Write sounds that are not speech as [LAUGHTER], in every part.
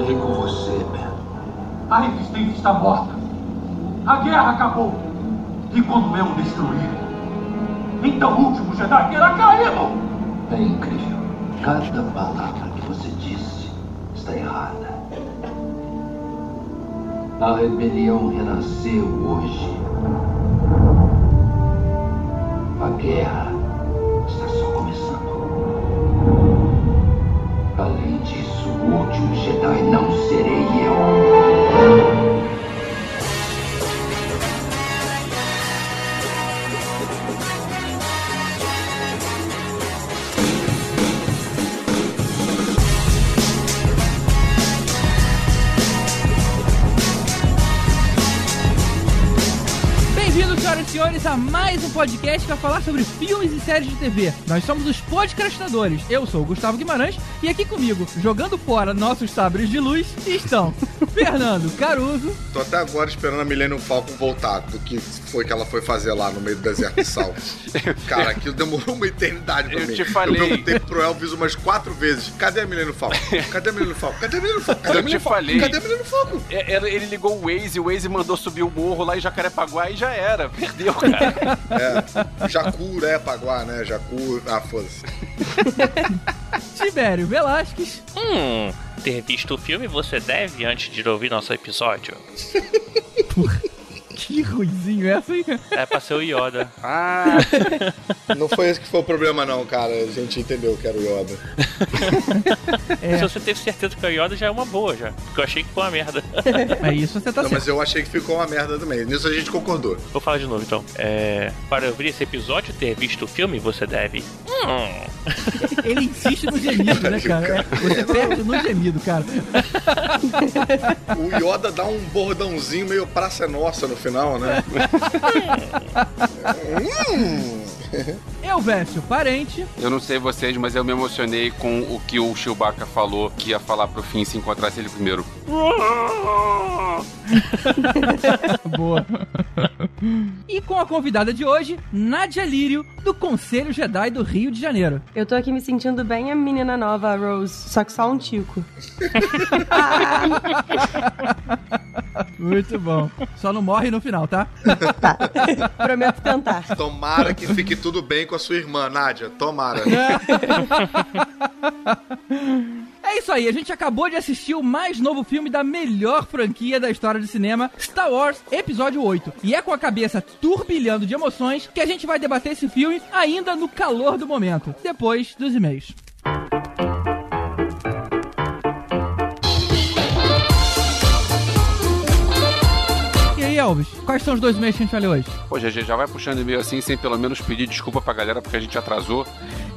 Falei com você, Ben. A resistência está morta. A guerra acabou. E quando eu destruir, então o último Jedi terá caído. É incrível. Cada palavra que você disse está errada. A rebelião renasceu hoje. A guerra Além disso, o último Jedi não serei eu. Senhores, a mais um podcast para falar sobre filmes e séries de TV. Nós somos os podcastinadores. Eu sou o Gustavo Guimarães e aqui comigo, jogando fora nossos sabres de luz, estão [LAUGHS] Fernando Caruso, Tô até agora esperando a Millennium Falcon voltar do que foi que ela foi fazer lá no meio do deserto de sal. [LAUGHS] Cara, aquilo demorou uma eternidade pra Eu mim. te falei. Eu perguntei pro Elvis umas quatro vezes: cadê a Millennium Falcon? Cadê a Millennium Falcon? Cadê a Millennium Falcon? Cadê a Eu te Millennium Falcon? falei. Cadê a Millennium Falcon? É, Ele ele ligou o Waze, o Waze mandou subir o morro lá em Jacarepaguá e já era. Perdeu, cara. [LAUGHS] É, Jacu, é, Paguá, né? Jacu, ah, foda-se. [LAUGHS] Tibério Velasquez, Hum, ter visto o filme você deve antes de ouvir nosso episódio. [LAUGHS] que ruizinho é essa aí? É pra ser o Yoda. [LAUGHS] Ah, Não foi esse que foi o problema, não, cara. A gente entendeu que era o Yoda. [LAUGHS] É. Se você teve certeza que é o Yoda, já é uma boa, já. Porque eu achei que foi uma merda. [LAUGHS] É isso, você tá Não, certo. mas eu achei que ficou uma merda também. Nisso a gente concordou. Vou falar de novo então. É, para ouvir esse episódio, ter visto o filme, você deve. Hum, Ele insiste no gemido, né, cara? É, você perde no gemido, cara. O Yoda dá um bordãozinho meio praça nossa no final, né? [LAUGHS] hum. [LAUGHS] Eu, Vécio, parente. eu não sei vocês, mas eu me emocionei com o que o Chewbacca falou que ia falar pro fim se encontrasse ele primeiro. [LAUGHS] Boa. e com a convidada de hoje, Nadia Lírio, do Conselho Jedi do Rio de Janeiro. Eu tô aqui me sentindo bem a menina nova, a Rose, só que só um tico. [LAUGHS] Muito bom. Só não morre no final, tá? Tá. Prometo tentar. Tomara que fique tudo bem com a sua irmã, Nádia. Tomara. [LAUGHS] É isso aí, a gente acabou de assistir o mais novo filme da melhor franquia da história do cinema, Star Wars Episódio 8. E é com a cabeça turbilhando de emoções que a gente vai debater esse filme ainda no calor do momento, depois dos e-mails. E Elvis, quais são os dois e-mails que a gente vai ler hoje? Pô, GG, já vai puxando e-mail assim, sem pelo menos pedir desculpa pra galera porque a gente atrasou.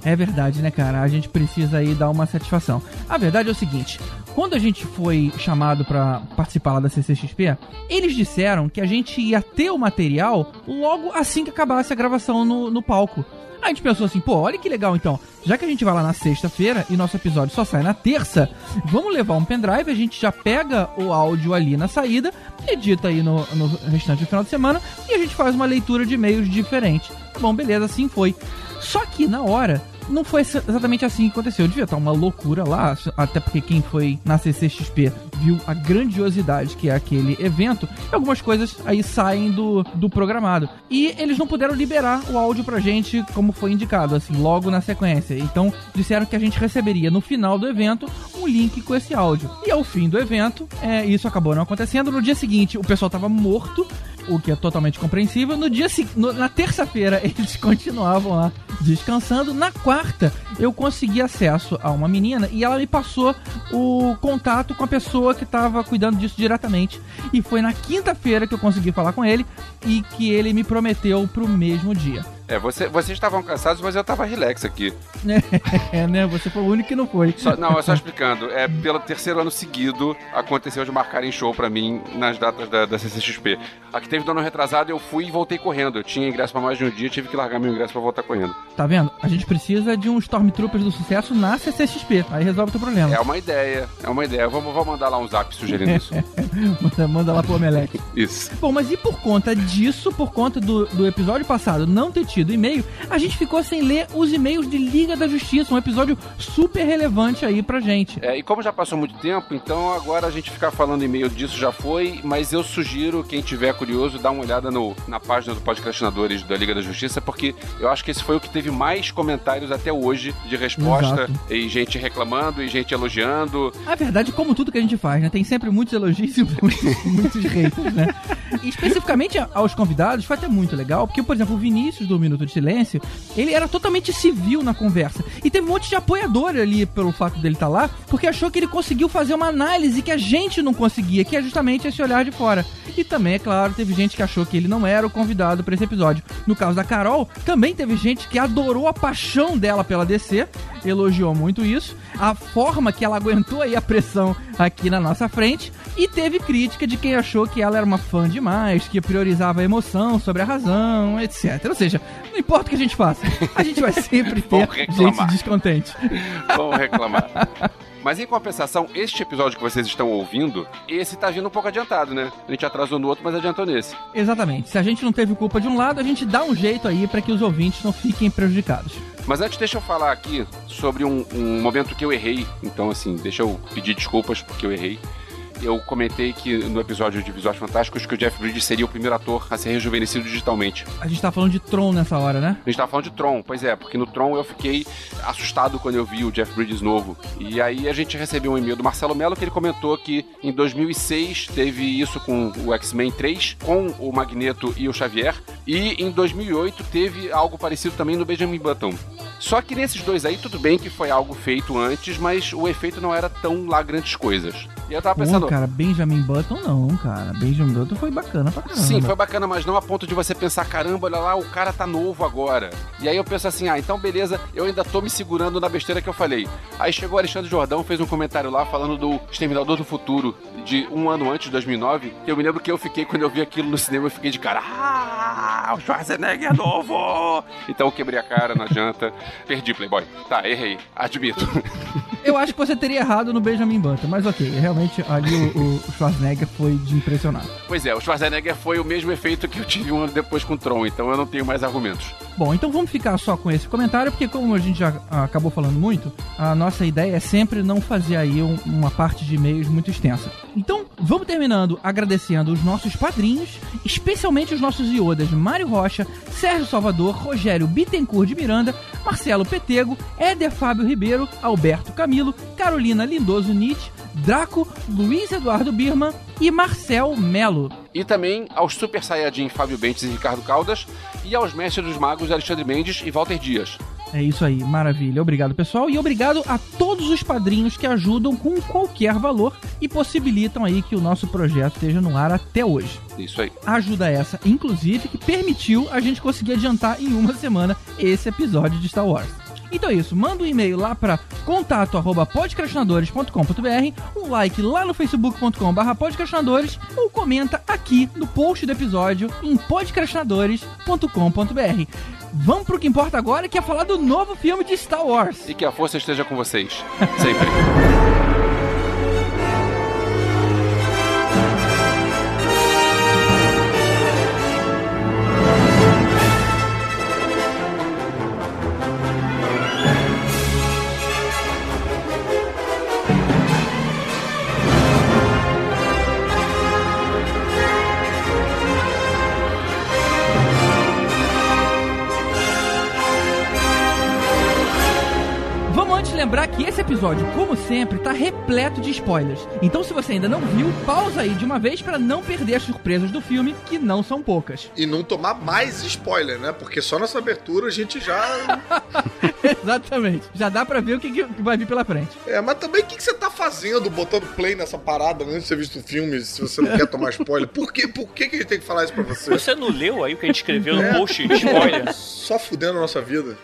É verdade, né, cara? A gente precisa aí dar uma satisfação. A verdade é o seguinte: quando a gente foi chamado pra participar lá da CCXP, eles disseram que a gente ia ter o material logo assim que acabasse a gravação no, no palco. A gente pensou assim, pô, olha que legal então. Já que a gente vai lá na sexta-feira e nosso episódio só sai na terça, vamos levar um pendrive, a gente já pega o áudio ali na saída, edita aí no, no restante do final de semana e a gente faz uma leitura de e-mails diferente. Bom, beleza, assim foi. Só que na hora, não foi exa- exatamente assim que aconteceu. Devia estar uma loucura lá, até porque quem foi na CCXP viu a grandiosidade que é aquele evento, e algumas coisas aí saem do, do programado. E eles não puderam liberar o áudio pra gente como foi indicado, assim, logo na sequência. Então, disseram que a gente receberia no final do evento um link com esse áudio. E ao fim do evento, é, isso acabou não acontecendo. No dia seguinte, o pessoal tava morto, o que é totalmente compreensível. No dia no- na terça-feira [LAUGHS] eles continuavam lá descansando. Na quarta eu consegui acesso a uma menina e ela me passou o contato com a pessoa que estava cuidando disso diretamente. E foi na quinta-feira que eu consegui falar com ele e que ele me prometeu pro mesmo dia. É, você, vocês estavam cansados, mas eu tava relax aqui. [LAUGHS] É, né? Você foi o único que não foi. Só- não, é só explicando. É, pelo terceiro ano seguido, aconteceu de marcarem show pra mim nas datas da, da CCXP. Aqui teve do ano retrasado, eu fui e voltei correndo. Eu tinha ingresso pra mais de um dia, tive que largar meu ingresso pra voltar correndo. Tá vendo? A gente precisa de um Stormtroopers do sucesso na CCXP. Aí resolve o teu problema. É uma ideia, é uma ideia. Vamos, vou mandar lá um zap sugerindo isso. [LAUGHS] manda, manda lá pro Omelete. Isso. Bom, mas e por conta disso, por conta do, do episódio passado não ter tido prometido e-mail, a gente ficou sem ler os e-mails de Liga da Justiça, um episódio super relevante aí pra gente. É, e como já passou muito tempo, então agora a gente ficar falando e-mail disso já foi, mas eu sugiro, quem tiver curioso, dar uma olhada no, na página do Podcastinadores da Liga da Justiça, porque eu acho que esse foi o que teve mais comentários até hoje de resposta, Exato. e gente reclamando, e gente elogiando. A verdade, como tudo que a gente faz, né? Tem sempre muitos elogios e [LAUGHS] muitos, muitos haters, né? E especificamente aos convidados, foi até muito legal, porque, por exemplo, o Vinícius do Minuto de Silêncio, ele era totalmente civil na conversa. E teve um monte de apoiador ali pelo fato dele estar lá, porque achou que ele conseguiu fazer uma análise que a gente não conseguia, que é justamente esse olhar de fora. E também, é claro, teve gente que achou que ele não era o convidado para esse episódio. No caso da Carol, também teve gente que adorou a paixão dela pela DC, elogiou muito isso, a forma que ela aguentou aí a pressão aqui na nossa frente, e teve crítica de quem achou que ela era uma fã demais, que priorizava a emoção sobre a razão, etc. Ou seja, não importa o que a gente faça, a gente vai [LAUGHS] sempre ter gente descontente. Vamos reclamar. Mas em compensação, este episódio que vocês estão ouvindo, esse tá vindo um pouco adiantado, né? A gente atrasou no outro, mas adiantou nesse. Exatamente. Se a gente não teve culpa de um lado, a gente dá um jeito aí para que os ouvintes não fiquem prejudicados. Mas antes, deixa eu falar aqui sobre um, um momento que eu errei. Então, assim, deixa eu pedir desculpas porque eu errei. Eu comentei que no episódio de Visuais Fantásticos que o Jeff Bridges seria o primeiro ator a ser rejuvenescido digitalmente. A gente tá falando de Tron nessa hora, né? A gente tava falando de Tron, pois é, porque no Tron eu fiquei assustado quando eu vi o Jeff Bridges novo. E aí a gente recebeu um e-mail do Marcelo Mello que ele comentou que em 2006 teve isso com o X-Men 3, com o Magneto e o Xavier, e em 2008 teve algo parecido também no Benjamin Button. Só que nesses dois aí, tudo bem que foi algo feito antes, mas o efeito não era tão lá grandes coisas. E eu tava pensando. Cara, Benjamin Button não, cara. Benjamin Button foi bacana pra caramba. Sim, foi bacana, mas não a ponto de você pensar, caramba, olha lá, o cara tá novo agora. E aí eu penso assim, ah, então beleza, eu ainda tô me segurando na besteira que eu falei. Aí chegou o Alexandre Jordão, fez um comentário lá falando do Exterminador do Futuro, de um ano antes, de 2009, que eu me lembro que eu fiquei, quando eu vi aquilo no cinema, eu fiquei de cara, ah, o Schwarzenegger é novo! Então eu quebrei a cara na janta, [LAUGHS] perdi Playboy. Tá, errei, admito. Eu acho que você teria errado no Benjamin Button, mas ok, realmente ali o, o Schwarzenegger foi de impressionar. pois é, o Schwarzenegger foi o mesmo efeito que eu tive um ano depois com o Tron, então eu não tenho mais argumentos. Bom, então vamos ficar só com esse comentário, porque como a gente já ah, acabou falando muito, a nossa ideia é sempre não fazer aí um- uma parte de e-mails muito extensa. Então, vamos terminando agradecendo os nossos padrinhos, especialmente os nossos iodas Mário Rocha, Sérgio Salvador, Rogério Bittencourt de Miranda, Marcelo Petego, Éder Fábio Ribeiro, Alberto Camilo, Carolina Lindoso Nietzsche, Draco, Luiz Eduardo Birman e Marcel Melo. E também aos Super Saiyajin Fábio Bentes e Ricardo Caldas, e aos Mestres dos Magos Alexandre Mendes e Walter Dias. É isso aí, maravilha. Obrigado, pessoal. E obrigado a todos os padrinhos que ajudam com qualquer valor e possibilitam aí que o nosso projeto esteja no ar até hoje. Isso aí. Ajuda essa, inclusive, que permitiu a gente conseguir adiantar em uma semana esse episódio de Star Wars. Então é isso, manda um e-mail lá para contato@podcastinadores.com.br, um like lá no facebook.com.br podcastinadores ou comenta aqui no post do episódio em podcastinadores.com.br. Vamos pro que importa agora, que é falar do novo filme de Star Wars. E que a força esteja com vocês. [LAUGHS] Sempre. Lembrar que esse episódio, como sempre, tá repleto de spoilers. Então, se você ainda não viu, pausa aí de uma vez para não perder as surpresas do filme, que não são poucas. E não tomar mais spoiler, né? Porque só nessa abertura a gente já. [LAUGHS] Exatamente. Já dá pra ver o que, que vai vir pela frente. É, mas também o que, que você tá fazendo botando play nessa parada antes de ter visto o filme, se você não quer tomar spoiler? Por, quê? Por que, que a gente tem que falar isso pra você? Você não leu aí o que a gente escreveu no É. post de spoiler? Só fudendo a nossa vida.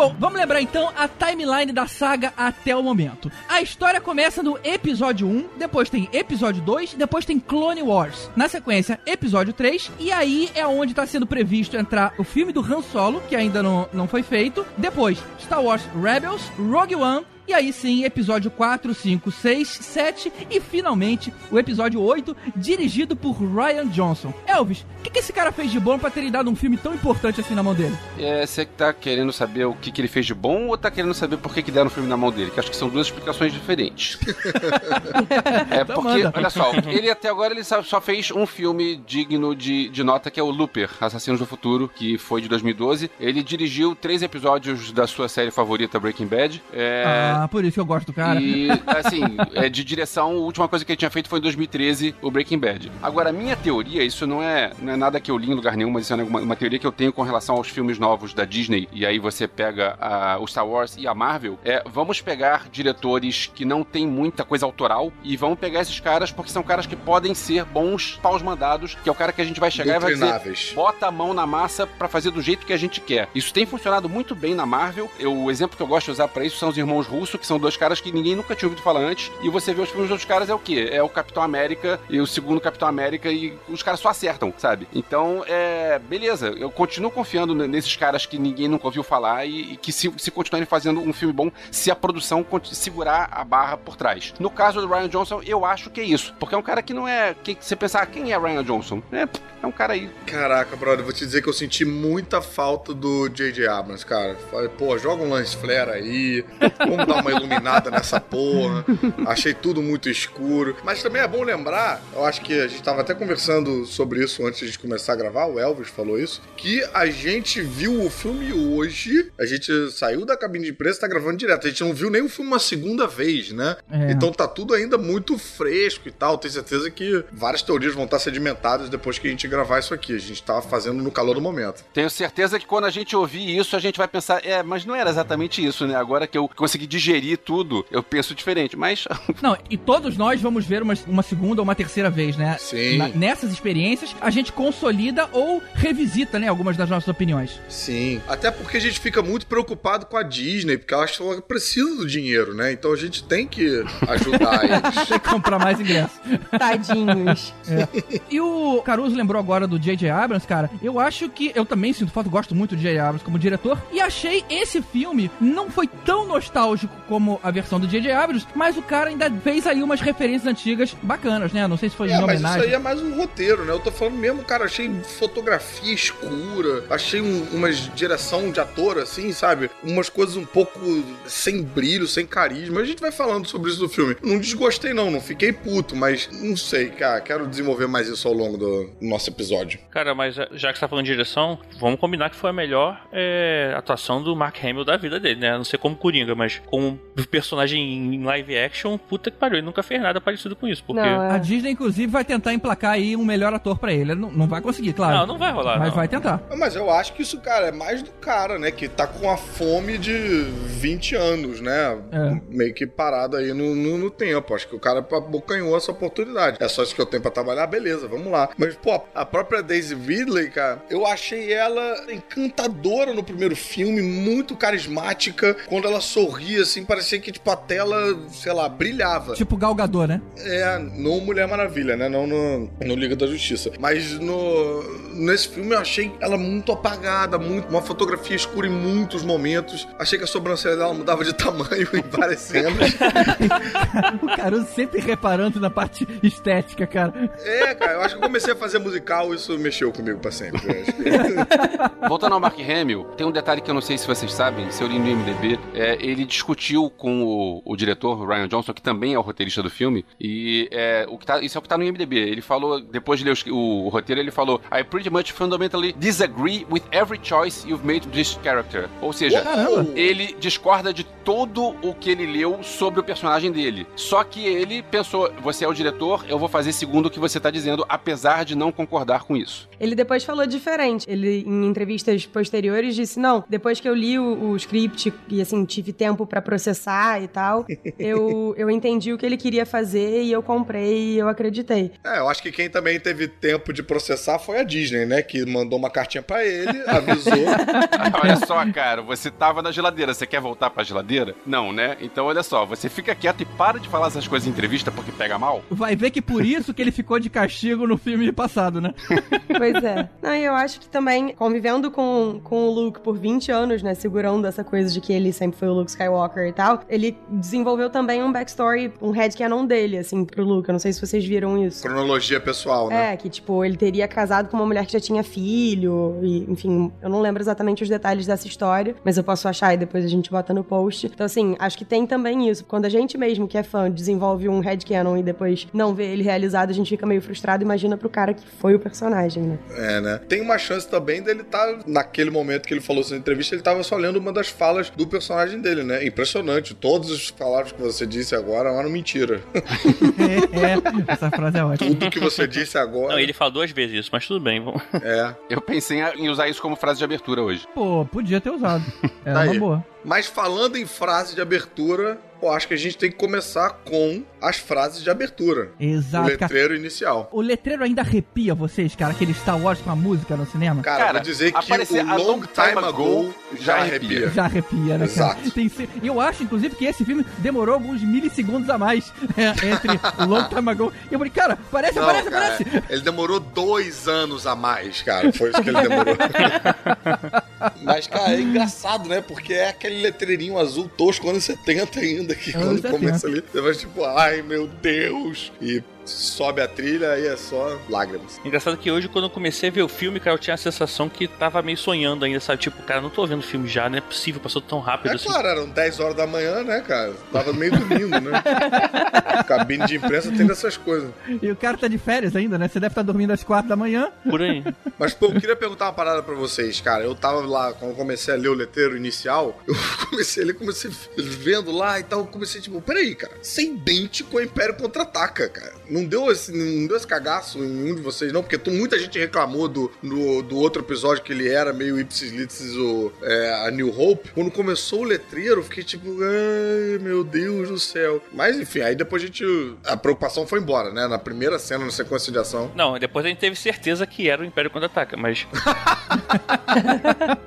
Bom, vamos lembrar então a timeline da saga até o momento. A história começa no episódio 1, depois tem episódio 2, depois tem Clone Wars. Na sequência, episódio 3, e aí é onde tá sendo previsto entrar o filme do Han Solo, que ainda não, não foi feito. Depois, Star Wars Rebels, Rogue One E aí sim, episódio 4, 5, 6, 7 e finalmente o episódio 8, dirigido por Ryan Johnson. Elvis, o que, que esse cara fez de bom pra terem dado um filme tão importante assim na mão dele? É, você que tá querendo saber o que, que ele fez de bom ou tá querendo saber por que, que deram o filme na mão dele? Que acho que são duas explicações diferentes. [LAUGHS] é Então porque, manda. olha só, ele até agora ele só só fez um filme digno de, de nota, que é o Looper, Assassinos do Futuro, que foi de 2012. Ele dirigiu três episódios da sua série favorita, Breaking Bad. É, Ah, por isso que eu gosto do cara. E, assim, é, de direção, a última coisa que ele tinha feito foi em 2013, o Breaking Bad. Agora, a minha teoria, isso não é, não é nada que eu li em lugar nenhum, mas isso é uma, uma teoria que eu tenho com relação aos filmes novos da Disney, e aí você pega a- o Star Wars e a Marvel, é, vamos pegar diretores que não tem muita coisa autoral, e vamos pegar esses caras, porque são caras que podem ser bons paus mandados, que é o cara que a gente vai chegar e vai dizer, bota a mão na massa pra fazer do jeito que a gente quer. Isso tem funcionado muito bem na Marvel. Eu, o exemplo que eu gosto de usar pra isso são os irmãos Russo, que são dois caras que ninguém nunca tinha ouvido falar antes. E você vê os filmes dos outros caras é o quê? É o Capitão América e o segundo Capitão América e os caras só acertam, sabe? Então, é. Beleza, eu continuo confiando nesses caras que ninguém nunca ouviu falar e, e que se, se continuarem fazendo um filme bom, se a produção segurar a barra por trás. No caso do Ryan Johnson, eu acho que é isso. Porque é um cara que não é. Que, você pensar, quem é Ryan Johnson? É, é um cara aí Caraca, brother, vou te dizer que eu senti muita falta do J.J. Abrams, cara. Falei, pô, joga um lance flare aí, dar uma iluminada nessa porra. Achei tudo muito escuro. Mas também é bom lembrar, eu acho que a gente tava até conversando sobre isso antes de começar a gravar, o Elvis falou isso, que a gente viu o filme hoje, a gente saiu da cabine de imprensa e tá gravando direto. A gente não viu nem o filme uma segunda vez, né? É. Então tá tudo ainda muito fresco e tal. Tenho certeza que várias teorias vão estar sedimentadas depois que a gente gravar isso aqui. A gente tá fazendo no calor do momento. Tenho certeza que quando a gente ouvir isso, a gente vai pensar, é, mas não era exatamente isso, né? Agora que eu consegui digerir tudo, eu penso diferente. Mas [LAUGHS] Não, e todos nós vamos ver uma, uma segunda ou uma terceira vez, né? Sim. Na- nessas experiências, a gente consolida ou revisita, né, algumas das nossas opiniões. Sim. Até porque a gente fica muito preocupado com a Disney, porque ela acha que ela precisa do dinheiro, né? Então a gente tem que ajudar [LAUGHS] eles. Tem que comprar mais ingressos. Tadinhos. E o Caruso lembrou agora do J.J. Abrams, cara. Eu acho que eu também sinto falta, gosto muito do J.J. Abrams como diretor. E achei esse filme não foi tão nostálgico como a versão do J.J. Abrams, mas o cara ainda fez aí umas referências antigas bacanas, né? Não sei se foi É, em mas isso homenagem. aí é mais um roteiro, né? Eu tô falando mesmo, cara, achei fotografia escura, achei um, uma direção de ator, assim, sabe? Umas coisas um pouco sem brilho, sem carisma. A gente vai falando sobre isso no filme. Não desgostei, não, não fiquei puto, mas não sei, cara, quero desenvolver mais isso ao longo do nosso episódio. Cara, mas já que você tá falando de direção, vamos combinar que foi a melhor eh, atuação do Mark Hamill da vida dele, né? Não sei como Coringa, mas como personagem em live action, puta que pariu, ele nunca fez nada parecido com isso. Porque. Não, é. A Disney, inclusive, vai tentar emplacar aí um melhor ator pra ele. Ele Não, não vai conseguir, claro. Não, não vai rolar, Mas não. vai tentar. Mas eu acho que isso, cara, é mais do cara, né? Que tá com a fome de 20 anos, né? É. Meio que parado aí no, no, no tempo. Acho que o cara abocanhou essa oportunidade. É só isso que eu tenho pra trabalhar, beleza, vamos lá. Mas, pô, a própria Daisy Ridley, cara, eu achei ela encantadora no primeiro filme, muito carismática. Quando ela sorria, assim, parecia que, tipo, a tela, sei lá, brilhava. Tipo Galgador, né? É, no Mulher Maravilha, né? Não no, no Liga da Justiça. Mas no, nesse filme eu achei ela muito apagada, muito, uma fotografia escura em muitos momentos. Achei que a sobrancelha dela mudava de [LAUGHS] tamanho em várias cenas. [LAUGHS] O Caruso sempre reparando na parte estética, cara. É, cara, eu acho que eu comecei a fazer musical isso mexeu comigo pra sempre. Voltando ao Mark Hamill, tem um detalhe que eu não sei se vocês sabem, se eu li no IMDB, é, ele discutiu com o, o diretor, o Ryan Johnson, que também é o roteirista do filme, e é, o que tá, isso é o que tá no IMDB. Ele falou, depois de ler os- o, o roteiro, ele falou I pretty much fundamentally disagree with every choice you've made to this character. Ou seja, Caramba. ele discorda de todo o que ele leu sobre o personagem dele. Só que ele pensou, você é o diretor, eu vou fazer segundo o que você tá dizendo, apesar de não concordar com isso. Ele depois falou diferente. Ele, em entrevistas posteriores, disse: Não, depois que eu li o, o script e, assim, tive tempo pra processar e tal, [LAUGHS] eu, eu entendi o que ele queria fazer e eu comprei e eu acreditei. É, eu acho que quem também teve tempo de processar foi a Disney, né? Que mandou uma cartinha pra ele, [LAUGHS] avisou. [LAUGHS] olha só, cara, você tava na geladeira, você quer voltar pra geladeira? Não, né? Então olha só, você fica quieto e para de falar essas essas coisas em entrevista porque pega mal? Vai ver que por isso que ele ficou de castigo no filme passado, né? Pois é. Não, e eu acho que também, convivendo com, com o Luke por 20 anos, né, segurando essa coisa de que ele sempre foi o Luke Skywalker e tal, ele desenvolveu também um backstory, um headcanon dele, assim, pro Luke. Eu não sei se vocês viram isso. Cronologia pessoal, né? É, que tipo, ele teria casado com uma mulher que já tinha filho, e enfim, eu não lembro exatamente os detalhes dessa história, mas eu posso achar e depois a gente bota no post. Então, assim, acho que tem também isso. Quando a gente mesmo, que é fã, desenvolve um headcanon e depois não vê ele realizado, a gente fica meio frustrado. Imagina pro cara que foi o personagem, né? É, né? Tem uma chance também dele estar, naquele momento que ele falou isso na entrevista, ele tava só lendo uma das falas do personagem dele, né? Impressionante. Todas as palavras que você disse agora eram mentira. [LAUGHS] é, essa frase é ótima. Tudo que você disse agora. Não, ele falou duas vezes isso, mas tudo bem. Vamos... É. Eu pensei em usar isso como frase de abertura hoje. Pô, podia ter usado. Era Tá uma aí. boa. Mas falando em frase de abertura, eu acho que a gente tem que começar com as frases de abertura. O Exato, cara. letreiro inicial. O letreiro ainda arrepia vocês, cara, aquele Star Wars com a música no cinema? Cara, Cara, vou dizer que o a Long long Time time Ago ago já arrepia. Já arrepia, né, cara? Exato. Ce- E eu acho, inclusive, que esse filme demorou alguns milissegundos a mais [LAUGHS] é, entre o Long Time Ago. E eu falei, cara, parece, Não, parece, cara, parece. ele demorou dois anos a mais, cara. Foi isso que ele demorou. [LAUGHS] Mas, cara, é engraçado, né? Porque é aquele letreirinho azul tosco anos 70 ainda, que Anos quando 70. começa ali, você vai tipo, ai meu Deus! E sobe a trilha e é só lágrimas. Engraçado que hoje, quando eu comecei a ver o filme, cara, eu tinha a sensação que tava meio sonhando ainda, sabe? Tipo, cara, não tô vendo o filme já, não é possível, passou tão rápido É assim. claro, eram 10 horas da manhã, né, cara? Tava meio dormindo, né? [LAUGHS] Cabine de imprensa tem dessas coisas. E o cara tá de férias ainda, né? Você deve estar dormindo às quatro da manhã. Por aí. Mas, pô, eu queria perguntar uma parada pra vocês, cara. Eu tava lá, quando eu comecei a ler o letreiro inicial, eu [LAUGHS] comecei a ler, comecei vendo lá e tal. Eu comecei, tipo, peraí, cara. Isso é idêntico ao Império Contra-Ataca, cara. Não deu, esse, não deu esse cagaço em nenhum de vocês, não? Porque tu- muita gente reclamou do, do, do outro episódio que ele era meio ipsis litis o, é, a New Hope. Quando começou o letreiro, eu fiquei tipo, ai, meu Deus do céu. Mas, enfim, aí depois a gente... A preocupação foi embora, né? Na primeira cena, na sequência de ação. Não, depois a gente teve certeza que era o Império Contra-Ataca, mas... [LAUGHS]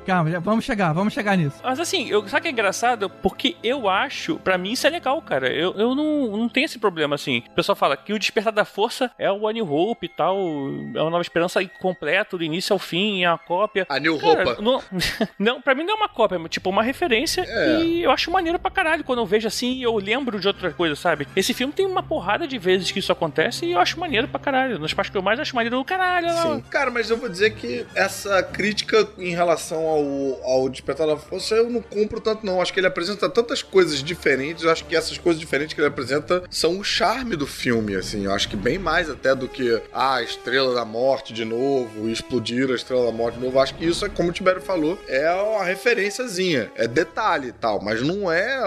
Calma, já, vamos chegar, vamos chegar nisso. Mas assim, eu, sabe o que é engraçado? Porque eu acho, pra mim isso é legal, cara. Eu, eu não, não tenho esse problema, assim. O pessoal fala que o Despertar da Força é o A New Hope e tal, é uma nova esperança completa, do início ao fim, é uma cópia. A New Cara, Hope. não, [LAUGHS] não, pra mim não é uma cópia, é tipo uma referência É. e eu acho maneiro pra caralho. Quando eu vejo assim, eu lembro de outra coisa, sabe? Esse filme tem uma porrada de vezes que isso acontece e eu acho maneiro pra caralho. Nas partes que eu mais acho maneiro, eu, caralho. Sim. Cara, mas eu vou dizer que essa crítica em relação ao, ao Despertar da Força eu não compro tanto, não. Acho que ele apresenta tantas coisas diferentes. Eu acho que essas coisas diferentes que ele apresenta são o charme do filme, assim. Eu acho que bem mais até do que ah, a Estrela da Morte de novo, explodir a Estrela da Morte de novo. Acho que isso, é, como o Tibério falou, é uma referenciazinha. É detalhe e tal, mas não é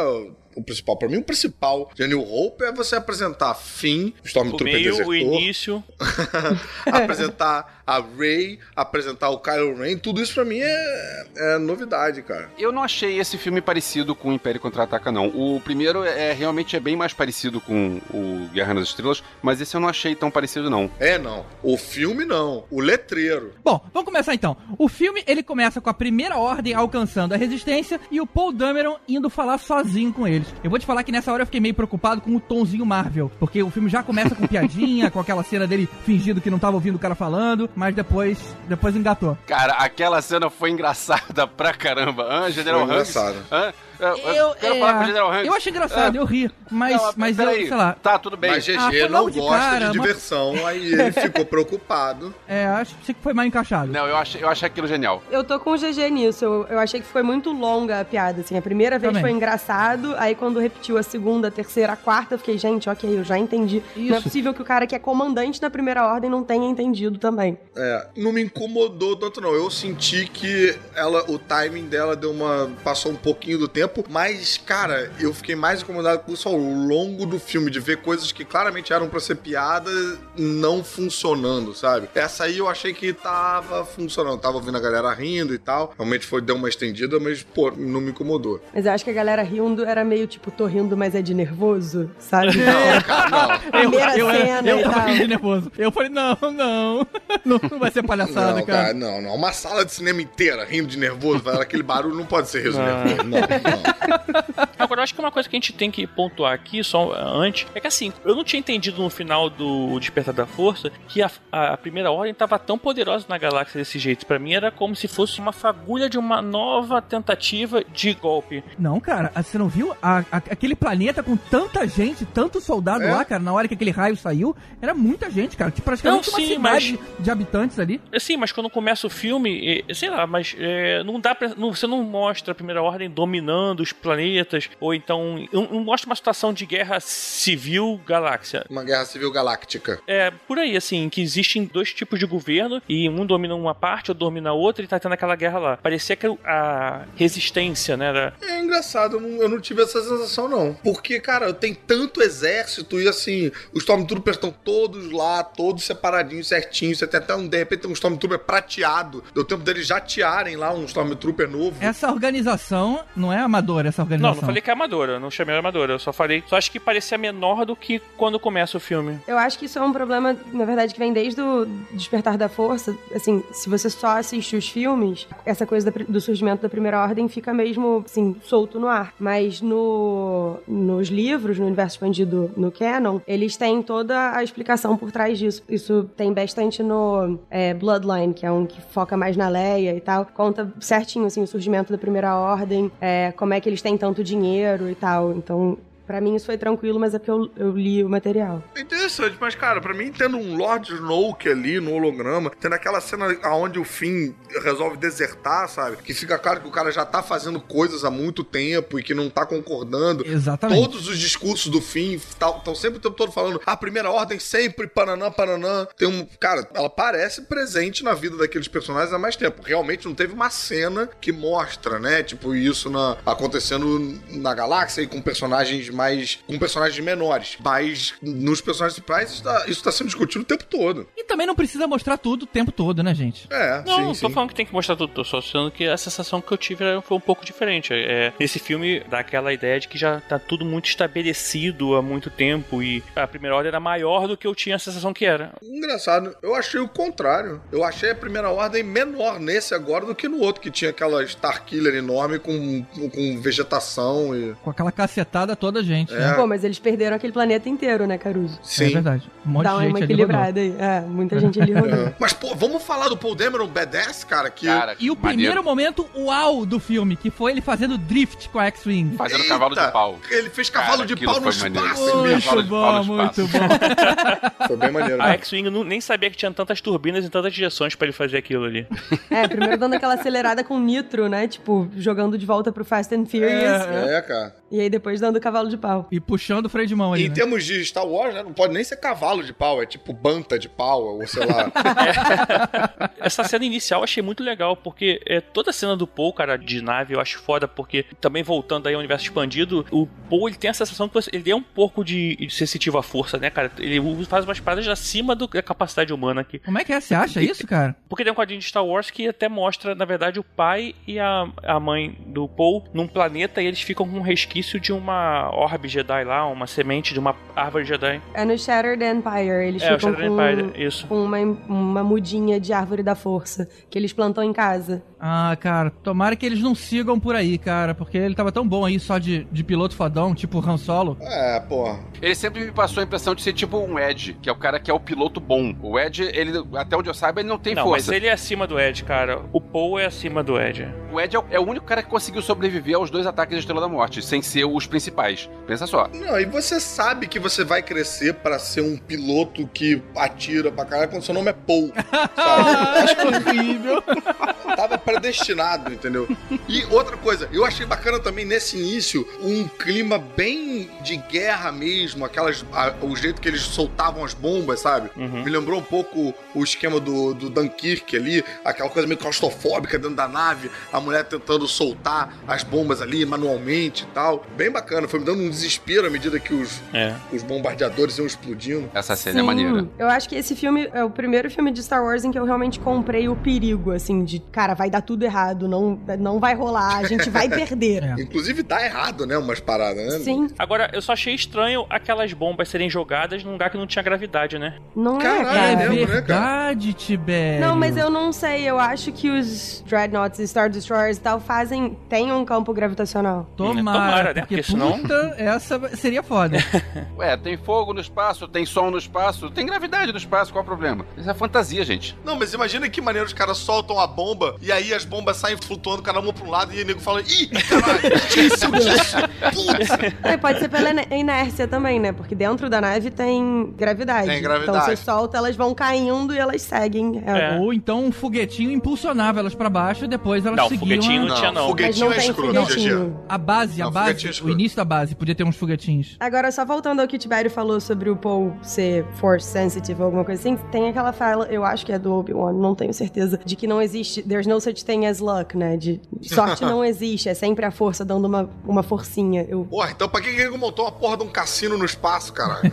o principal. Pra mim, o principal de A New Hope é você apresentar O Stormtrooper meio, Desertor, o início. [LAUGHS] apresentar a Rey, apresentar o Kylo Ren, tudo isso pra mim é, é novidade, cara. Eu não achei esse filme parecido com o Império Contra-Ataca, não. O primeiro é realmente é bem mais parecido com o Guerra nas Estrelas, mas esse eu não achei tão parecido, não. É, não. O filme, não. O letreiro. Bom, vamos começar então. O filme, ele começa com a primeira ordem alcançando a resistência e o Paul Dameron indo falar sozinho com eles. Eu vou te falar que nessa hora eu fiquei meio preocupado com o tonzinho Marvel, porque o filme já começa com piadinha, [LAUGHS] com aquela cena dele fingindo que não tava ouvindo o cara falando, mas depois, depois engatou. Cara, aquela cena foi engraçada pra caramba. Hã, General Foi Hux? engraçado. Hã? Eu, eu Eu, quero é, falar com o General Hux. eu achei engraçado, Ah, eu ri, mas, não, mas eu, peraí. sei lá, Tá, tudo bem. Mas GG Ah, não de gosta cara, de mas- diversão, aí ele [LAUGHS] ficou preocupado. é, acho que foi mal encaixado. Não, eu achei, eu achei aquilo genial. Eu tô com o GG nisso. Eu, eu achei que foi muito longa a piada, assim. A primeira vez Também. foi engraçado, aí quando repetiu a segunda, a terceira, a quarta, eu fiquei, gente, ok, eu já entendi. Não é Isso. possível que o cara que é comandante da primeira ordem não tenha entendido também. É, não me incomodou tanto não. Eu senti que ela, o timing dela deu uma passou um pouquinho do tempo, mas cara, eu fiquei mais incomodado com isso ao longo do filme de ver coisas que claramente eram pra ser piada não funcionando, sabe? Essa aí eu achei que tava funcionando, tava ouvindo a galera rindo e tal. Realmente foi deu uma estendida, mas pô, não me incomodou. Mas eu acho que a galera rindo era meio tipo, tô rindo, mas é de nervoso, sabe? Não, cara, não. [LAUGHS] Primeira eu, cena eu e tava ficando nervoso. Eu falei, não, não, [LAUGHS] não, não vai ser palhaçada, Não, cara. cara, não, não. Uma sala de cinema inteira rindo de nervoso, aquele barulho não pode ser riso de Não. nervoso. Não. [LAUGHS] [LAUGHS] Agora, eu acho que uma coisa que a gente tem que pontuar aqui, só antes, é que assim, eu não tinha entendido no final do Despertar da Força que a, a Primeira Ordem estava tão poderosa na galáxia desse jeito. Pra mim era como se fosse uma fagulha de uma nova tentativa de golpe. Não, cara, você não viu? A- a- aquele planeta com tanta gente, tanto soldado É? lá, cara, na hora que aquele raio saiu, era muita gente, cara. Tipo, praticamente Não, uma sim, cidade de habitantes ali. É, Sim, mas quando começa o filme, é, sei lá, mas é, não dá pra, não- você não mostra a Primeira Ordem dominando os planetas, ou então não, mostra uma situação de guerra civil galáxia. Uma guerra civil galáctica. É por aí, assim, que existem dois tipos de governo e um domina uma parte, outro domina a outra e tá tendo aquela guerra lá. Parecia que a resistência, né, era... É engraçado, eu não, tive essa sensação, não. Porque, cara, tem tanto exército e assim, os Stormtroopers estão todos lá, todos separadinhos, certinhos. Você tem até um, de repente, tem um Stormtrooper prateado. Deu tempo deles já tearem lá um Stormtrooper novo. Essa organização não é amadora, essa Não, organização. não falei que é amadora, não chamei ela amadora, eu só falei, só acho que parecia menor do que quando começa o filme. Eu acho que isso é um problema, na verdade, que vem desde o Despertar da Força. Assim, se você só assiste os filmes, essa coisa do surgimento da Primeira Ordem fica mesmo, assim, solto no ar. Mas no, nos livros, no universo expandido no canon, eles têm toda a explicação por trás disso. Isso tem bastante no é, Bloodline, que é um que foca mais na Leia e tal. Conta certinho, assim, o surgimento da Primeira Ordem, é, como é que eles têm tanto dinheiro e tal. Então... Pra mim isso foi tranquilo, mas é porque eu, eu li o material. É interessante, mas, cara, pra mim, tendo um Lord Snoke ali no holograma, tendo aquela cena onde o Finn resolve desertar, sabe? Que fica claro que o cara já tá fazendo coisas há muito tempo e que não tá concordando. Exatamente. Todos os discursos do Finn estão sempre o tempo todo falando a primeira ordem sempre, pananã, pananã. Tem um. Cara, ela parece presente na vida daqueles personagens há mais tempo. Realmente não teve uma cena que mostra, né? Tipo, isso na, acontecendo na galáxia e com personagens mais. com personagens menores. Mas nos personagens principais isso tá, isso tá sendo discutido o tempo todo. E também não precisa mostrar tudo o tempo todo, né, gente? É, Não, sim, não tô sim. falando que tem que mostrar tudo, tô só sendo que a sensação que eu tive foi um pouco diferente. É, esse filme dá aquela ideia de que já tá tudo muito estabelecido há muito tempo e a primeira ordem era maior do que eu tinha a sensação que era. Engraçado, eu achei o contrário. Eu achei a primeira ordem menor nesse agora do que no outro, que tinha aquela Starkiller enorme com, com vegetação e. Com aquela cacetada toda, gente. É. né? Pô, mas eles perderam aquele planeta inteiro, né, Caruso? É verdade. Um monte Dá de uma gente ali rodou. equilibrada aí. É, muita gente ali rodou. [LAUGHS] É. Mas, pô, vamos falar do Paul Dameron badass, cara, que... Cara, E o primeiro maneiro. momento uau do filme, que foi ele fazendo drift com a X-Wing. Fazendo Eita! cavalo de pau. Ele fez cavalo Cara, de pau no foi maneiro. espaço. Muito bom, muito espaço. bom. [LAUGHS] Foi bem maneiro. A né? X-Wing nem sabia que tinha tantas turbinas e tantas direções pra ele fazer aquilo ali. É, primeiro dando aquela acelerada com nitro, né? Tipo, jogando de volta pro Fast and Furious. É, É, cara. E aí depois dando cavalo de pau. E puxando o freio de mão ali, Em né? termos de Star Wars, né, não pode nem ser cavalo de pau, é tipo banta de pau, ou sei lá. [LAUGHS] Essa cena inicial eu achei muito legal, porque é, toda a cena do Paul, cara, de nave, eu acho foda, porque também voltando aí ao universo expandido, o Paul ele tem a sensação que ele é um pouco de, de sensitivo à força, né, cara? Ele faz umas paradas acima do- da capacidade humana aqui. Como é que é? Você acha isso, cara? Porque tem um quadrinho de Star Wars que até mostra, na verdade, o pai e a, a mãe do Paul num planeta e eles ficam com um resquício de uma orbe Jedi lá, uma semente de uma árvore Jedi. É no Shattered Empire. Eles é, ficam com, Empire, uma, uma mudinha de árvore da força que eles plantam em casa. Ah, cara, tomara que eles não sigam por aí, cara, porque ele tava tão bom aí só de, de piloto fodão, tipo Han Solo. É, pô. Ele sempre me passou a impressão de ser tipo um Ed, que é o cara que é o piloto bom. O Ed, ele, até onde eu saiba, ele não tem Não, força. mas ele é acima do Ed, cara. O Paul é acima do Ed. O Ed é o, é o único cara que conseguiu sobreviver aos dois ataques da Estrela da Morte, sem ser os principais. Pensa só. Não, e você sabe que você vai crescer pra ser um piloto que atira pra caralho quando seu nome é Paul, sabe? [LAUGHS] Acho que horrível. [LAUGHS] tava predestinado, entendeu? E outra coisa, eu achei bacana também nesse início um clima bem de guerra mesmo, aquelas a- o jeito que eles soltavam as bombas, sabe? Uhum. Me lembrou um pouco o esquema do, do Dunkirk ali, aquela coisa meio claustrofóbica dentro da nave, a mulher tentando soltar as bombas ali manualmente e tal. Bem bacana, foi me dando um desespero à medida que os, É. os bombardeadores iam explodindo. Essa cena é maneira. Eu acho que esse filme é o primeiro filme de Star Wars em que eu realmente comprei o perigo, assim, de, cara, vai dar dar tudo errado, não, não vai rolar, a gente vai [LAUGHS] perder. É. Inclusive dá errado, né? Umas paradas, né? Sim, Agora, eu só achei estranho aquelas bombas serem jogadas num lugar que não tinha gravidade, né? não Caralho, é, cara. é mesmo, né, verdade, Tibério. Não, mas eu não sei. Eu acho que os Dreadnoughts e Star Destroyers e tal fazem. tem um campo gravitacional. Tomara, Tomara, né? porque Porque senão- puta, essa seria foda. [LAUGHS] Ué, tem fogo no espaço, tem som no espaço, tem gravidade no espaço, qual é o problema? Isso é fantasia, gente. Não, mas imagina que maneiro os caras soltam a bomba e aí as bombas saem flutuando cada uma pra um lado e o nego fala: Ih, caralho, esqueceu disso. Putz. É, pode ser pela inércia também, né? Porque dentro da nave tem gravidade. Tem gravidade. Então você solta, elas vão caindo e elas seguem. É. É. Ou então um foguetinho impulsionava elas pra baixo e depois elas Não, seguiam foguetinho a... não tinha, não. Foguetinho não é GG. foguetinho. a base, a Não, base, é o início da base, podia ter uns foguetinhos. Agora, só voltando ao que o Tibério falou sobre o Paul ser force sensitive ou alguma coisa assim, tem aquela fala, eu acho que é do Obi-Wan, não tenho certeza, de que não existe, there's no such thing as luck, né? De sorte não [LAUGHS] existe, é sempre a força dando uma, uma forcinha. Eu, Porra, então pra que que ele montou uma porra de um cassino no espaço, caralho? [LAUGHS]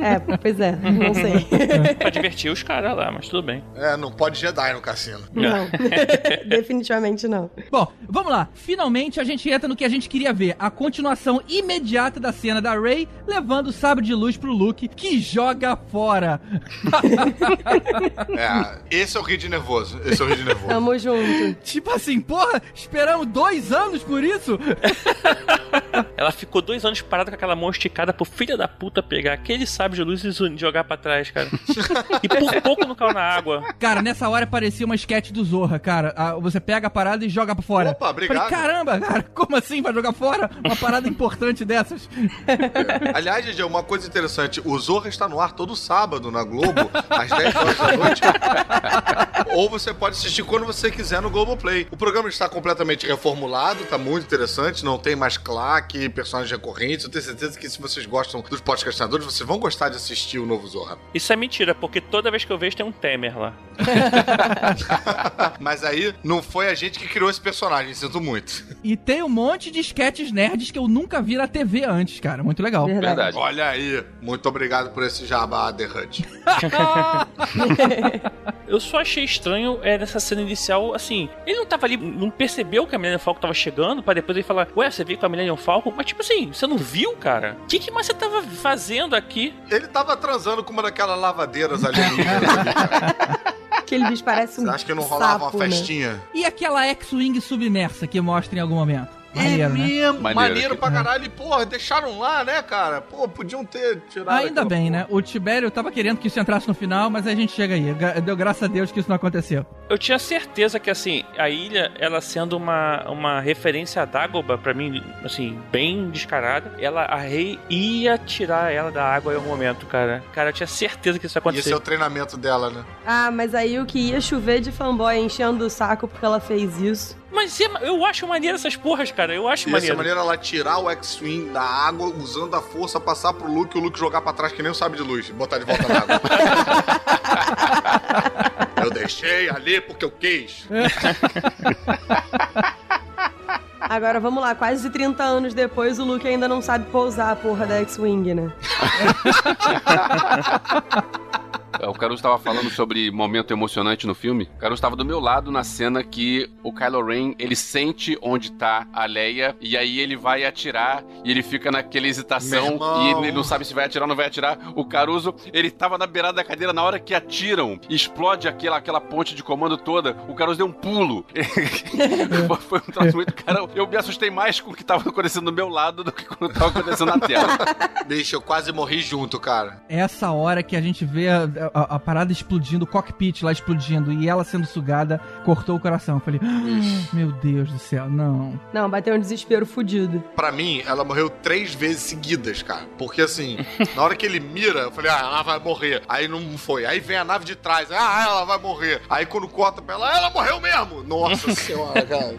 é, pois é, não sei. [LAUGHS] Pra divertir os caras lá, mas tudo bem. é, não pode Jedi no cassino. Não, definitivamente não. Bom, vamos lá. Finalmente a gente entra no que a gente queria ver. A continuação imediata da cena da Rey levando o sabre de luz pro Luke, que joga fora. É, esse é o rio de nervoso. Esse é o rio de nervoso. Tamo junto. tipo assim, porra, esperamos dois anos por isso? [LAUGHS] Ela ficou dois anos parada com aquela mão esticada pro filho da puta pegar aquele sábio de luz e jogar pra trás, cara. [LAUGHS] e por pouco não caiu na água. Cara, nessa hora parecia uma sketch do Zorra, cara. Ah, você pega a parada e joga pra fora. Opa, obrigado. Falei, caramba, cara, como assim vai jogar fora uma parada importante dessas? [LAUGHS] Aliás, Gigi, uma coisa interessante: o Zorra está no ar todo sábado na Globo, às 10 horas da noite. Ou você pode assistir quando você quiser no Globoplay. O programa está completamente reformulado, tá muito interessante, não tem mais claque, personagens recorrentes. Eu tenho certeza que se vocês gostam dos podcastinadores, vocês vão gostar de assistir o novo Zorra. Isso é mentira, porque toda vez que eu vejo tem um Temer lá. [LAUGHS] Mas aí não foi a gente que criou esse personagem, sinto muito. E tem um monte de sketches nerds que eu nunca vi na TV antes, cara. Muito legal. Verdade. Verdade. Olha aí, muito obrigado por esse jabá, The Hut. [LAUGHS] Eu só achei estranho é, nessa cena inicial, assim, ele não tava ali, não percebeu que a Millennium Falcon tava chegando, pra depois ele falar, ué, você veio com a Millennium Falcon? Mas tipo assim, você não viu, cara? O que, que mais você tava fazendo aqui? Ele tava transando com uma daquelas lavadeiras ali, [LAUGHS] cara. Aquele bicho parece um Você acha que não rolava sapo, uma né? festinha? E aquela X-Wing submersa que mostra em algum momento? Maneiro, né? mesmo, Maneiro. maneiro, pra caralho. E, porra, deixaram lá, né, cara? Pô, podiam ter tirado. Ainda bem, porra. né? O Tibério tava querendo que isso entrasse no final, mas a gente chega aí. Deu graças a Deus que isso não aconteceu. Eu tinha certeza que, assim, a ilha, ela sendo uma, uma referência a Dagobah, pra mim, assim, bem descarada, ela, a Rei ia tirar ela da água em algum momento, cara. Cara, eu tinha certeza que isso ia E esse acontecer. é o treinamento dela, né? Ah, mas aí o que ia chover de fanboy enchendo o saco porque ela fez isso. Mas é- eu acho maneiro essas porras, cara. Eu acho E essa maneiro. maneira ela tirar o X-Wing da água, usando a força, passar pro Luke e o Luke jogar pra trás que nem o sabe de luz, e botar de volta na água. [LAUGHS] eu deixei ali porque eu quis. [LAUGHS] Agora vamos lá, quase 30 anos depois o Luke ainda não sabe pousar a porra da X-Wing, né? [LAUGHS] É, O Caruso estava falando sobre momento emocionante no filme. O Caruso estava do meu lado na cena que o Kylo Ren, ele sente onde tá a Leia e aí ele vai atirar e ele fica naquela hesitação e ele não sabe se vai atirar ou não vai atirar. O Caruso, ele tava na beirada da cadeira na hora que atiram explode aquela, aquela ponte de comando toda. O Caruso deu um pulo. [LAUGHS] Foi um troço muito... Cara, eu me assustei mais com o que tava acontecendo do meu lado do que quando tava acontecendo na tela. Bicho, eu quase morri junto, cara. Essa hora que a gente vê a, a- a parada explodindo, o cockpit lá explodindo e ela sendo sugada, cortou o coração. Eu falei, "Ah, meu Deus do céu, não. Não, bateu um desespero fudido. Pra mim, ela morreu três vezes seguidas, cara. Porque assim, na hora que ele mira, eu falei, ah, ela vai morrer. Aí não foi. Aí vem a nave de trás, ah, ela vai morrer. Aí quando corta pra ela, ela morreu mesmo. Nossa [LAUGHS] senhora, cara.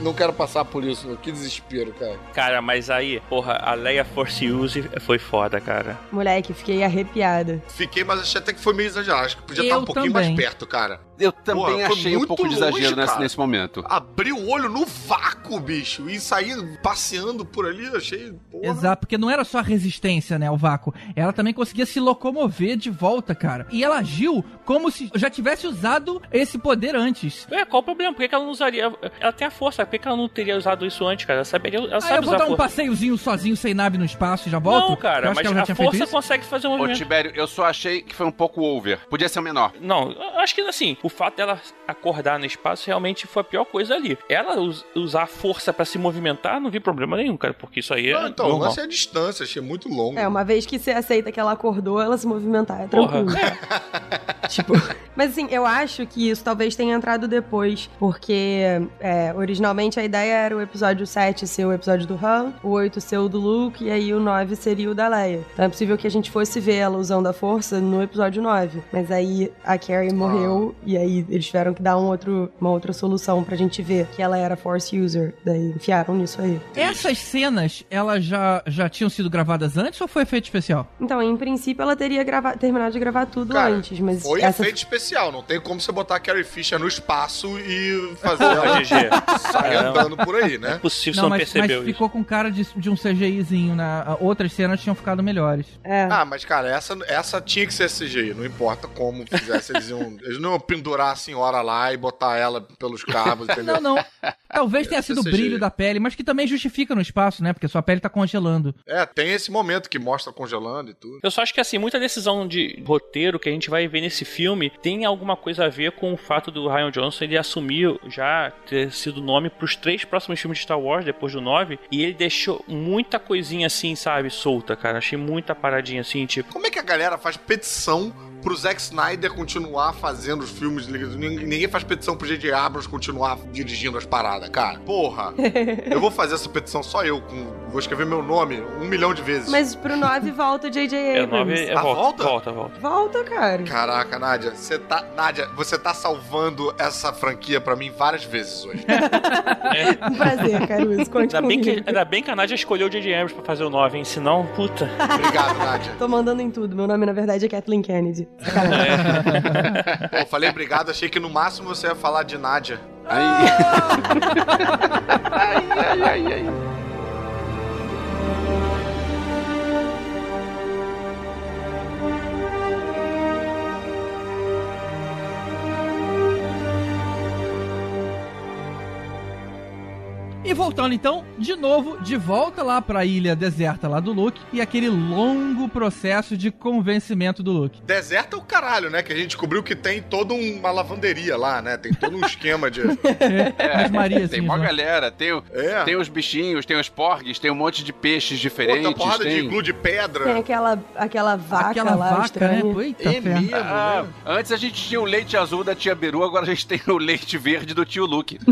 Não quero passar por isso. Que desespero, cara. Cara, mas aí, porra, a Leia Force Use foi foda, cara. Moleque, fiquei arrepiada. Fiquei, mas achei até que foi meio exagerado. Acho que podia estar Eu um pouquinho também. mais perto, cara. Eu também foi achei um pouco de longe, exagero nesse, nesse momento. Abrir o olho no vácuo, bicho, e sair passeando por ali, eu achei. Porra. Exato, porque não era só a resistência, né, ao vácuo. Ela também conseguia se locomover de volta, cara. E ela agiu como se já tivesse usado esse poder antes. É, qual o problema? Por que, ela não usaria? Ela tem a força, por que, ela não teria usado isso antes, cara? Ela saberia. Ela Ah, sabe eu vou usar dar um passeiozinho sozinho, sem nave no espaço e já volto? Não, cara, mas que ela já a tinha feito força isso. consegue fazer um Ô, movimento. Tibério, eu só achei que foi um pouco over. Podia ser menor. Não, eu acho que assim, o fato dela acordar no espaço realmente foi a pior coisa ali. Ela us- usar a força pra se movimentar, não vi problema nenhum, cara, porque isso aí é Não, então, normal. lance é a distância, achei muito longo. É, uma vez que você aceita que ela acordou, ela se movimentar. É Porra. tranquilo. [LAUGHS] tipo. Mas assim, eu acho que isso talvez tenha entrado depois, porque é, originalmente a ideia era o episódio 7 ser o episódio do Han, o 8 ser o do Luke, e aí o 9 seria o da Leia. Então é possível que a gente fosse ver ela usando a força no episódio 9. Mas aí a Carrie morreu, e aí eles tiveram que dar um outro, uma outra solução pra gente ver que ela era Force User. Daí enfiaram nisso aí. Essas cenas, elas já, já tinham sido gravadas antes ou foi efeito especial? Então, em princípio, ela teria grava- terminado de gravar tudo Cara, antes, mas Foi essa efeito especial, não tem como você botar a Carrie Fisher no espaço e fazer ela sair É. andando por aí, Não é né? possível, você não, não mas, percebeu mas isso. ficou com cara de, de um CGIzinho, né? Outras cenas tinham ficado melhores. É. Ah, mas cara, essa, essa tinha que ser CGI, não importa como fizesse, eles iam, eles não iam pendurar a senhora lá e botar ela pelos cabos, [LAUGHS] entendeu? Não, não. Talvez tenha sido o brilho da pele, mas que também justifica no espaço, né? Porque sua pele tá congelando. É, tem esse momento que mostra congelando e tudo. Eu só acho que assim, muita decisão de roteiro que a gente vai ver nesse filme tem alguma coisa a ver com o fato do Ryan Johnson ele assumir já ter sido o nome pros três próximos filmes de Star Wars, depois do 9, e ele deixou muita coisinha assim, sabe, solta, cara. Achei muita paradinha assim, tipo. Como é que a galera faz petição pro Zack Snyder continuar fazendo os filmes? Ninguém ninguém faz petição pro J.J. Abrams continuar dirigindo as paradas, cara. Porra! eu vou fazer essa petição só eu, com, vou escrever meu nome um milhão de vezes. Mas pro 9 volta o J.J. É, Abrams. 9 é Ah, volta, volta? volta, volta. Cara. Caraca, Nádia, você tá. Nádia, você tá salvando essa franquia pra mim várias vezes hoje. [LAUGHS] Um prazer, Caruso. Conte Ainda bem, que, comigo. ainda bem que a Nadia escolheu o J.J. Abrams pra fazer o 9, hein? Senão, puta. Obrigado, Nádia. Tô mandando em tudo. Meu nome, na verdade, é Kathleen Kennedy. Sacanagem. [LAUGHS] Pô, falei obrigado, achei que no máximo você ia falar de Nádia. Aí. [LAUGHS] ai, ai, ai, ai. E voltando então, de novo, de volta lá pra ilha deserta lá do Luke e aquele longo processo de convencimento do Luke. Deserto é o caralho, né? Que a gente descobriu que tem toda uma lavanderia lá, né? Tem todo um [LAUGHS] esquema de. As Marias, Tem assim, uma né? galera, tem, o- É. tem os bichinhos, tem os porgs, tem um monte de peixes Pô, diferentes. tem uma porrada de tem... iglu de Tem pedra. aquela, aquela vaca Aquela lá, vaca, estranha. né? Eita, É mesmo, Ah, né? antes a gente tinha o leite azul da tia Beru, agora a gente tem o leite verde do tio Luke. [LAUGHS]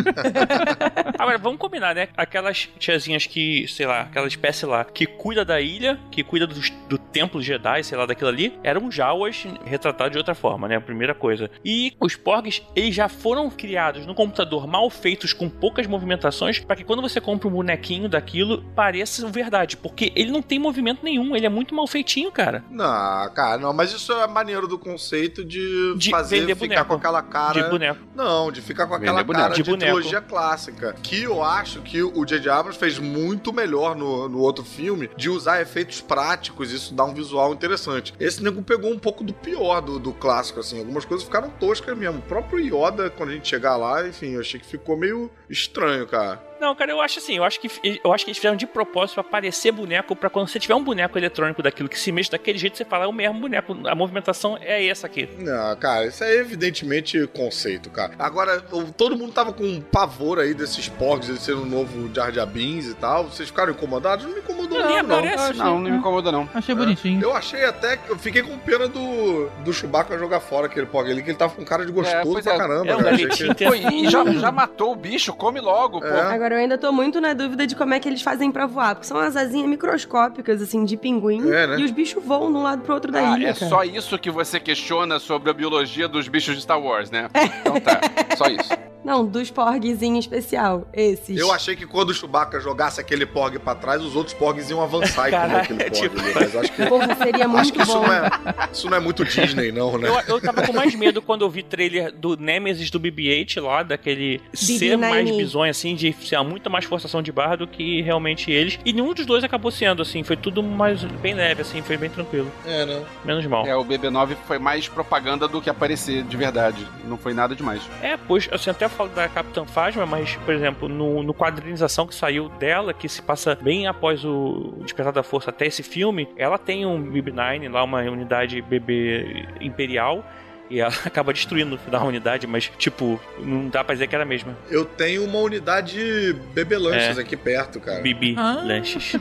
[LAUGHS] Agora, vamos combinar, né? Aquelas tiazinhas que, sei lá, aquela espécie lá, que cuida da ilha, que cuida dos- do, templo Jedi, sei lá, daquilo ali, eram Jawas retratados de outra forma, né? A primeira coisa. E os Porgs, eles já foram criados no computador mal feitos, com poucas movimentações, para que quando você compra um bonequinho daquilo, pareça verdade. Porque ele não tem movimento nenhum, ele é muito mal feitinho, cara. Não, cara, não, mas isso é maneiro do conceito de, De fazer ficar boneco. com aquela cara. De boneco. Não, de ficar com aquela Vender boneco. cara De de, boneco. trilogia clássica. Que eu acho que o J.J. Abrams fez muito melhor no, no outro filme de usar efeitos práticos, isso dá um visual interessante. Esse nego pegou um pouco do pior do, do clássico, assim. Algumas coisas ficaram toscas mesmo. O próprio Yoda, quando a gente chegar lá, enfim, eu achei que ficou meio estranho, cara. Não, cara, eu acho assim, eu acho que eu acho que eles fizeram de propósito pra parecer boneco, pra quando você tiver um boneco eletrônico daquilo que se mexe daquele jeito, você fala, é o mesmo boneco, a movimentação é essa aqui. Não, cara, isso é evidentemente conceito, cara. Agora, todo mundo tava com um pavor aí desses porgs, de ser um novo Jar Jar Binks e tal. Vocês ficaram incomodados? Não me incomodou Nem não, não. aparece. Não, não me incomoda não. Achei bonitinho. Eu achei até que eu fiquei com pena do, do Chewbacca jogar fora aquele porg ali, que ele tava com cara de gostoso pois pra é, caramba. é um cara. Achei garotinho que- Pô, e já, já matou o bicho, come logo, pô. É. Agora eu ainda tô muito na dúvida de como é que eles fazem pra voar, porque são as asinhas microscópicas, assim, de pinguim, É, né? e os bichos voam de um lado pro outro da Ah, ilha, é cara. só isso que você questiona sobre a biologia dos bichos de Star Wars, né? Então tá, só isso. Não, dos porgs em especial. Esses. Eu achei que quando o Chewbacca jogasse aquele porg pra trás, os outros porgs iam avançar e comer aquele é porg. tipo- Mas acho que, Porra, seria muito acho que isso, bom. não é, isso não é muito Disney, não, né? Eu, eu tava com mais medo quando eu vi trailer do Nemesis do BB-8 lá, daquele ser BB-9. mais bizonho, assim, de ser muita mais forçação de barra do que realmente eles. E nenhum dos dois acabou sendo, assim, foi tudo mais bem leve, assim, foi bem tranquilo. É, né? Menos mal. É, o BB9 foi mais propaganda do que aparecer de verdade. Não foi nada demais. É, pois, assim, até falo da Capitã Phasma, mas, por exemplo, no, no quadrinização que saiu dela, que se passa bem após o Despertar da Força até esse filme, ela tem um BB-9, lá uma unidade bebê imperial, e ela [LAUGHS] acaba destruindo no final a unidade, mas, tipo, não dá pra dizer que era a mesma. Eu tenho uma unidade bebelanches aqui perto, cara. Bibi Ah. Lanches.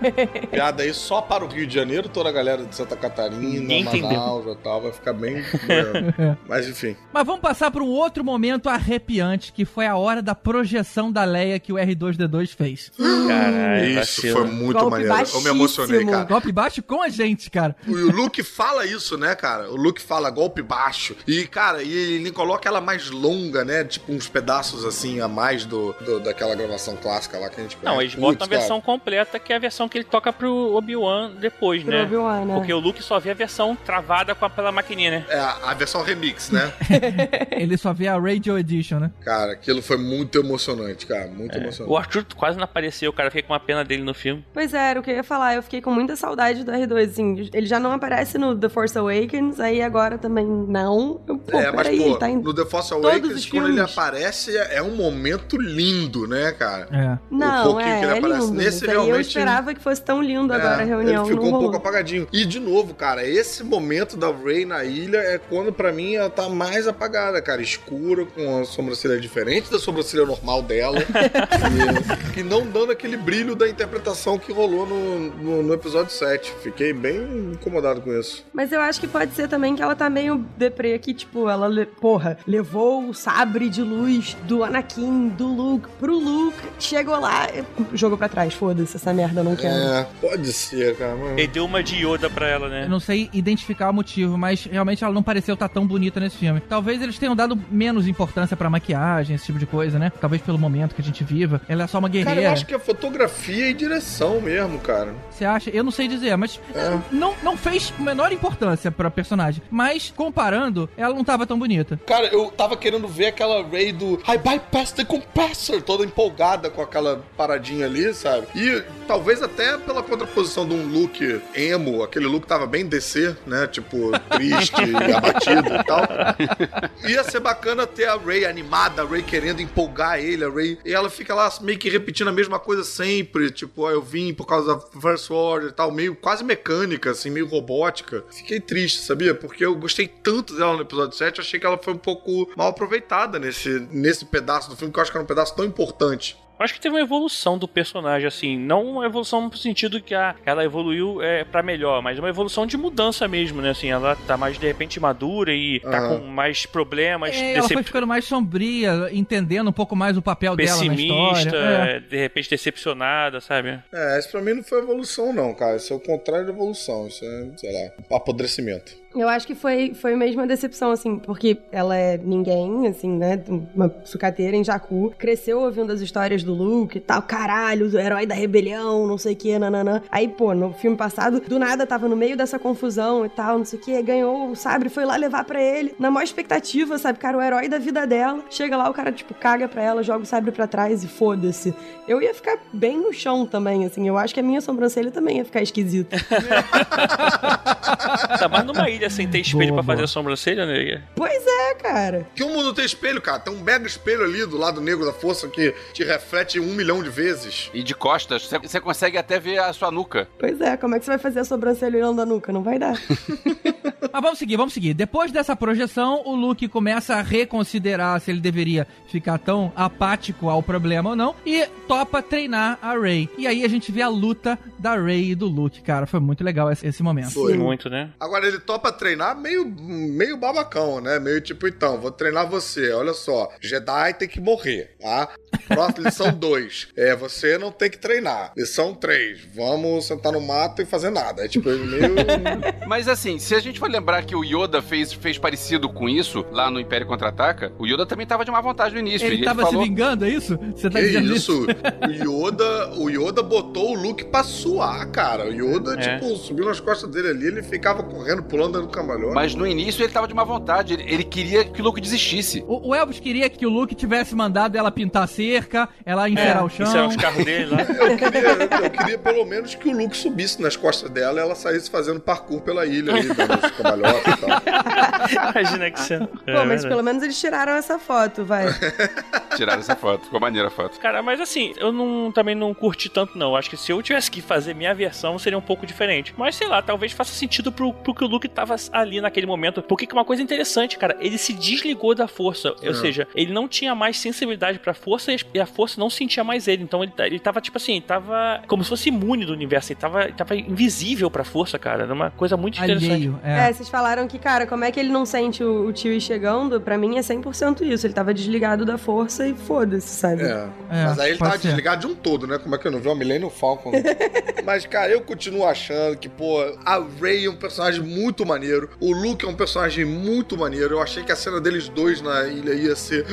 [LAUGHS] Piada aí só para o Rio de Janeiro, toda a galera de Santa Catarina, Ninguém Manaus e tal, vai ficar bem. boiando. [LAUGHS] Mas enfim. Mas vamos passar para um outro momento arrepiante, que foi a hora da projeção da Leia que o R2D2 fez. [GASPS] Caralho, Isso vacilo. foi muito Golpe maneiro. Eu me emocionei, baixíssimo. cara. Golpe baixo com a gente, cara. E o Luke fala isso, né, cara? O Luke fala golpe baixo. E, cara, e ele coloca ela mais longa, né? Tipo uns pedaços assim a mais do, do- daquela gravação clássica lá que a gente Não, eles botam a Putz, cara. versão completa, que é a versão que ele toca pro Obi-Wan depois, Pro né? Obi-Wan, né? Porque o Luke só vê a versão travada com a, pela maquininha, né? É, a a versão remix, né? [LAUGHS] Ele só vê a Radio Edition, né? cara, aquilo foi muito emocionante, cara. Muito emocionante. O Arthur quase não apareceu, cara. Fiquei com uma pena dele no filme. Pois é, era o que eu ia falar. Eu fiquei com muita saudade do R2, assim. Ele já não aparece no The Force Awakens, aí agora também não. Eu, pô, é, mas peraí, pô, tá em... no The Force Awakens, quando ele aparece, é é um momento lindo, né, cara? É. Não, pouquinho é, que ele é aparece lindo. nesse, aí eu realmente- esperava que fosse tão lindo agora É, a reunião. Ele ficou não um rolou. pouco apagadinho. E de novo, cara, esse momento da Rey na ilha é quando pra mim ela tá mais apagada, cara. Escura, com a sobrancelha diferente da sobrancelha normal dela. [LAUGHS] e, e não dando aquele brilho da interpretação que rolou no, no, no episódio 7. Fiquei bem incomodado com isso. Mas eu acho que pode ser também que ela tá meio deprê aqui, tipo, ela, le- porra, levou o sabre de luz do Anakin, do Luke, pro Luke, chegou lá, e jogou pra trás, foda-se, essa merda eu não quero. É, pode ser, cara. Mas... Ele deu uma de Yoda pra ela, né? Eu não sei identificar o motivo, mas realmente ela não pareceu estar tão bonita nesse filme. Talvez eles tenham dado menos importância pra maquiagem, esse tipo de coisa, né? Talvez pelo momento que a gente viva. Ela é só uma Cara, eu guerreira. acho que é fotografia e direção mesmo, cara. Você acha? Eu não sei dizer, mas É. não, não fez menor importância pra personagem. Mas, comparando, ela não tava tão bonita. Cara, eu tava querendo ver aquela Ray do I bypass the compressor, toda empolgada com aquela paradinha ali, sabe? E talvez até pela contraposição de um look emo, aquele look tava bem DC, né? Tipo, triste [LAUGHS] abatido e tal. Ia ser bacana ter a Ray animada, a Ray querendo empolgar ele, a Ray. E ela fica lá meio que repetindo a mesma coisa sempre. Tipo, ah, eu vim por causa da First Order e tal, meio quase mecânica, assim, meio robótica. Fiquei triste, sabia? Porque eu gostei tanto dela no episódio 7, eu achei que ela foi um pouco mal aproveitada nesse, nesse pedaço do filme, que eu acho que era um pedaço tão importante. Eu acho que teve uma evolução do personagem, assim. Não uma evolução no sentido que ah, ela evoluiu é, para melhor, mas uma evolução de mudança mesmo, né? Assim, ela tá mais, de repente, madura e tá com mais problemas. É, ela decep- foi ficando mais sombria, entendendo um pouco mais o papel dela na pessimista, história. É. é, de repente decepcionada, sabe? É, isso pra mim não foi evolução, não, cara. Isso é o contrário de evolução. Isso é, sei lá, apodrecimento. Eu acho que foi, foi mesmo uma decepção, assim, porque ela é ninguém, assim, né? Uma sucateira em Jakku. Cresceu ouvindo as histórias do Luke e tal, caralho, o herói da rebelião, não sei o que, nananã. Aí, pô, no filme passado, do nada tava no meio dessa confusão e tal, não sei o que, ganhou o sabre, foi lá levar pra ele, na maior expectativa, sabe? Cara, o herói da vida dela. Chega lá, o cara, tipo, caga pra ela, joga o sabre pra trás e foda-se. Eu ia ficar bem no chão também, assim. Eu acho que a minha sobrancelha também ia ficar esquisita. [LAUGHS] Tá mais numa ilha sem ter espelho Boa, pra fazer boa. a sobrancelha, né? pois é, cara. Que o mundo tem espelho, cara. Tem um mega espelho ali do lado negro da força que te reflete um milhão de vezes. E de costas, você- consegue até ver a sua nuca. Pois é, como é que você vai fazer a sobrancelha olhando a nuca? Não vai dar. [LAUGHS] Mas vamos seguir, vamos seguir. Depois dessa projeção, o Luke começa a reconsiderar se ele deveria ficar tão apático ao problema ou não e topa treinar a Rey. E aí a gente vê a luta da Rey e do Luke, cara. Foi muito legal esse, esse momento. Foi. Muito, né? Agora ele topa treinar meio, meio babacão, né? Meio tipo, então, vou treinar você. Olha só, Jedi tem que morrer, tá? Próxima lição [LAUGHS] 2. É, você não tem que treinar. Lição 3. Vamos sentar no mato e fazer nada. É tipo, ele meio. [LAUGHS] Mas assim, se a gente for lembrar que o Yoda fez, fez parecido com isso lá no Império Contra-Ataca, o Yoda também tava de má vontade no início. Ele e tava falou... se vingando, é isso? Você tá Que dizendo isso? O Yoda, o Yoda botou o Luke pra suar, cara. O Yoda, É. tipo, subiu nas costas dele ali, ele ficava correndo, pulando, dando cambalhota. Mas no início ele tava de má vontade, ele, ele queria que o Luke desistisse. O, o Elvis queria que o Luke tivesse mandado ela pintar a cerca, ela encerar o chão. É os carros dele lá. [LAUGHS] Eu queria, eu queria pelo menos que o Luke subisse nas costas dela e ela saísse fazendo parkour pela ilha aí, dando e tal. [LAUGHS] Imagina que cena. É, Pô, mas verdade. pelo menos eles tiraram essa foto, vai. [LAUGHS] Tiraram essa foto, ficou maneira a foto. Cara, mas assim, eu não, também não curti tanto, não. Acho que se eu tivesse que fazer minha versão, seria um pouco diferente. Mas sei lá, talvez faça sentido pro, pro que o Luke tava ali naquele momento. Porque que uma coisa interessante, cara, ele se desligou da força. Ou seja, ele não tinha mais sensibilidade pra força e a força não sentia mais ele. Então ele, ele tava, tipo assim, tava como se fosse imune do universo. Ele tava, ele tava invisível pra força, cara. Era uma coisa muito interessante. Alheio, É. é. vocês falaram que, cara, como é que ele não sente o, o tio chegando? Pra mim é 100% isso. Ele tava desligado da força e foda-se, sabe? É. É, Mas aí ele tava ser. desligado de um todo, né? Como é que eu não vi o Millennium Falcon? [LAUGHS] Mas, cara, eu continuo achando que, pô, a Rey é um personagem muito maneiro. O Luke é um personagem muito maneiro. Eu achei que a cena deles dois na ilha ia ser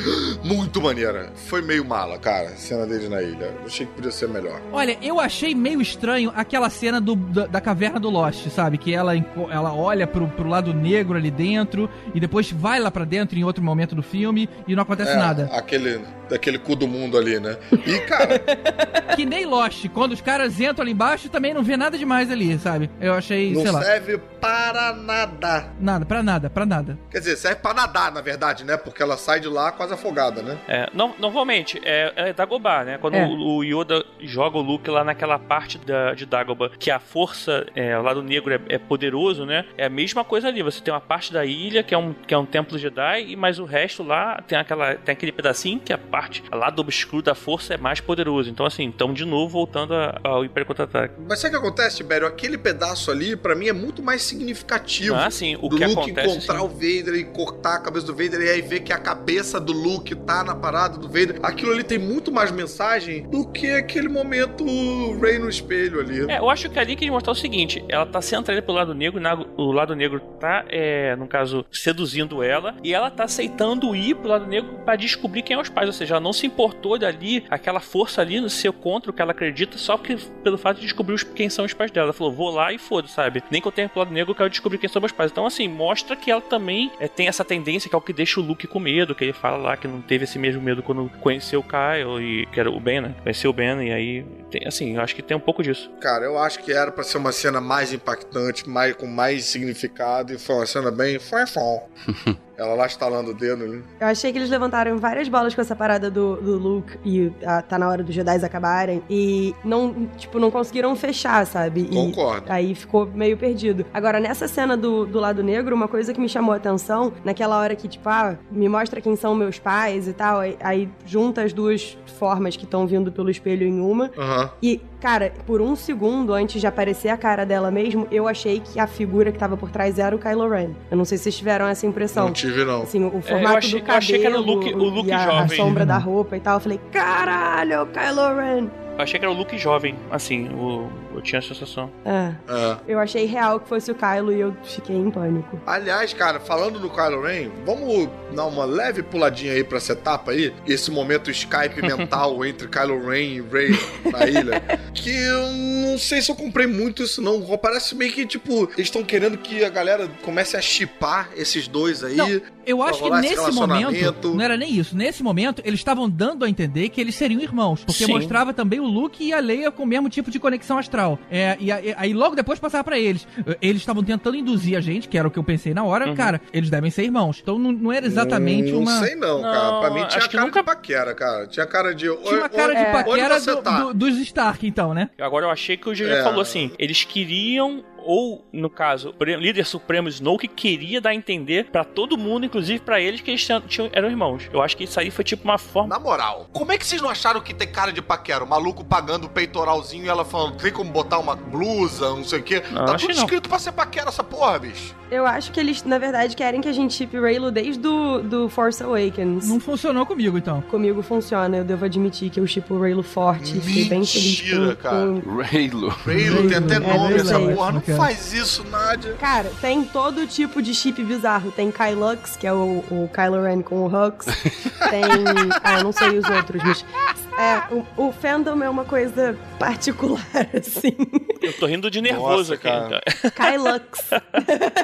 muito maneira. Foi meio mala, cara, a cena deles na ilha. Eu achei que podia ser melhor. Olha, eu achei meio estranho aquela cena do, da, da caverna do Lost, sabe? Que ela, ela olha pro, pro lado negro ali dentro e depois vai lá pra dentro em outro momento do filme e não acontece É, nada. Aquele, daquele cu do mundo ali, né? E, cara, [LAUGHS] Que nem Lost, quando os caras entram ali embaixo também não vê nada demais ali, sabe? Eu achei, não sei lá, serve para nada. nada, pra nada, pra nada. Quer dizer, serve pra nadar, na verdade, né? Porque ela sai de lá quase afogada, né? É, no- normalmente, é, é Dagobah, né? Quando É. o, o Yoda joga o Luke lá naquela parte da, de Dagobah, que a força, é, o lado negro é, é poderoso, né? É a mesma coisa ali. Você tem uma parte da ilha que é um, que é um templo Jedi, e mas o resto lá tem, aquela, tem aquele pedacinho que a parte lá do obscuro da força é mais poderoso. Então, assim, então de novo voltando a- ao Império Contra-Ataque. Mas sabe o que acontece, Tibério? Aquele pedaço ali, pra mim, é muito mais significativo. Ah, sim, o do que Luke acontece. encontrar sim. o Vader e cortar a cabeça do Vader e aí ver que a cabeça do Luke tá na parada do Vader. Aquilo ali tem muito mais mensagem do que aquele momento Rey no espelho ali. É, eu acho que ali que mostrar o seguinte: ela tá sendo atraída pelo lado negro, na- o lado negro tá, é, no caso, seduzindo ela, e ela tá aceitando ir pro lado negro pra descobrir quem é os pais. Ou seja, ela não se importou dali, aquela força ali no seu contra o que ela acredita, só que pelo fato de descobrir os- quem são os pais dela. Ela falou, vou lá e foda, sabe? Nem que eu tenha pro lado negro, eu quero descobrir quem são meus pais. Então, assim, mostra que ela também é, tem essa tendência que é o que deixa o Luke com medo, que ele fala lá que não teve esse mesmo medo quando conheceu o Kyle, e, que era o Ben, né? Conheceu o Ben, e aí, tem, assim, eu acho que tem um pouco disso. Cara, eu acho que era pra ser uma cena mais impactante, mais, com mais significado, e foi uma cena bem. Fom. [LAUGHS] Ela lá estalando o dedo ali. Eu achei que eles levantaram várias bolas com essa parada do, do Luke e ah, tá na hora dos Jedi acabarem. E não, tipo, não conseguiram fechar, sabe? E Concordo. aí ficou meio perdido. Agora, nessa cena do, do lado negro, uma coisa que me chamou a atenção, naquela hora que, tipo, ah, me mostra quem são meus pais e tal, aí, aí junta as duas formas que estão vindo pelo espelho em uma. Aham. E, cara, por um segundo antes de aparecer a cara dela mesmo, eu achei que a figura que tava por trás era o Kylo Ren. Eu não sei se vocês tiveram essa impressão. Não tive, não. Assim, o formato achei- do eu cabelo achei que era o Luke- o e a, a jovem. sombra Uhum. da roupa e tal. Eu falei, caralho, é o Kylo Ren. Eu achei que era o Luke jovem, assim, o, eu tinha a sensação. É, É. eu achei real que fosse o Kylo e eu fiquei em pânico. Aliás, cara, falando no Kylo Ren, vamos dar uma leve puladinha aí pra essa etapa aí, esse momento Skype [LAUGHS] mental entre Kylo Ren e Rey na ilha, que eu não sei se eu comprei muito isso não. Parece meio que, tipo, eles estão querendo que a galera comece a chipar esses dois aí. Não, Eu acho que nesse momento, não era nem isso. Nesse momento, eles estavam dando a entender que eles seriam irmãos. Porque Sim. mostrava também o Luke e a Leia com o mesmo tipo de conexão astral. É, e, aí logo depois passava pra eles. Eles estavam tentando induzir a gente, que era o que eu pensei na hora. Uhum. Cara, eles devem ser irmãos. Então não, não era exatamente não uma. sei não, cara. Não, Pra mim tinha cara nunca- de paquera, cara. Tinha cara de... Tinha uma cara de É. paquera do- tá? do- dos Stark, então, né? Agora eu achei que o GG É. falou assim: eles queriam, ou no caso, líder supremo Snoke queria dar a entender pra todo mundo, inclusive pra eles, que eles tinham- eram irmãos. Eu acho que isso aí foi tipo uma forma. Na moral, como é que vocês não acharam que tem cara de paquera? O maluco pagando o peitoralzinho e ela falando, tem como botar uma blusa, não sei o quê. Não, tá tudo não. escrito pra ser paquera essa porra, bicho. Eu acho que eles, na verdade, querem que a gente chip Raylo desde do, do Force Awakens. Não funcionou comigo, então. Comigo funciona, eu devo admitir que eu chipo o Raylo forte. Fiquei bem feliz Mentira, com, cara. com- Raylo. Raylo, tem até É, nome Raylo, essa é, porra. Não faz isso, Nádia. Cara, tem todo tipo de chip bizarro. Tem Kylux, que é o, o Kylo Ren com o Hux. [LAUGHS] tem. Ah, eu não sei os outros, mas. É, o, o fandom é uma coisa particular, [LAUGHS] assim. Eu tô rindo de nervoso Nossa, aqui. cara. então. Kylux.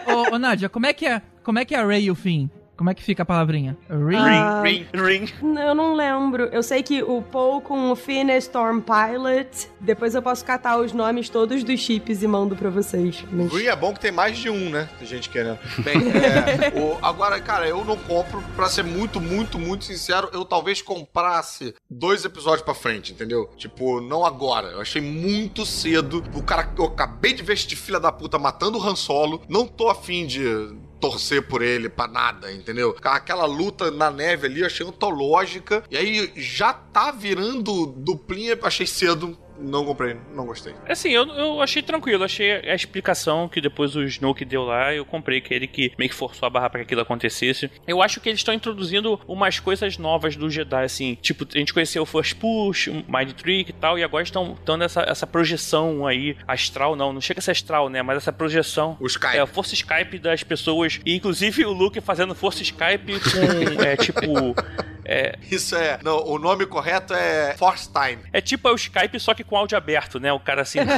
[LAUGHS] ô, ô, Nádia, como é que é? Como é que é a Ray e o Finn? Como é que fica a palavrinha? Ray? Ah, Ring, ring, ring. Eu não lembro. Eu sei que o Paul com o Finn é Storm Pilot. Depois eu posso catar os nomes todos dos chips e mando pra vocês. Mas... Green é bom que tem mais de um, né? Tem gente querendo. Bem, é, [LAUGHS] o- agora, cara, eu não compro, pra ser muito, muito, muito sincero, eu talvez comprasse dois episódios pra frente, entendeu? Tipo, não agora. Eu achei muito cedo. O cara, eu acabei de ver este filho da puta matando o Han Solo. Não tô afim de torcer por ele pra nada, entendeu? Aquela luta na neve ali, eu achei antológica. E aí já tá virando duplinha, achei cedo. Não comprei, não gostei. Assim, eu, eu achei tranquilo, achei a explicação que depois o Snoke deu lá, eu comprei que ele que meio que forçou a barra pra que aquilo acontecesse. Eu acho que eles estão introduzindo umas coisas novas do Jedi, assim, tipo, a gente conheceu o First Push, o Mind Trick e tal, e agora estão dando essa, essa projeção aí, astral, não, não chega a ser astral, né, mas essa projeção. O Skype. É, a força Skype das pessoas, e inclusive o Luke fazendo força Skype com, [LAUGHS] é, tipo... É, Isso é. Não, o nome correto é Force Time. é tipo é o Skype, só que com áudio aberto, né? O cara assim. [LAUGHS]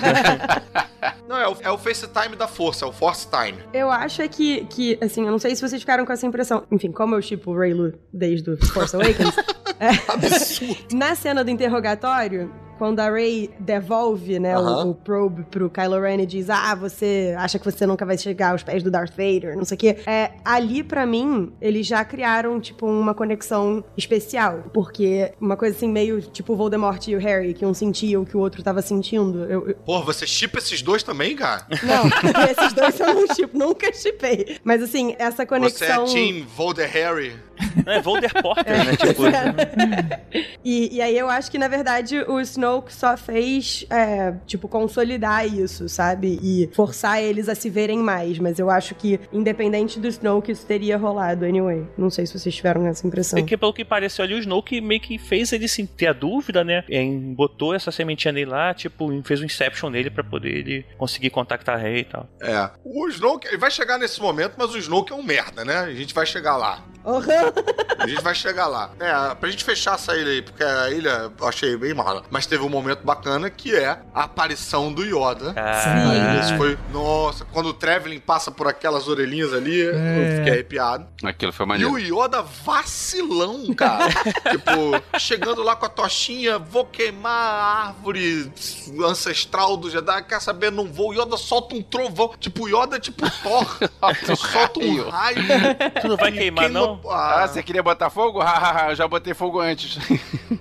Não, é o, é o FaceTime da força, é o Force Time. Eu acho é que, que, assim, eu não sei se vocês ficaram com essa impressão. Enfim, como eu tipo o Raylu desde o Force Awakens. [LAUGHS] é, Absurdo. [LAUGHS] na cena do interrogatório, quando a Ray devolve, né, o, o probe pro Kylo Ren e diz, ah, você acha que você nunca vai chegar aos pés do Darth Vader, não sei o quê. É, ali, pra mim, eles já criaram, tipo, uma conexão especial. Porque uma coisa assim, meio tipo o Voldemort e o Harry, que um sentia o que o outro tava sentindo. Eu, eu- Porra, você chipa esses dois também, cara? Não, [LAUGHS] esses dois eu não tipo, nunca chipei. Mas assim, essa Você é conexão. Team Volder Harry. É Volder Porter, né? Tipo, [LAUGHS] E, e aí eu acho que, na verdade, o Snoke só fez, é, tipo, consolidar isso, sabe? E forçar eles a se verem mais. Mas eu acho que, independente do Snoke, isso teria rolado anyway. Não sei se vocês tiveram essa impressão. É que pelo que pareceu ali, o Snoke meio que fez ele assim, ter a dúvida, né? Em, botou essa sementinha nele lá, tipo, fez um Inception nele pra poder ele conseguir contactar a Rey e tal. É. O Snoke, ele vai chegar nesse momento, mas o Snoke é um merda, né? A gente vai chegar lá. Aham. A gente vai chegar lá. É, pra gente fechar essa ilha aí, porque a ilha eu achei bem mala. Mas teve um momento bacana que é a aparição do Yoda. Ah, Isso foi. Nossa, quando o Traveling passa por aquelas orelhinhas ali, eu fiquei arrepiado. Aquilo foi E maneiro. o Yoda vacilão, cara. [LAUGHS] tipo, chegando lá com a tochinha, vou queimar a árvore ancestral do Jedi, quer saber, não vou. O Yoda solta um trovão. Tipo, o Yoda é tipo Thor. [LAUGHS] Solta um raio. Tu não vai e queimar, queima- não? Ah, Ah, você queria botar fogo? [LAUGHS] Hahaha, eu já botei fogo antes.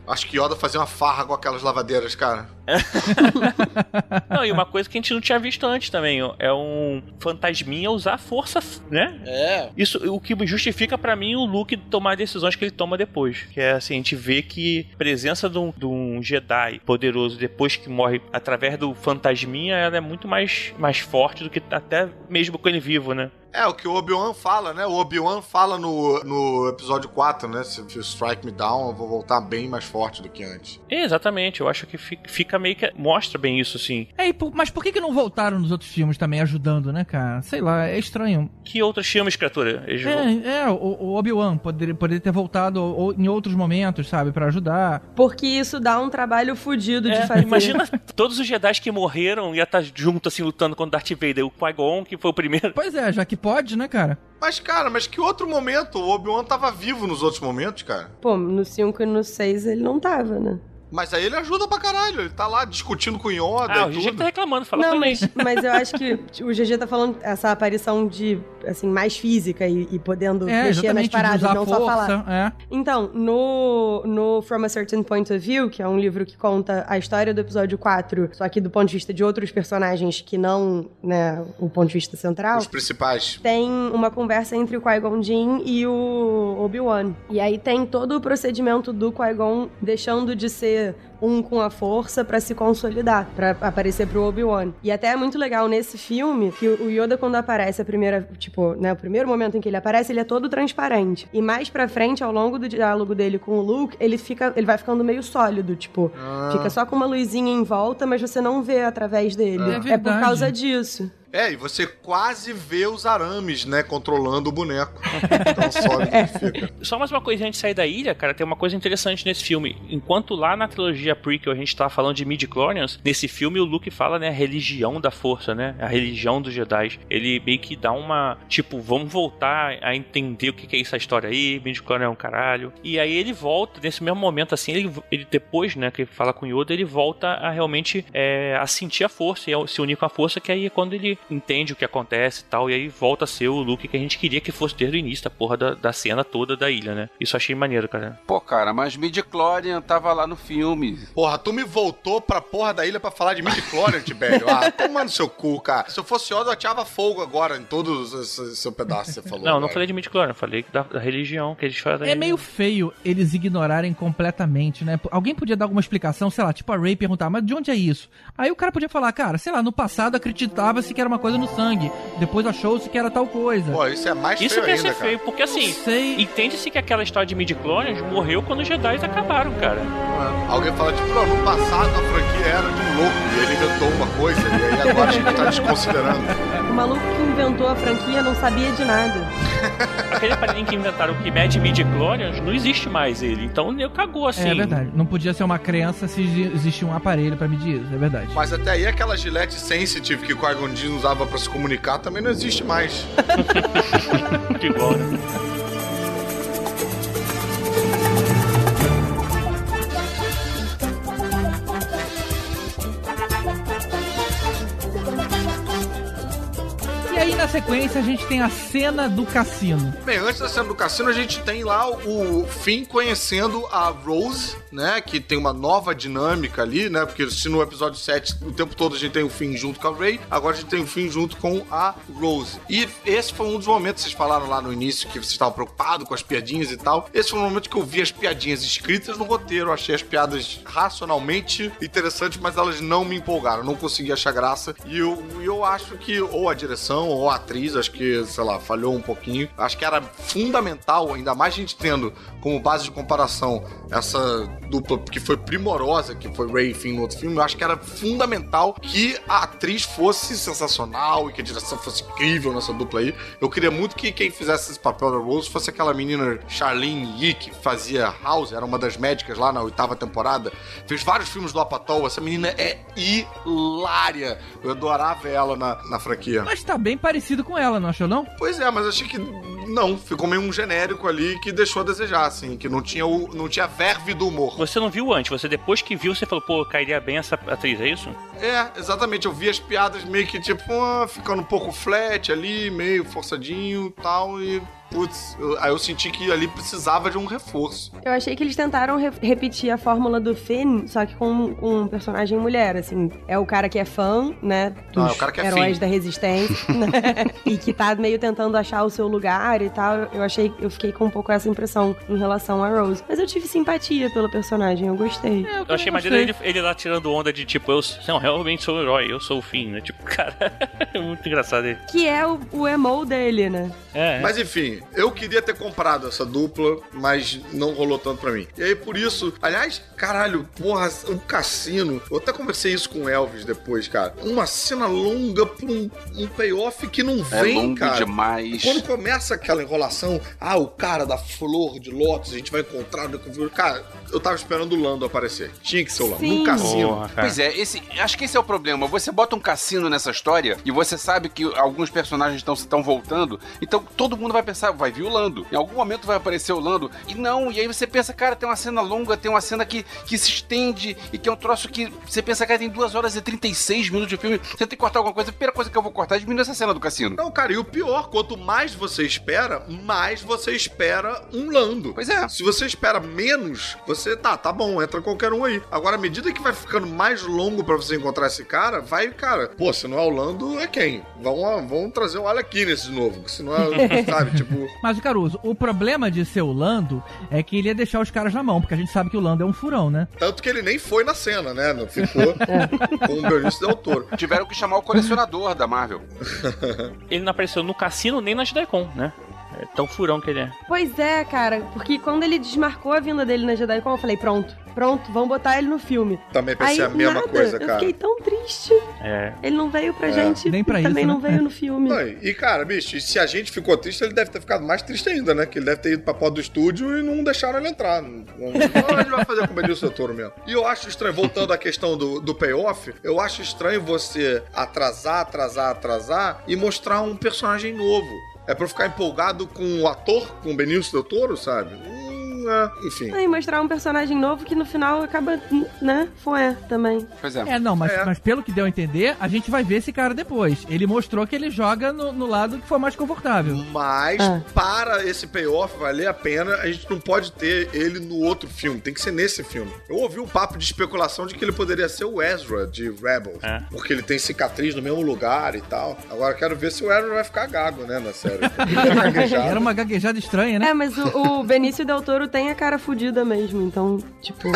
acho que Yoda fazia uma farra com aquelas lavadeiras, cara. [LAUGHS] Não, e uma coisa que a gente não tinha visto antes também, ó, é um fantasminha usar força, né? É. Isso, o que justifica pra mim o Luke tomar decisões que ele toma depois. Que é assim, a gente vê que a presença de um, de um Jedi poderoso depois que morre através do fantasminha, ela é muito mais, mais forte do que até mesmo com ele vivo, né? É, o que o Obi-Wan fala, né? O Obi-Wan fala no, no episódio 4, né? Se you strike me down, eu vou voltar bem mais forte do que antes. É, exatamente, eu acho que fi- fica meio que. mostra bem isso, assim. É, e por- mas por que, que não voltaram nos outros filmes também ajudando, né, cara? Sei lá, é estranho. Que outros filmes, criatura? Eles vão- É, é o, o Obi-Wan poderia, poderia ter voltado ou, em outros momentos, sabe, pra ajudar. Porque isso dá um trabalho fudido de É, fazer. imagina [LAUGHS] todos os Jedi que morreram ia estar junto, assim, lutando contra Darth Vader. O Qui-Gon, que foi o primeiro. [LAUGHS] Pois é, já que pode, né, cara? Mas, cara, mas que outro momento? O Obi-Wan tava vivo nos outros momentos, cara. Pô, no 5 e no 6 ele não tava, né? Mas aí ele ajuda pra caralho. Ele tá lá discutindo com o Yoda Ah, o GG tá reclamando, fala não, mas, mas eu acho que o GG tá falando essa aparição de, assim, mais física e, e podendo É, mexer nas paradas, não só falar. força, é. Então, no, no From a Certain Point of View, que é um livro que conta a história do episódio 4, só que do ponto de vista de outros personagens que não, né, o ponto de vista central, Os principais. tem uma conversa entre o Qui-Gon Jinn e o Obi-Wan. E aí tem todo o procedimento do Qui-Gon deixando de ser um com a força pra se consolidar, pra aparecer pro Obi-Wan. E até é muito legal nesse filme que o Yoda quando aparece a primeira, tipo, né, o primeiro momento em que ele aparece, ele é todo transparente. E mais pra frente, ao longo do diálogo dele com o Luke, ele fica, ele vai ficando meio sólido, tipo, Ah. fica só com uma luzinha em volta, mas você não vê através dele. É é por causa disso. É, e você quase vê os arames, né, controlando o boneco. Tão sólido que fica. [LAUGHS] Só mais uma coisa antes de sair da ilha, cara, tem uma coisa interessante nesse filme. Enquanto lá na trilogia prequel a gente tava falando de midi-chlorians, nesse filme o Luke fala, né, a religião da força, né, a religião dos Jedi. Ele meio que dá uma, tipo, vamos voltar a entender o que que é essa história aí, midi-chlorian é um caralho. E aí ele volta, nesse mesmo momento, assim, ele, ele depois, né, que ele fala com Yoda, ele volta a realmente é, a sentir a força e a se unir com a força, que aí é quando ele entende o que acontece e tal, e aí volta a ser o Luke que a gente queria que fosse desde o início da porra da, da cena toda da ilha, né? Isso eu achei maneiro, cara. Pô, cara, mas midi-chlorian tava lá no filme. Porra, tu me voltou pra porra da ilha pra falar de midi-chlorian, Tibério. Ah, [LAUGHS] toma no seu cu, cara. Se eu fosse Yoda, eu ateava fogo agora em todos esse seu pedaço que você falou. Não, não agora. falei de midi-chlorian, eu falei da, da religião, que eles falam da É meio feio eles ignorarem completamente, né? Alguém podia dar alguma explicação, sei lá, tipo a Ray perguntar, mas de onde é isso? Aí o cara podia falar, cara, sei lá, no passado acreditava-se que era uma coisa no sangue, depois achou-se que era tal coisa. Pô, isso é mais Isso feio quer ainda, ser feio, porque assim, entende-se que aquela história de midi-chlorians morreu quando os Jedi acabaram, cara. É. Alguém fala, tipo, no passado a franquia era de um louco e ele inventou uma coisa e aí agora a gente tá desconsiderando. O maluco que inventou a franquia não sabia de nada. [LAUGHS] Aquele aparelhinho que inventaram que mede midi-chlorians, não existe mais ele. Então ele cagou assim. É verdade. Não podia ser uma crença se existia um aparelho pra medir isso, é verdade. Mas até aí aquela Gillette Sensitive que o Qui-Gon usava pra se comunicar também não existe mais. [LAUGHS] Que igual, né? E aí na sequência a gente tem a cena do cassino. Bem, antes da cena do cassino, a gente tem lá o Finn conhecendo a Rose, né? Que tem uma nova dinâmica ali, né? Porque se no episódio 7 o tempo todo a gente tem o Finn junto com a Ray, agora a gente tem o Finn junto com a Rose. E esse foi um dos momentos, vocês falaram lá no início que vocês estavam preocupados com as piadinhas e tal. Esse foi o momento que eu vi as piadinhas escritas no roteiro. Achei as piadas racionalmente interessantes, mas elas não me empolgaram. Não consegui achar graça. E eu, eu acho que ou a direção ou a atriz, acho que, sei lá, falhou um pouquinho. Acho que era fundamental, ainda mais a gente tendo como base de comparação essa dupla que foi primorosa, que foi Ray Finn no outro filme. Eu acho que era fundamental que a atriz fosse sensacional e que a direção fosse incrível nessa dupla aí. Eu queria muito que quem fizesse esse papel da Rose fosse aquela menina Charlene Yee, que fazia House, era uma das médicas lá na oitava temporada. Fez vários filmes do Apatow. Essa menina é hilária. Eu adorava ela na, na franquia. Mas tá bem parecido com ela, não achou não? Pois é, mas achei que não, ficou meio um genérico ali que deixou a desejar, assim, que não tinha o não tinha verve do humor. Você não viu antes, você depois que viu, você falou, pô, cairia bem essa atriz, é isso? É, exatamente, eu vi as piadas meio que tipo, ah, ficando um pouco flat ali, meio forçadinho, tal e putz, eu- aí eu senti que ali precisava de um reforço. Eu achei que eles tentaram re- repetir a fórmula do Finn, só que com, com um personagem mulher, assim. É o cara que é fã, né? Dos Ah, é o cara que é heróis Finn. da resistência, [LAUGHS] né? E que tá meio tentando achar o seu lugar e tal. Eu achei, eu fiquei com um pouco essa impressão em relação a Rose. Mas eu tive simpatia pelo personagem, eu gostei. É, Eu achei maneiro ele, ele lá tirando onda de tipo, eu não, realmente sou o herói, eu sou o fim, né? Tipo, [LAUGHS] cara, é muito engraçado ele. Que é o, o emo dele, né? É, Mas enfim, eu queria ter comprado essa dupla, mas não rolou tanto pra mim. E aí por isso, aliás, caralho, porra, o cassino. Eu até conversei isso com o Elvis depois, cara. Uma cena longa pra um, um payoff que não É vem, longo cara. demais. Quando começa aquela enrolação, ah, o cara da flor de lótus, a gente vai encontrar. Cara, eu tava esperando o Lando aparecer. Tinha que ser o Lando. Sim. Num cassino. Porra, cara. Pois é, esse, acho que esse é o problema. Você bota um cassino nessa história e você sabe que alguns personagens estão voltando, então todo mundo vai pensar, vai vir o Lando. Em algum momento vai aparecer o Lando. E não, e aí você pensa, cara, tem uma cena longa, tem uma cena que, que se estende e que é um troço que você pensa, cara, tem 2 horas e 36 minutos de filme. Você tem que cortar alguma coisa. A primeira coisa que eu vou cortar é diminuir essa cena do cassino. Não, cara, e o pior, quanto mais você espera, mais você espera um Lando. Pois é. Se você espera menos, você tá, tá bom, entra qualquer um aí. Agora, à medida que vai ficando mais longo pra você encontrar esse cara, vai, cara, pô, se não é o Lando, é quem? Vão, vão trazer o Alec Guinness de novo, se não é, [LAUGHS] sabe, tipo... Mas, Caruso, o problema de ser o Lando é que ele ia deixar os caras na mão, porque a gente sabe que o Lando é um furão, né? Tanto que ele nem foi na cena, né? Não ficou [LAUGHS] com o Benício Del Toro. Tiveram que chamar o colecionador da Marvel. [LAUGHS] Ele não apareceu no cassino nem na JediCon, né? É tão furão que ele é. Pois é, cara, porque quando ele desmarcou a vinda dele na JediCon, eu falei, pronto, pronto, vamos botar ele no filme. Também Aí, pensei a mesma nada, coisa, eu cara. fiquei tão triste. É. Ele não veio pra É. gente. Nem pra e também isso, não né? veio no filme. Não, e, cara, bicho, se a gente ficou triste, ele deve ter ficado mais triste ainda, né? Que ele deve ter ido pra porta do estúdio e não deixaram ele entrar. Não, não, não, a gente vai fazer com o Benício Del Toro mesmo. E eu acho estranho, voltando à questão do, do payoff, eu acho estranho você atrasar, atrasar, atrasar e mostrar um personagem novo. É pra eu ficar empolgado com o ator, com o Benício Del Toro, sabe? Hum, é, enfim. Aí mostrar um personagem novo que no final acaba, né? Foi também. Pois é. É, não, mas, É. mas pelo que deu a entender, a gente vai ver esse cara depois. Ele mostrou que ele joga no, no lado que for mais confortável. Mas Ah. para esse payoff valer a pena, a gente não pode ter ele no outro filme. Tem que ser nesse filme. Eu ouvi um papo de especulação de que ele poderia ser o Ezra de Rebels. É. Porque ele tem cicatriz no mesmo lugar e tal. Agora quero ver se o Ezra vai ficar gago, né, na série. [LAUGHS] Era uma gaguejada estranha, né? É, mas o, o Benício Del Toro tem a cara fudida mesmo, então, tipo.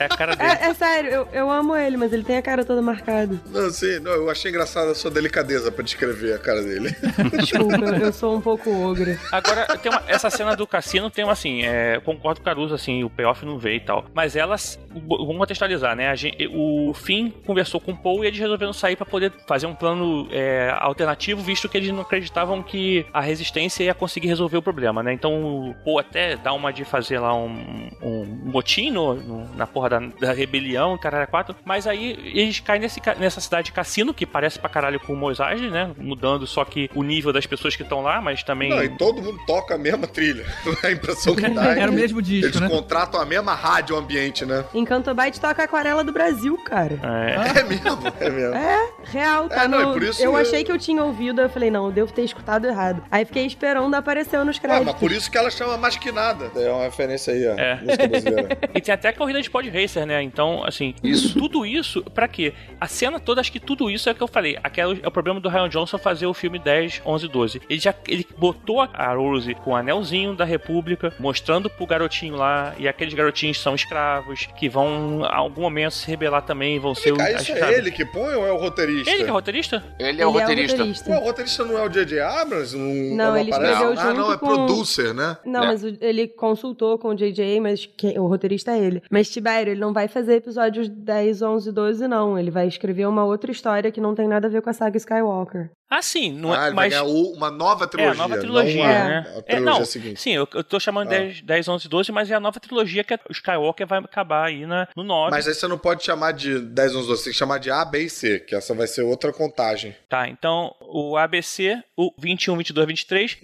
É a cara dele. É, é sério, eu, eu amo ele, mas ele tem a cara toda marcada. Não, sim, não, eu achei engraçada a sua delicadeza pra descrever a cara dele. [LAUGHS] Desculpa, eu, eu sou um pouco ogra. Agora, tem uma- essa cena do cassino tem uma assim, é, concordo com o Caruso, assim, o payoff não veio e tal. Mas elas, vamos contextualizar, né? A gente, o Finn conversou com o Paul e eles resolveram sair pra poder fazer um plano é, alternativo, visto que eles não acreditavam que a resistência ia conseguir resolver o problema, né? Então o Paul até dá uma de fazer lá um, um motim no, no- na porra da, da rebelião, caralho, quatro. Mas aí eles caem nesse, nessa cidade de cassino, que parece pra caralho com Mos Eisley, né? Mudando só que o nível das pessoas que estão lá, mas também. Não, e todo mundo toca a mesma trilha. [LAUGHS] A impressão que dá é Era o mesmo disco, Eles né? contratam a mesma rádio ambiente, né? Encanto Byte toca a aquarela do Brasil, cara. É, É mesmo, é mesmo. É, real, tá É, não, no... por isso eu eu- achei que eu tinha ouvido, eu falei, não, eu devo ter escutado errado. Aí fiquei esperando, apareceu nos créditos. mas por isso que ela chama Masquinada. É uma referência aí, ó. É. Música brasileira. [LAUGHS] E tem até a corrida de pod racer, né? Então, assim, Isso. tudo isso, pra quê? A cena toda, acho que tudo isso é o que eu falei. Aquela, é o problema do Ryan Johnson fazer o filme 10, 11, 12. Ele já ele botou a Rose com o anelzinho da República, mostrando pro garotinho lá, e aqueles garotinhos são escravos, que vão, a algum momento, se rebelar também, vão ser Cara, as isso é ele que põe ou é o roteirista? Ele que é roteirista? Ele é o roteirista. Ué, o roteirista não é o J.J. Abrams? Não, Não, ele aparece? escreveu Ah, não, junto é com- producer, né? Não, É. mas o- ele consultou com o JJ, mas que- o roteirista é ele. Mas Tibério, ele não vai fazer episódios 10, 11, 12, não. Ele vai escrever uma outra história que não tem nada a ver com a saga Skywalker. Ah, sim, não ah, é, vai mas... uma nova trilogia. É, a nova trilogia, não a, né? a É, trilogia não, seguinte. sim, eu, eu tô chamando Ah. 10, 10, 11, 12, mas é a nova trilogia que o Skywalker vai acabar aí na, no 9. Mas aí você não pode chamar de 10, 11, 12, você tem que chamar de A, B e C, que essa vai ser outra contagem. Tá, então o ABC, o 21, 22, 23.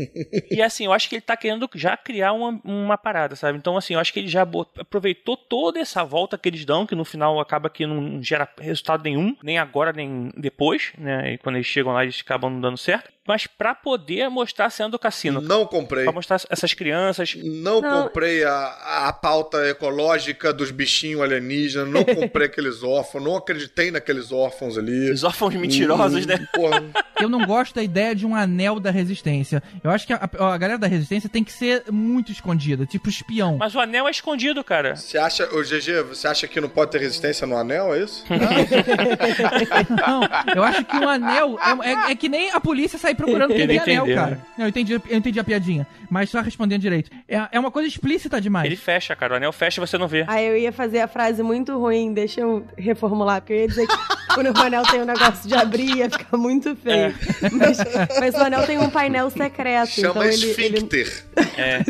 e assim, eu acho que ele tá querendo já criar uma, uma parada, sabe? Então, assim, eu acho que ele já aproveitou toda essa volta que eles dão, que no final acaba que não gera resultado nenhum, nem agora, nem depois, né? E quando eles chegam lá, eles acabam não dando certo. Mas pra poder mostrar a cena do cassino. Não comprei. Pra mostrar essas crianças. Não, Não. comprei a, a pauta ecológica dos bichinhos alienígenas, não [LAUGHS] comprei aqueles órfãos, não acreditei naqueles órfãos ali. Os órfãos mentirosos, né? Porra, Eu não gosto da ideia de um anel da resistência. Eu acho que a, a galera da resistência tem que ser muito escondida, tipo espião. Mas o anel é escondido, cara. Você acha, ô GG, você acha que não pode ter resistência no anel, é isso? Não, [LAUGHS] eu acho que um anel é, é- é que nem a polícia sair procurando quem tem anel, entendeu, cara. né? Não, eu entendi, eu entendi a piadinha, mas só respondendo direito. É, é uma coisa explícita demais. Ele fecha, cara. O anel fecha e você não vê. Aí eu ia fazer a frase muito ruim, deixa eu reformular, porque eu ia dizer que [LAUGHS] quando o anel tem um negócio de abrir, ia ficar muito feio. Mas, mas o anel tem um painel secreto, Chama então ele, ele esfíncter. É.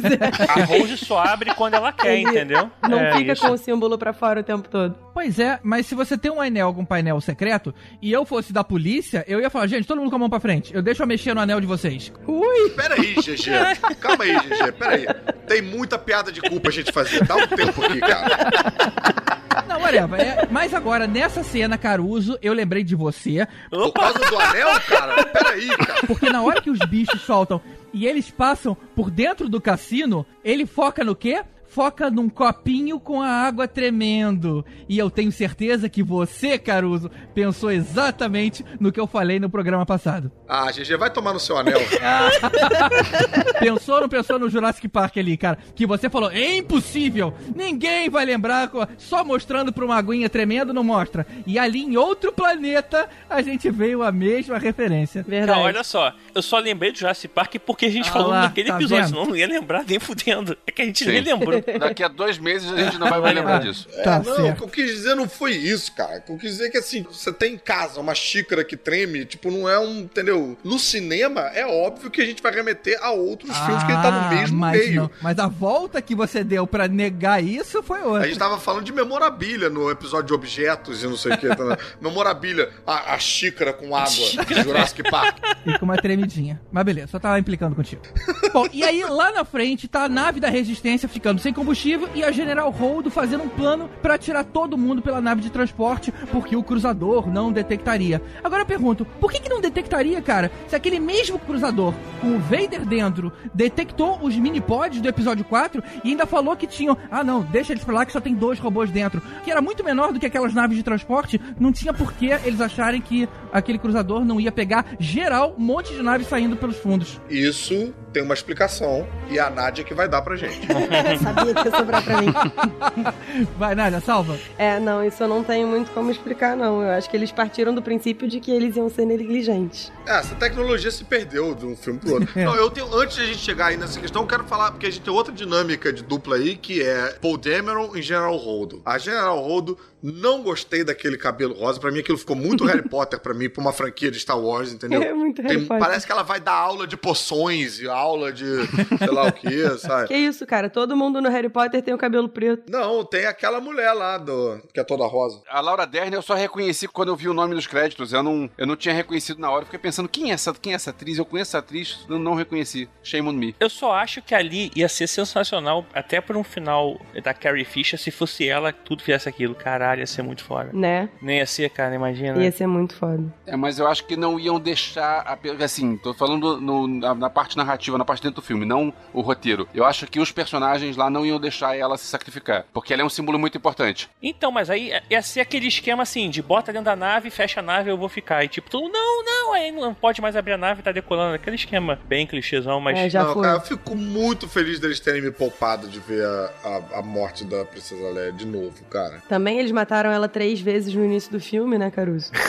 [LAUGHS] A Rose só abre quando ela quer, Ele entendeu? não é fica isso. com o símbolo pra fora o tempo todo. Pois é, mas se você tem um anel, algum painel secreto, e eu fosse da polícia, eu ia falar, gente, todo mundo com a mão pra frente. Eu deixo eu mexer no anel de vocês. Ui! Pera aí, GG. Calma aí, GG. Pera aí. Tem muita piada de culpa a gente fazer. Dá um tempo aqui, cara. Não, whatever. É, mas agora, nessa cena, Caruso, eu lembrei de você, Por causa do anel, cara? Pera aí, cara. porque na hora que os bichos soltam e eles passam por dentro do cassino, ele foca no quê? Foca num copinho com a água tremendo. E eu tenho certeza que você, Caruso, pensou exatamente no que eu falei no programa passado. Ah, GG, vai tomar no seu anel. [LAUGHS] Pensou ou não pensou no Jurassic Park ali, cara? Que você falou, é impossível! Ninguém vai lembrar, só mostrando pra uma aguinha tremendo não mostra. E ali em outro planeta, a gente veio a mesma referência. Verdade. Não, olha só, eu só lembrei do Jurassic Park porque a gente Ah falou lá, naquele tá episódio, vendo? senão eu não ia lembrar nem fudendo. É que a gente Sim. nem lembrou. Daqui a dois meses a gente não vai mais lembrar disso. Tá não, o certo. que eu quis dizer não foi isso, cara. O que eu quis dizer é que assim, você tem em casa uma xícara que treme, tipo, não é um. Entendeu? No cinema, é óbvio que a gente vai remeter a outros filmes que ele tá no mesmo Ah, mas meio. não. Mas a volta que você deu pra negar isso foi outra. A gente tava falando de memorabilia no episódio de objetos e não sei o que. Tá? [LAUGHS] memorabilia, a, a xícara com água de Jurassic Park. [LAUGHS] E com uma tremidinha. Mas beleza, só tava implicando contigo. Bom, e aí lá na frente tá a nave da Resistência ficando sem combustível e a General Holdo fazendo um plano pra tirar todo mundo pela nave de transporte porque o cruzador não detectaria. Agora eu pergunto, por que que não detectaria, cara? Se aquele mesmo cruzador com o Vader dentro detectou os mini-pods do episódio 4 e ainda falou que tinham, ah não, deixa eles pra lá que só tem dois robôs dentro, que era muito menor do que aquelas naves de transporte, não tinha por que eles acharem que aquele cruzador não ia pegar geral, um monte de naves saindo pelos fundos. Isso tem uma explicação e é a Nádia que vai dar pra gente. [LAUGHS] Sabia que ia sobrar pra mim. [LAUGHS] Vai, Nádia, salva. É, não, isso eu não tenho muito como explicar, não. Eu acho que eles partiram do princípio de que eles iam ser negligentes. É, essa tecnologia se perdeu de um filme pro outro. [LAUGHS] Não, eu tenho, antes de a gente chegar aí nessa questão, eu quero falar, porque a gente tem outra dinâmica de dupla aí, que é Paul Dameron e General Holdo. A General Holdo, não gostei daquele cabelo rosa. Pra mim, aquilo ficou muito Harry Potter pra mim, pra uma franquia de Star Wars, entendeu? É muito Harry Tem- Potter. Parece que ela vai dar aula de poções e aula de sei lá o que, [LAUGHS] sabe? Que isso, cara? Todo mundo no Harry Potter tem o cabelo preto. Não, tem aquela mulher lá do que é toda rosa. A Laura Dern eu só reconheci quando eu vi o nome nos créditos. Eu não, eu não tinha reconhecido na hora. Eu fiquei pensando, quem é, essa, quem é essa atriz? Eu conheço essa atriz, eu não reconheci. Shame on me. Eu só acho que ali ia ser sensacional, até por um final da Carrie Fisher, se fosse ela que tudo fizesse aquilo. Caralho, ia ser muito foda. Né? Nem ia ser, cara, imagina. Ia ser muito foda. É, mas eu acho que não iam deixar. Assim, tô falando no- na, na parte narrativa, na parte dentro do filme, não o roteiro. Eu acho que os personagens lá não iam deixar ela se sacrificar. Porque ela é um símbolo muito importante. Então, mas aí ia ser aquele esquema assim, de bota dentro da nave, fecha a nave, eu vou ficar. E tipo, todo mundo, não, não, aí não pode mais abrir a nave, tá decolando. Aquele esquema bem clichêzão, mas... É, já não, foi. cara, eu fico muito feliz deles terem me poupado de ver a, a, a morte da Princesa Leia de novo, cara. [LAUGHS] Também eles mataram ela três vezes no início do filme, né, Caruso? [LAUGHS]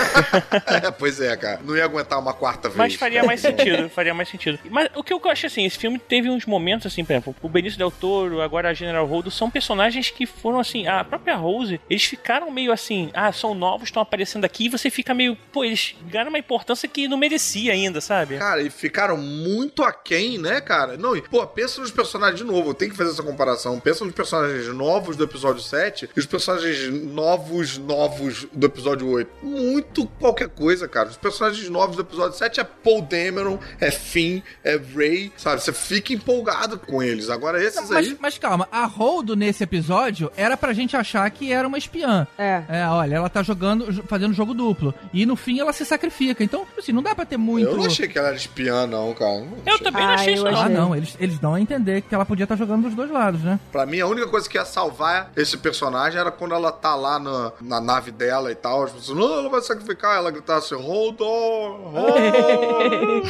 É, pois é, cara. Não ia aguentar uma quarta vez. Mas faria mais sentido, faria mais sentido. Mas o que eu acho assim, esse filme teve uns momentos assim, por exemplo, o Benício Del Toro, agora a General Holdo, são personagens que foram assim, a própria Rose, eles ficaram meio assim, ah, são novos, estão aparecendo aqui, e você fica meio, pô, eles ganharam uma importância que não merecia ainda, sabe? Cara, e ficaram muito aquém, né, cara? Não, e, pô, pensa nos personagens de novo, tenho que fazer essa comparação. Pensa nos personagens novos do episódio 7 e os personagens novos, novos do episódio 8. Muito qualquer coisa, cara. Os personagens novos do episódio 7 é Paul Dameron, é Finn, é Ray, sabe? Você fica empolgado com eles. Agora esses Mas, aí. mas calma, a Holdo nesse episódio era pra gente achar que era uma espiã. É. É, olha, ela tá jogando, fazendo jogo duplo. E no fim ela se sacrifica. Então, assim, não dá pra ter muito. Eu não achei que ela era espiã, não, cara. Não Eu também não Ah, achei eu isso, não. Ah, não, eles, eles dão a entender que ela podia estar jogando dos dois lados, né? Pra mim, a única coisa que ia salvar esse personagem era quando ela tá lá na, na nave dela e tal. As pessoas, não, ela vai sacrificar. Ela gritar assim: hold on, hold,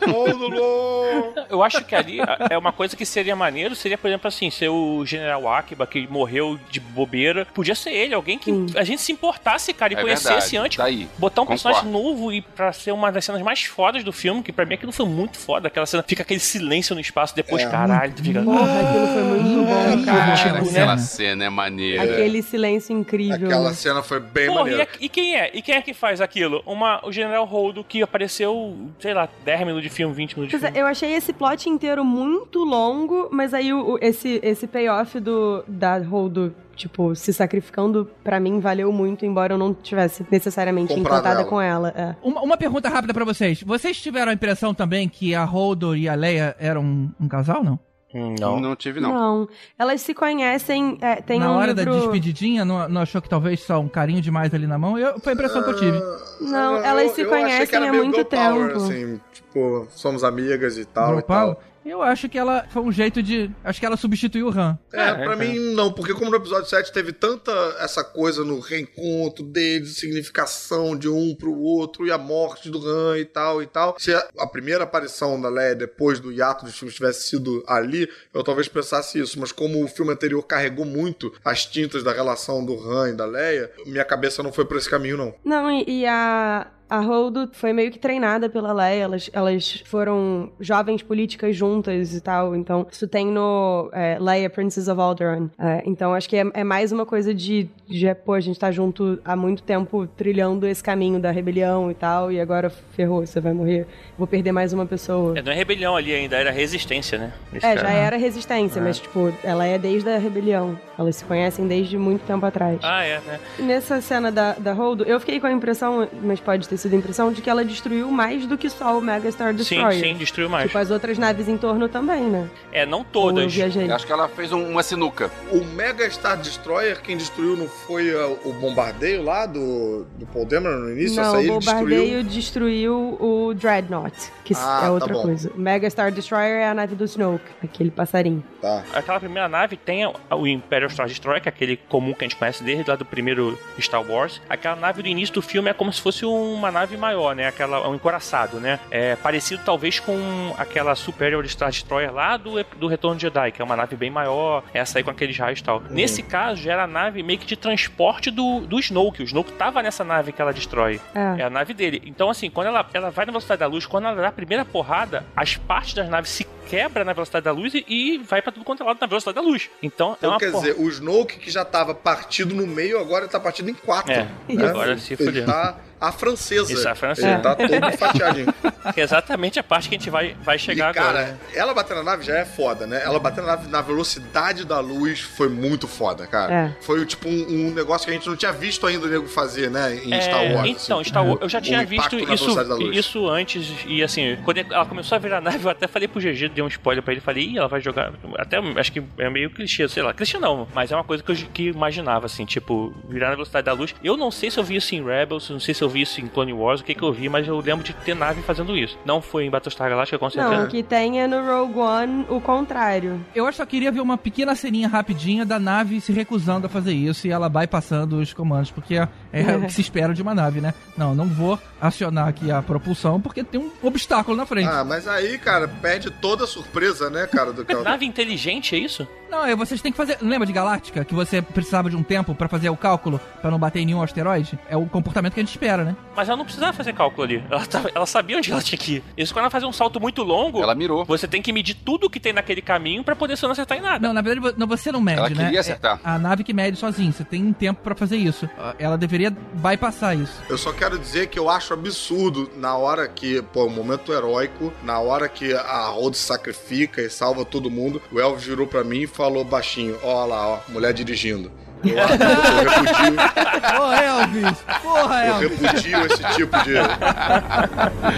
[LAUGHS] hold on. Eu acho que ali é uma coisa que seria maneiro, seria, por exemplo, assim, ser o General Akiba que morreu de bobeira. Podia ser ele, alguém que Sim. a gente se importasse, cara, e É conhecesse verdade, antes. daí, botar um concordo. personagem novo e pra ser uma das cenas mais fodas do filme, que pra mim aquilo foi muito foda. Aquela cena, fica aquele silêncio no espaço, depois, É, caralho, tu fica. Porra, aquilo foi muito bom, cara. Tipo, Cara, né? Aquela cena é maneira. Aquele silêncio incrível. Aquela né? cena foi bem Porra, e, maneira. a- e quem é? E quem é que faz aquilo? Uma, o General Holdo que apareceu, sei lá, 10 minutos de filme, 20 minutos de é, filme. eu achei esse plot inteiro muito longo, mas aí o, o- esse, esse payoff do, da Holdo, tipo, se sacrificando, pra mim valeu muito, embora eu não tivesse necessariamente Comprado encantada ela. com ela. É. Uma, uma pergunta rápida pra vocês. Vocês tiveram a impressão também que a Holdo e a Leia eram um, um casal, não? Hum, Não, Não. tive, não. Elas se conhecem, é, tem Na um hora livro... da despedidinha, não, não achou que talvez só um carinho demais ali na mão? Eu, foi a impressão que eu tive. Não, Eu- elas eu- se eu achei que conhecem era há meio muito power, tempo. assim, tipo, somos amigas e tal Girl e tal. Eu acho que ela foi um jeito de. Acho que ela substituiu o Han. É, É, pra é. mim não, porque como no episódio 7 teve tanta essa coisa no reencontro deles, significação de um pro outro, e a morte do Han e tal e tal. Se a, a primeira aparição da Leia depois do hiato dos filmes tivesse sido ali, eu talvez pensasse isso, mas como o filme anterior carregou muito as tintas da relação do Han e da Leia, minha cabeça não foi por esse caminho, não. Não, e, e a. A Holdo foi meio que treinada pela Leia, elas, elas foram jovens políticas juntas e tal, então isso tem no é, Leia, Princess of Alderaan. É, então acho que é, é mais uma coisa de, de, pô, a gente tá junto há muito tempo trilhando esse caminho da rebelião e tal, e agora ferrou, você vai morrer, vou perder mais uma pessoa. É, não é rebelião ali ainda, era resistência, né? É, já era resistência, mas tipo, ela é desde a rebelião. Elas se conhecem desde muito tempo atrás. Ah, é, né? E Nessa cena da, da Holdo, eu fiquei com a impressão, mas pode ter sido a impressão, de que ela destruiu mais do que só o Mega Star Sim, Destroyer. sim, destruiu mais. Tipo, as outras naves em torno também, né? É, não todas. acho que ela fez um- uma sinuca. O Mega Star Destroyer, quem destruiu não foi uh, o bombardeio lá do, do Paul Dameron no início? Essa Não, aí o ele destruiu. bombardeio destruiu o Dreadnought, que Ah, é tá outra bom. coisa. O Mega Star Destroyer é a nave do Snoke, aquele passarinho. Tá. Aquela primeira nave tem o Imperial Star Destroyer, que é aquele comum que a gente conhece desde lá do primeiro Star Wars. Aquela nave do início do filme é como se fosse uma nave maior, né? Aquela, um encoraçado, né? É parecido talvez com aquela Superior Star Destroyer lá do, do Retorno de Jedi, que é uma nave bem maior, essa aí com aqueles raios e tal. Nesse caso, já era a nave meio que de transporte do, do Snoke. O Snoke tava nessa nave que ela destrói. É. É a nave dele. Então, assim, quando ela, ela vai na velocidade da luz, quando ela dá a primeira porrada, as partes das naves se quebram na velocidade da luz e, e vai pra tudo quanto é lado na velocidade da luz. Então, é Então, uma quer porra- dizer, o Snoke que já tava partido no meio, agora tá partido em quatro. É, né? agora se Ele fudeu. tá a francesa. Isso, a francesa. Ele tá todo fatiadinho. [LAUGHS] que é exatamente a parte que a gente vai, vai chegar e, cara, agora. ela bater na nave já é foda, né? Ela bater na nave na velocidade da luz foi muito foda, cara. É. Foi tipo um, um negócio que a gente não tinha visto ainda o nego fazer, né? Em É, Star Wars. Então, assim. Star Wars, eu já tinha visto isso, isso antes, e assim, quando ela começou a virar a nave, eu até falei pro GG, dei um spoiler pra ele, falei, ih, ela vai jogar. Até acho que é meio clichê, sei lá. Clichê não, mas é uma coisa que eu que eu imaginava, assim, tipo, virar na velocidade da luz. Eu não sei se eu vi isso em Rebels, não sei se eu vi isso em Clone Wars, o que que eu vi, mas eu lembro de ter nave fazendo isso. Não foi em Battlestar Galactica, com certeza. Não, o que tem é no Rogue One o contrário. Eu só queria ver uma pequena ceninha rapidinha da nave se recusando a fazer isso e ela bypassando os comandos, porque é, é o que [LAUGHS] se espera de uma nave, né? Não, não vou acionar aqui a propulsão porque tem um obstáculo na frente. Ah, mas aí, cara, perde toda a surpresa, né, cara, do que ela... [LAUGHS] Nave inteligente, é isso? Não, é, vocês têm que fazer. Lembra de Galáctica? Que você precisava de um tempo pra fazer o cálculo pra não bater em nenhum asteroide? É o comportamento que a gente espera, né? Mas ela não precisava fazer cálculo ali. Ela, tava- ela sabia onde ela tinha que ir. Isso quando ela fazia um salto muito longo, Ela mirou. você tem que medir tudo que tem naquele caminho pra poder você não acertar em nada. Não, na verdade você não mede, Ela né? queria acertar. É a nave que mede sozinha. Você tem um tempo pra fazer isso. Ela deveria bypassar isso. Eu só quero dizer que eu acho absurdo na hora que, pô, um momento heróico, na hora que a Rhodes sacrifica e salva todo mundo, o Elvis virou pra mim e falou baixinho, ó lá, ó, mulher dirigindo. Eu, eu repudio, [LAUGHS] Porra, Elvis! Porra, eu Elvis! repudio esse tipo de,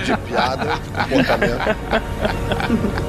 de piada, de comportamento. [LAUGHS]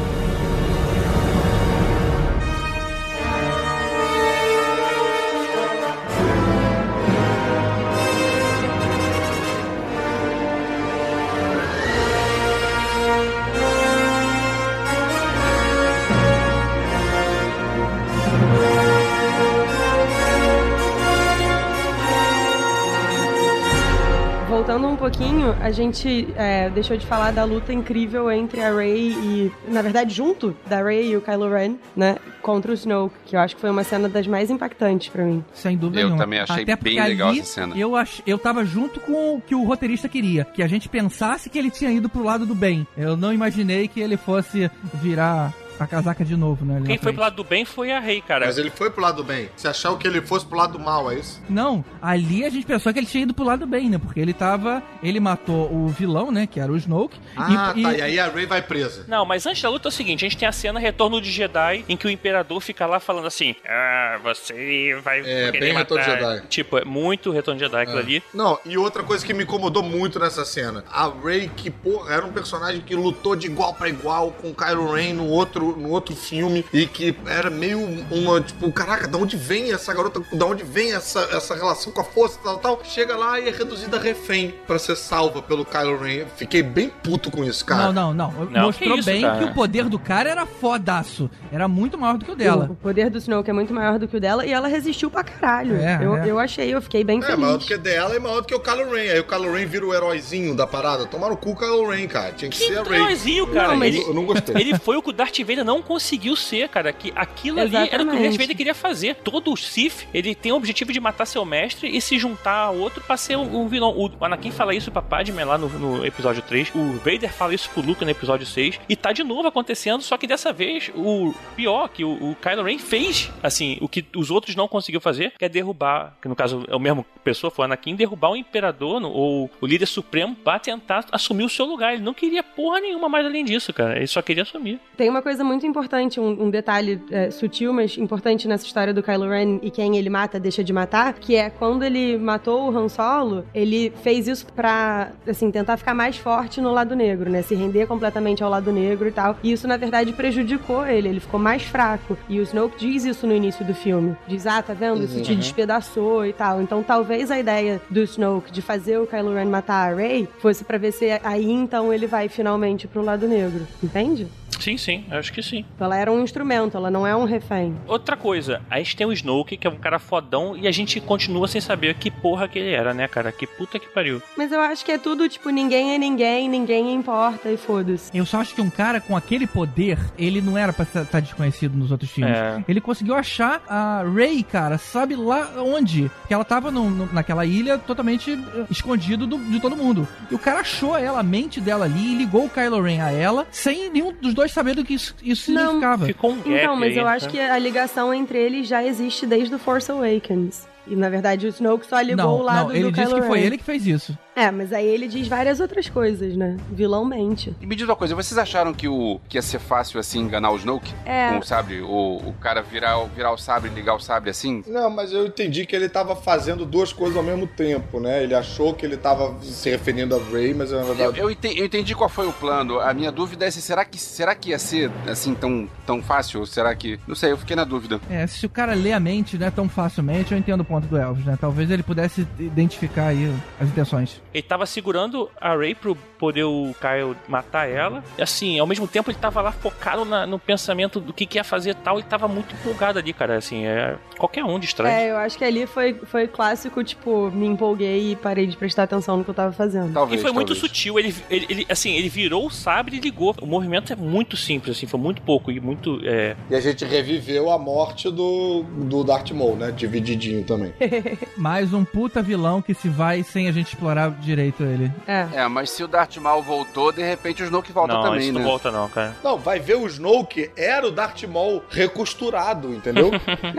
Voltando um pouquinho, a gente é, deixou de falar da luta incrível entre a Rey e, na verdade, junto da Rey e o Kylo Ren, né, contra o Snoke, que eu acho que foi uma cena das mais impactantes pra mim. Sem dúvida Eu nenhuma. também achei Até porque bem legal ali essa cena. Eu, ach, eu tava junto com o que o roteirista queria. Que a gente pensasse que ele tinha ido pro lado do bem. Eu não imaginei que ele fosse virar a casaca de novo, né? Quem foi frente. pro lado do bem foi a Rei, cara. Mas ele foi pro lado do bem. Você achou que ele fosse pro lado do mal, é isso? Não, ali a gente pensou que ele tinha ido pro lado do bem, né? Porque ele tava. Ele matou o vilão, né? Que era o Snoke. Ah, e, tá. e- E aí a Rey vai presa. Não, mas antes da luta é o seguinte, a gente tem a cena Retorno de Jedi, em que o Imperador fica lá falando assim, ah, você vai É, bem matar. Retorno de Jedi. Tipo, é muito Retorno de Jedi aquilo ali. Não, e outra coisa que me incomodou muito nessa cena. A Rey, que, porra, era um personagem que lutou de igual pra igual com o Kylo Ren no outro outro, no outro filme e que era meio uma, tipo, caraca, da onde vem essa garota, da onde vem essa, essa relação com a força e tal, tal. Chega lá e é reduzida a refém pra ser salva pelo Kylo Ren. Fiquei bem puto com isso, cara. Não, não, não. Não, Mostrou que isso, bem cara. que o poder do cara era fodaço. Era muito maior do que o dela. O poder do Snoke é muito maior do que o dela e ela resistiu pra caralho. É, eu, é. eu achei, eu fiquei bem É, feliz. maior do que dela e maior do que o Kylo Ren. Aí o Kylo Ren vira o heróizinho da parada. Tomaram o cu o Kylo Ren, cara. Tinha que, Que ser a Rey. heróizinho, cara. Não, mas- ele, Eu não gostei. ele foi o que o Darth Vader não conseguiu ser, cara. Que aquilo ali era o que o Darth Exatamente. Vader queria fazer. Todo o Sith, ele tem o objetivo de matar seu mestre e se juntar a outro pra ser um, um vilão. O Anakin fala isso pra Padme lá no, no episódio 3. O Vader fala isso pro Luke no episódio 6. E tá de novo acontecendo, só que dessa vez, o pior que o, o Kylo Ren fez, assim, o que os outros não conseguiu fazer, que é derrubar, que no caso é o mesmo pessoa, foi o Anakin, derrubar o Imperador, no- ou o líder supremo, pra tentar assumir o seu lugar. Ele não queria porra nenhuma mais além disso, cara. Ele só queria assumir. Tem uma coisa muito importante, um, um detalhe é, sutil, mas importante nessa história do Kylo Ren e quem ele mata, deixa de matar, que é quando ele matou o Han Solo, ele fez isso pra, assim, tentar ficar mais forte no lado negro, né? Se render completamente ao lado negro e tal. E isso, na verdade, prejudicou ele, ele ficou mais fraco. E o Snoke diz isso no início do filme. Diz, ah, tá vendo? Isso te despedaçou e tal. Então, talvez a ideia do Snoke de fazer o Kylo Ren matar a Rey fosse pra ver se aí, então, ele vai finalmente pro lado negro. Entende? Sim, sim, acho que sim. Ela era um instrumento, ela não é um refém. Outra coisa, a gente tem o Snoke, que é um cara fodão, e a gente continua sem saber que porra que ele era, né, cara? Que puta que pariu. Mas eu acho que é tudo, tipo, ninguém é ninguém, ninguém importa e foda-se. Eu só acho que um cara com aquele poder, ele não era pra estar desconhecido nos outros filmes. É. Ele conseguiu achar a Rey, cara, sabe lá onde? Que ela tava no- no- naquela ilha totalmente eh, escondido do- de todo mundo. E o cara achou ela, a mente dela ali, e ligou o Kylo Ren a ela, sem nenhum dos dois saber do que isso, isso Não. significava. Ficou um gap Então, mas aí, eu né? acho que a ligação entre eles já existe desde o Force Awakens. E na verdade o Snoke só ligou Não, o lado não, ele do disse Kylo que foi ele que fez isso. É, mas aí ele diz várias outras coisas, né? Vilãomente. E me diz uma coisa, vocês acharam que, o, que ia ser fácil assim enganar o Snoke? É. Com o sabre? O, o cara virar, o- virar o sabre e ligar o sabre assim? Não, mas eu entendi que ele tava fazendo duas coisas ao mesmo tempo, né? Ele achou que ele tava se referindo a Rey, mas na Eu, verdade. eu ente- eu entendi qual foi o plano. A minha dúvida é se será que, será que ia ser assim tão, tão fácil? Ou será que. Não sei, eu fiquei na dúvida. É, se o cara lê a mente, né, tão facilmente, eu entendo o ponto do Elvis, né? Talvez ele pudesse identificar aí as intenções. Ele tava segurando a Rey pro poder o Kyle matar ela. E assim, ao mesmo tempo ele tava lá focado na- no pensamento do que, que ia fazer e tal. Ele tava muito empolgado ali, cara. Assim, é. Qualquer um distrai. É, eu acho que ali foi, foi clássico, tipo, me empolguei e parei de prestar atenção no que eu tava fazendo. E Talvez. foi muito talvez. sutil. Ele, ele, ele- assim, ele virou o sabre e ligou. O movimento é muito simples, assim, foi muito pouco e muito. É, E a gente reviveu a morte do, do Darth Maul, né? Divididinho também. [LAUGHS] Mais um puta vilão que se vai sem a gente explorar direito ele. É. É, mas se o Darth Maul voltou, de repente o Snoke volta não, também, isso né? não volta, não, cara. Não, vai ver o Snoke, era o Darth Maul recosturado, entendeu?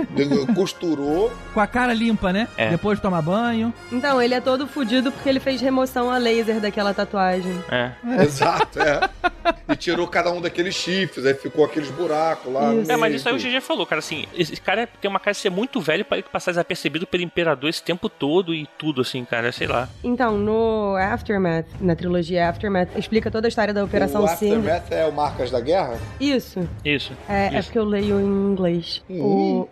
[LAUGHS] Costurou. Com a cara limpa, né? É. Depois de tomar banho. Então, ele é todo fudido porque ele fez remoção a laser daquela tatuagem. É. Exato, é. E tirou cada um daqueles chifres, aí ficou aqueles buracos lá. Isso. É, mas isso aí o. GG falou, cara, assim, esse cara tem uma cara de ser muito velho pra ele passar desapercebido pelo Imperador esse tempo todo e tudo, assim, cara, sei lá. Então, no Aftermath, na trilogia Aftermath, explica toda a história da Operação o. Aftermath é o Marcas da Guerra? Isso. Isso. É, é Isso. porque eu leio em inglês. O...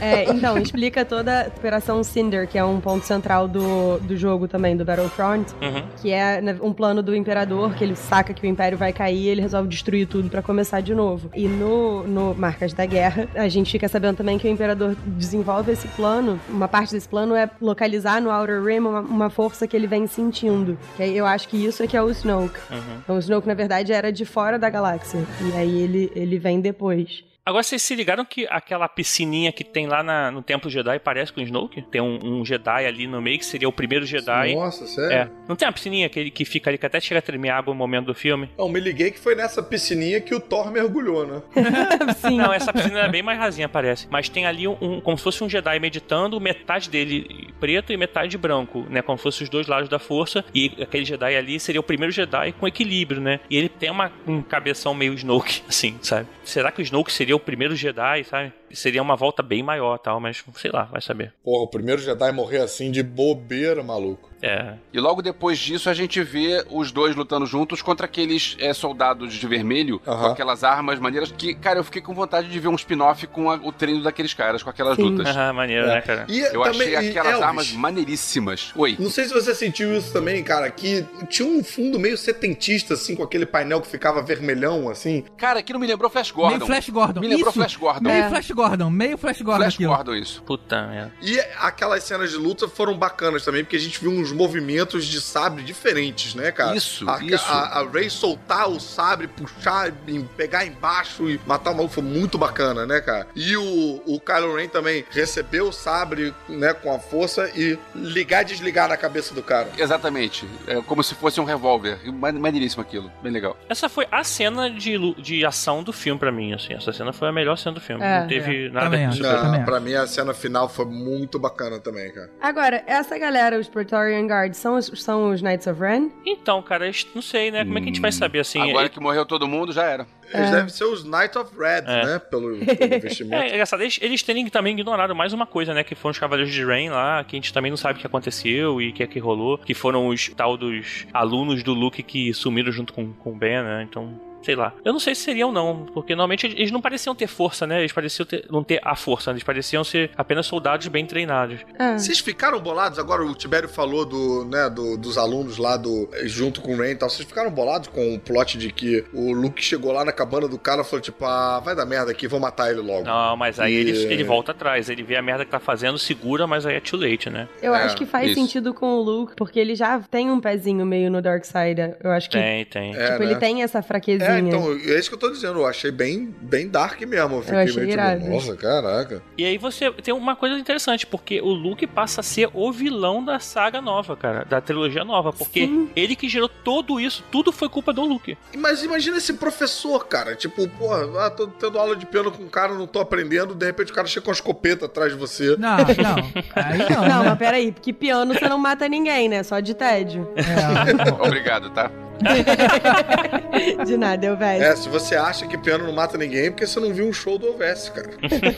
É, então, explica toda a Operação Cinder, que é um ponto central do, do jogo também, do Battlefront, Uhum. que é né, um plano do Imperador, que ele saca que o Império vai cair e ele resolve destruir tudo pra começar de novo. E no, no Marcas da Guerra, a gente fica sabendo também que o Imperador desenvolve esse plano, uma parte desse plano é localizar no Outer Rim uma, uma força que ele vem sentindo. Que eu acho que isso é que é o Snoke. Uhum. Então o Snoke, na verdade, era de fora da galáxia. E aí ele, ele vem depois. Agora, vocês se ligaram que aquela piscininha que tem lá na- no Templo Jedi parece com o Snoke? Tem um, um Jedi ali no meio que seria o primeiro Jedi. Nossa, sério? É. Não tem uma piscininha que, que fica ali que até chega a tremer água no momento do filme? Não, me liguei que foi nessa piscininha que o Thor mergulhou, né? [LAUGHS] Sim. Não, essa piscina é bem mais rasinha, parece. Mas tem ali um, um- como se fosse um Jedi meditando, metade dele preto e metade branco, né? Como se fossem os dois lados da força. E aquele Jedi ali seria o primeiro Jedi com equilíbrio, né? E ele tem uma, um cabeção meio Snoke, [LAUGHS] assim, sabe? Será que o Snoke seria o primeiro Jedi, sabe? Seria uma volta bem maior tal, mas sei lá, vai saber. Porra, o primeiro Jedi morrer assim de bobeira, maluco. É. E logo depois disso a gente vê os dois lutando juntos contra aqueles é, soldados de vermelho com Aham. aquelas armas maneiras que, cara, eu fiquei com vontade de ver um spin-off com a- o treino daqueles caras, com aquelas Sim. lutas. Aham, maneiro, É. né, cara? E Eu também, achei aquelas Elvis, armas maneiríssimas. Oi. Não sei se você sentiu isso também, cara, que tinha um fundo meio setentista, assim, com aquele painel que ficava vermelhão, assim. Cara, aquilo me lembrou Flash Gordon. Meio Flash Gordon. Me lembrou Isso. Flash Gordon. Meio É. Flash Gordon, meio Flash Gordon Flash aquilo. Gordon, isso. Puta merda. E aquelas cenas de luta foram bacanas também, porque a gente viu uns movimentos de sabre diferentes, né, cara? Isso, a, isso. A, a Ray soltar o sabre, puxar, pegar embaixo e matar o maluco foi muito bacana, né, cara? E o, o Kylo Ren também recebeu o sabre, né, com a força e ligar e desligar na cabeça do cara. Exatamente. É como se fosse um revólver. Ma- Maneiríssimo aquilo. Bem legal. Essa foi a cena de, de ação do filme pra mim, assim. Essa cena foi a melhor cena do filme. É. Não teve É, nada também que acho. Não, pra mim a cena final foi muito bacana também, cara. Agora, essa galera, os Praetorian Guards, são os, são os Knights of Ren? Então, cara, não sei, né? Como é que a gente vai saber assim? Agora É- que morreu todo mundo, já era. Eles É. devem ser os Knight of Red, É. né? Pelo, [LAUGHS] pelo vestimento. É, é engraçado, eles, eles terem também ignorado mais uma coisa, né? Que foram os Cavaleiros de Rain lá, que a gente também não sabe o que aconteceu e o que é que rolou. Que foram os tal dos alunos do Luke que sumiram junto com, com o Ben, né? Então. Sei lá. Eu não sei se seriam, não. Porque normalmente eles não pareciam ter força, né? Eles pareciam ter- não ter a força. Eles pareciam ser apenas soldados bem treinados. Ah. Vocês ficaram bolados? Agora o Tibério falou do, né, do- dos alunos lá do junto com o Rain e tal. Vocês ficaram bolados com o plot de que o Luke chegou lá na cabana do cara e falou tipo, ah, vai dar merda aqui, vou matar ele logo. Não, mas aí E- ele, ele volta atrás. Ele vê a merda que tá fazendo, segura, mas aí é too late, né? Eu É, acho que faz isso. sentido com o Luke, porque ele já tem um pezinho meio no Dark Side. Eu acho que, Tem, tem. É, tipo, né? ele tem essa fraquezinha. É, então, é isso que eu tô dizendo. Eu achei bem, bem dark mesmo. Eu fiquei achei meio irado. tipo, nossa, caraca. E aí você tem uma coisa interessante, porque o Luke passa a ser o vilão da saga nova, cara, da trilogia nova, porque Sim. ele que gerou tudo isso, tudo foi culpa do Luke. Mas imagina esse professor, cara. Tipo, porra, ah, tô tendo aula de piano com um cara, não tô aprendendo, de repente o cara chega com uma escopeta atrás de você. Não, não. [LAUGHS] Aí não. Não, né? mas peraí, porque piano você não mata ninguém, né? Só de tédio. É, [LAUGHS] Obrigado, tá? [LAUGHS] De nada, eu velho. É, se você acha que piano não mata ninguém, é porque você não viu um show do Ovesse, cara.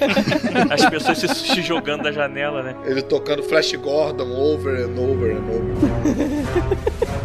[LAUGHS] As pessoas se, se jogando da janela, né? Ele tocando Flash Gordon over and over and over. [LAUGHS]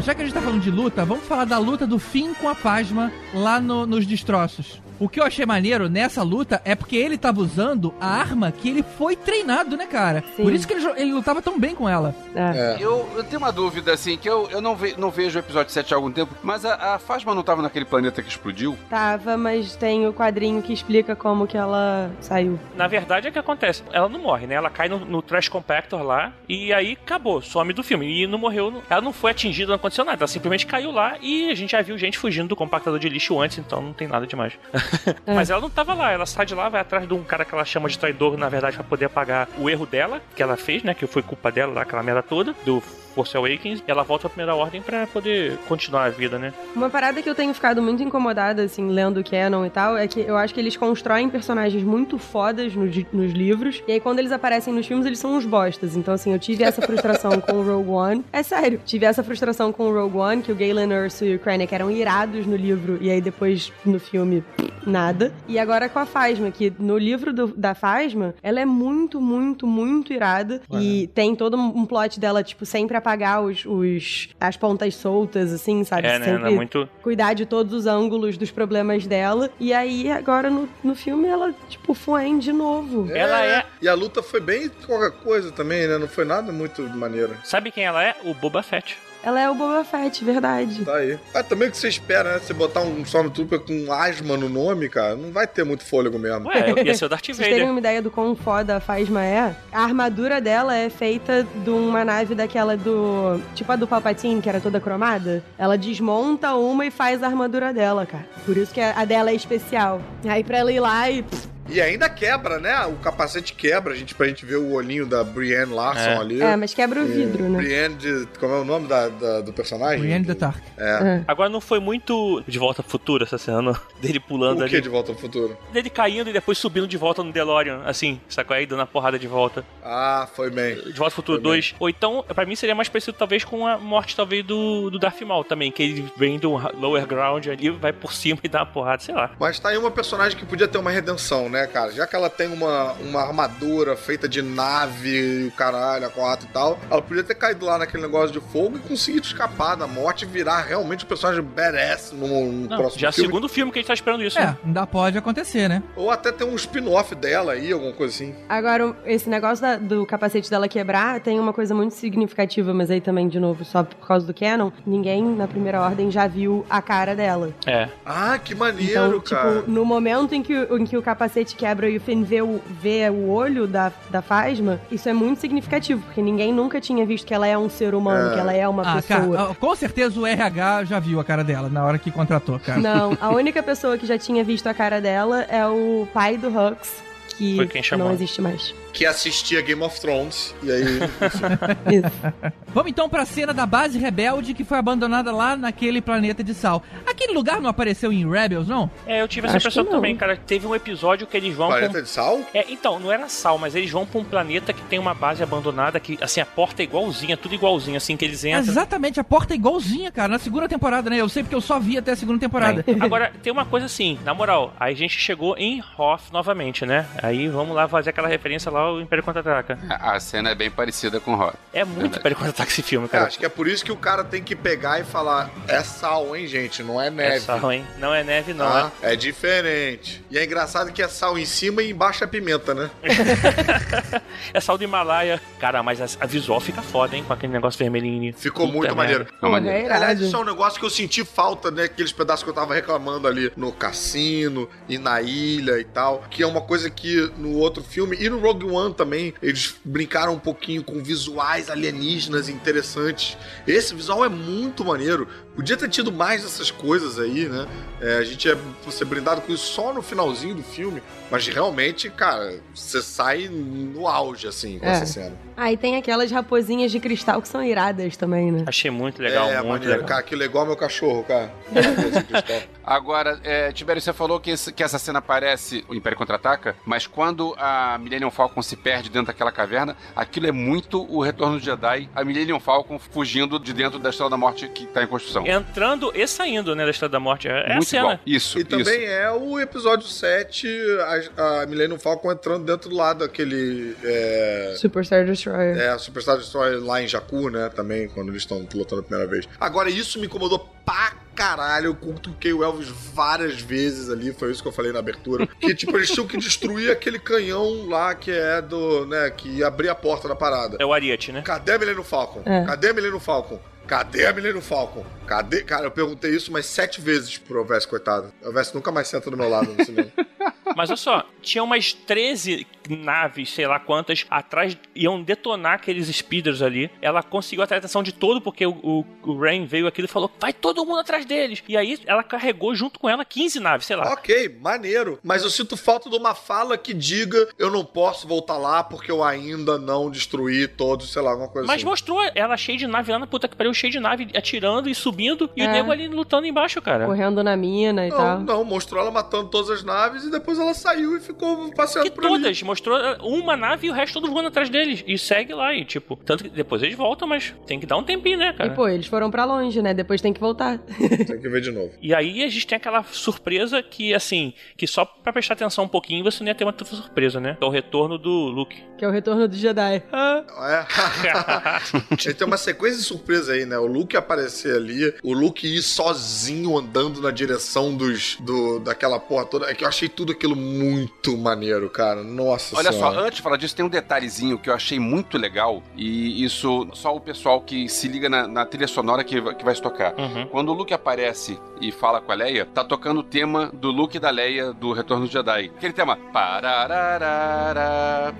já que a gente tá falando de luta, vamos falar da luta do Finn com a Pasma lá no- nos destroços. O que eu achei maneiro nessa luta é porque ele tava usando a arma que ele foi treinado, né, cara? Sim. Por isso que ele, ele lutava tão bem com ela. É. É. Eu, eu tenho uma dúvida, assim, que eu, eu não, ve- não vejo o episódio 7 há algum tempo, mas a, a Fasma não tava naquele planeta que explodiu? Tava, mas tem o quadrinho que explica como que ela saiu. Na verdade, é o que acontece. Ela não morre, né? Ela cai no, no Trash Compactor lá e aí acabou, some do filme. E não morreu. Ela não foi atingida, não aconteceu nada. Ela simplesmente caiu lá e a gente já viu gente fugindo do compactador de lixo antes, então não tem nada demais. [LAUGHS] [LAUGHS] Mas ela não tava lá. Ela sai de lá, vai atrás de um cara que ela chama de traidor, na verdade, pra poder apagar o erro dela, que ela fez, né? Que foi culpa dela, lá, aquela merda toda, do Force Awakens. E ela volta à primeira ordem pra poder continuar a vida, né? Uma parada que eu tenho ficado muito incomodada, assim, lendo o canon e tal, é que eu acho que eles constroem personagens muito fodas nos, nos livros, e aí quando eles aparecem nos filmes, eles são uns bostas. Então, assim, eu tive essa frustração [LAUGHS] com o Rogue One. É sério, tive essa frustração com o Rogue One, que o Galen Erso e o Krennic eram irados no livro, e aí depois, no filme, nada. E agora com a Phasma, que no livro do- da Phasma, ela é muito, muito, muito irada, e tem todo um plot dela, tipo, sempre apagar os, os- as pontas soltas, assim, sabe? É, né? Sempre é muito. cuidar de todos os ângulos dos problemas dela. E aí, agora no, no filme, ela, tipo, foi de novo. Ela é- E a luta foi bem qualquer coisa também, né? Não foi nada muito maneiro. Sabe quem ela é? O Boba Fett. Ela é o Boba Fett, verdade. Tá aí. Ah, também o que você espera, né? Você botar um Stormtrooper com asma no nome, cara, não vai ter muito fôlego mesmo. Ué, ia [LAUGHS] ser o Darth Pra vocês terem Vader. uma ideia do quão foda a Phasma é, a armadura dela é feita de uma nave daquela do... Tipo a do Palpatine, que era toda cromada. Ela desmonta uma e faz a armadura dela, cara. Por isso que a a dela é especial. Aí pra ela ir lá e... pff, E ainda quebra, né? O capacete quebra, a gente, pra gente ver o olhinho da Brienne Larson É. ali. É, mas quebra o vidro, né? Brienne de. Como é o nome da, da- do personagem? Brienne do, the Tark. É. Agora não foi muito de volta ao futuro essa cena [LAUGHS] dele pulando O que ali. de volta ao futuro? Dele caindo e depois subindo de volta no DeLorean, assim, sacou aí, dando a porrada de volta. Ah, foi bem. De Volta ao Futuro Foi bem. 2. Ou então, pra mim seria mais parecido talvez com a morte talvez do, do Darth Maul também, que ele vem do lower ground ali, vai por cima e dá uma porrada, sei lá. Mas tá aí uma personagem que podia ter uma redenção, né, cara? Já que ela tem uma, uma armadura feita de nave, o caralho, a quatro e tal, ela podia ter caído lá naquele negócio de fogo e conseguido escapar da morte e virar realmente um personagem badass no, no Não, próximo já é o filme. segundo filme que a gente tá esperando isso. É, né? ainda pode acontecer, né? Ou até ter um spin-off dela aí, alguma coisa assim. Agora, esse negócio da- do capacete dela quebrar tem uma coisa muito significativa, mas aí também, de novo, só por causa do Canon, ninguém na primeira ordem já viu a cara dela. É. Ah, que maneiro, Então, cara. tipo, no momento em que, em que o capacete quebra e o Finn vê o, vê o olho da, da Fasma, isso é muito significativo, porque ninguém nunca tinha visto que ela é um ser humano, É. que ela é uma Ah, pessoa. cara, ah, com certeza o RH já viu a cara dela na hora que contratou, cara. Não, a [LAUGHS] única pessoa que já tinha visto a cara dela é o pai do Hux, que Foi quem chamou. não existe mais. Que assistia Game of Thrones. E aí, [LAUGHS] Isso. Vamos então pra cena da base rebelde que foi abandonada lá naquele planeta de sal. Aquele lugar não apareceu em Rebels, não? É, eu tive essa Acho impressão também, cara. Teve um episódio que eles vão pra um planeta de sal? É, então, não era sal, mas eles vão pra um planeta que tem uma base abandonada, que, assim, a porta é igualzinha, tudo igualzinho, assim, que eles entram. Exatamente, a porta é igualzinha, cara, na segunda temporada, né? Eu sei porque eu só vi até a segunda temporada. Tem. Agora, tem uma coisa assim, na moral, aí a gente chegou em Hoth novamente, né? Aí vamos lá fazer aquela referência lá ao Império Contra-Ataca. A a cena é bem parecida com Rock. É muito Verdade. Império Contra-Ataca esse filme, É, cara. acho que é por isso que o cara tem que pegar e falar: é sal, hein, gente? Não é neve. É sal, hein? Não é neve, não. Tá? É diferente. E é engraçado que é sal em cima e embaixo é pimenta, né? É, [LAUGHS] é sal do Himalaia. Cara, mas a, a visual fica foda, hein? Com aquele negócio vermelhinho. Ficou Puta muito maneiro. Não, mas- É Aliás, irado. isso é um negócio que eu senti falta, né? Aqueles pedaços que eu tava reclamando ali no cassino e na ilha e tal. Que é uma coisa que no outro filme e no Rogue One também, eles brincaram um pouquinho com visuais alienígenas interessantes. Esse visual é muito maneiro. Podia ter tido mais dessas coisas aí, né? É, a gente é ser brindado com isso só no finalzinho do filme. Mas realmente, cara, você sai no auge, assim, com É. essa cena. Aí tem aquelas raposinhas de cristal que são iradas também, né? Achei muito legal, é, muito maneiro. legal. Cara, que legal meu cachorro, cara. [LAUGHS] Cristal. Agora, é, Tibério, você falou que, esse- que essa cena parece o Império Contra-Ataca, mas quando a Millennium Falcon se perde dentro daquela caverna, aquilo é muito o Retorno do Jedi, a Millennium Falcon fugindo de dentro da Estrela da Morte que tá em construção. Entrando e saindo, né, da Estrada da Morte. É, é a muito cena. igual. Isso, E isso. também é o episódio 7, a, a Millennium Falcon entrando dentro do lado daquele. É, Superstar Destroyer. é, a Superstar Destroyer lá em Jakku, né? Também, quando eles estão pilotando a primeira vez. Agora, isso me incomodou pra caralho. Eu cutuquei o Elvis várias vezes ali, foi isso que eu falei na abertura. [LAUGHS] Que, tipo, eles tinham que destruir aquele canhão lá que é do. né? Que abria a porta da parada. É o Ariete, né? Cadê a Millennium Falcon? É. Cadê a Millennium Falcon? Cadê a Millennium Falcon? Cadê? Cara, eu perguntei isso umas sete vezes pro Elvis, coitado. O Elvis nunca mais senta do meu lado no cinema. [LAUGHS] Mas olha só, tinha umas 13 naves, sei lá quantas, atrás, iam detonar aqueles speeders ali. Ela conseguiu atrair a atenção de todo, porque o, o, o Rain veio aqui e falou: vai todo mundo atrás deles. E aí ela carregou junto com ela 15 naves, sei lá. ok, maneiro. Mas eu sinto falta de uma fala que diga eu não posso voltar lá porque eu ainda não destruí todos, sei lá, alguma coisa Mas assim. mostrou ela cheia de nave lá na puta que pariu, cheia de nave atirando e subindo, e É. o nego ali lutando embaixo, cara. Correndo na mina e Não, tal. não, mostrou ela matando todas as naves e depois ela saiu e ficou passeando Que por ali. Mostrou uma nave e o resto todo voando atrás deles. E segue lá, e tipo, tanto que depois eles voltam, mas tem que dar um tempinho, né, cara? E pô, eles foram pra longe, né? Depois tem que voltar. [LAUGHS] Tem que ver de novo. E aí a gente tem aquela surpresa que, assim, que só pra prestar atenção um pouquinho você não ia ter uma surpresa, né? Que é o retorno do Luke. que é o retorno do Jedi. Ah, É. [LAUGHS] Tem uma sequência de surpresa aí, né? O Luke aparecer ali, o Luke ir sozinho andando na direção dos do, daquela porra toda. É que eu achei tudo aquilo muito maneiro, cara. Nossa Nossa Olha senhora. só, antes de falar disso, tem um detalhezinho que eu achei muito legal, e isso só o pessoal que se liga na, na trilha sonora que, vai- que vai se tocar. Uhum. Quando o Luke aparece e fala com a Leia, tá tocando o tema do Luke e da Leia do Retorno do Jedi. Aquele tema. Parararara.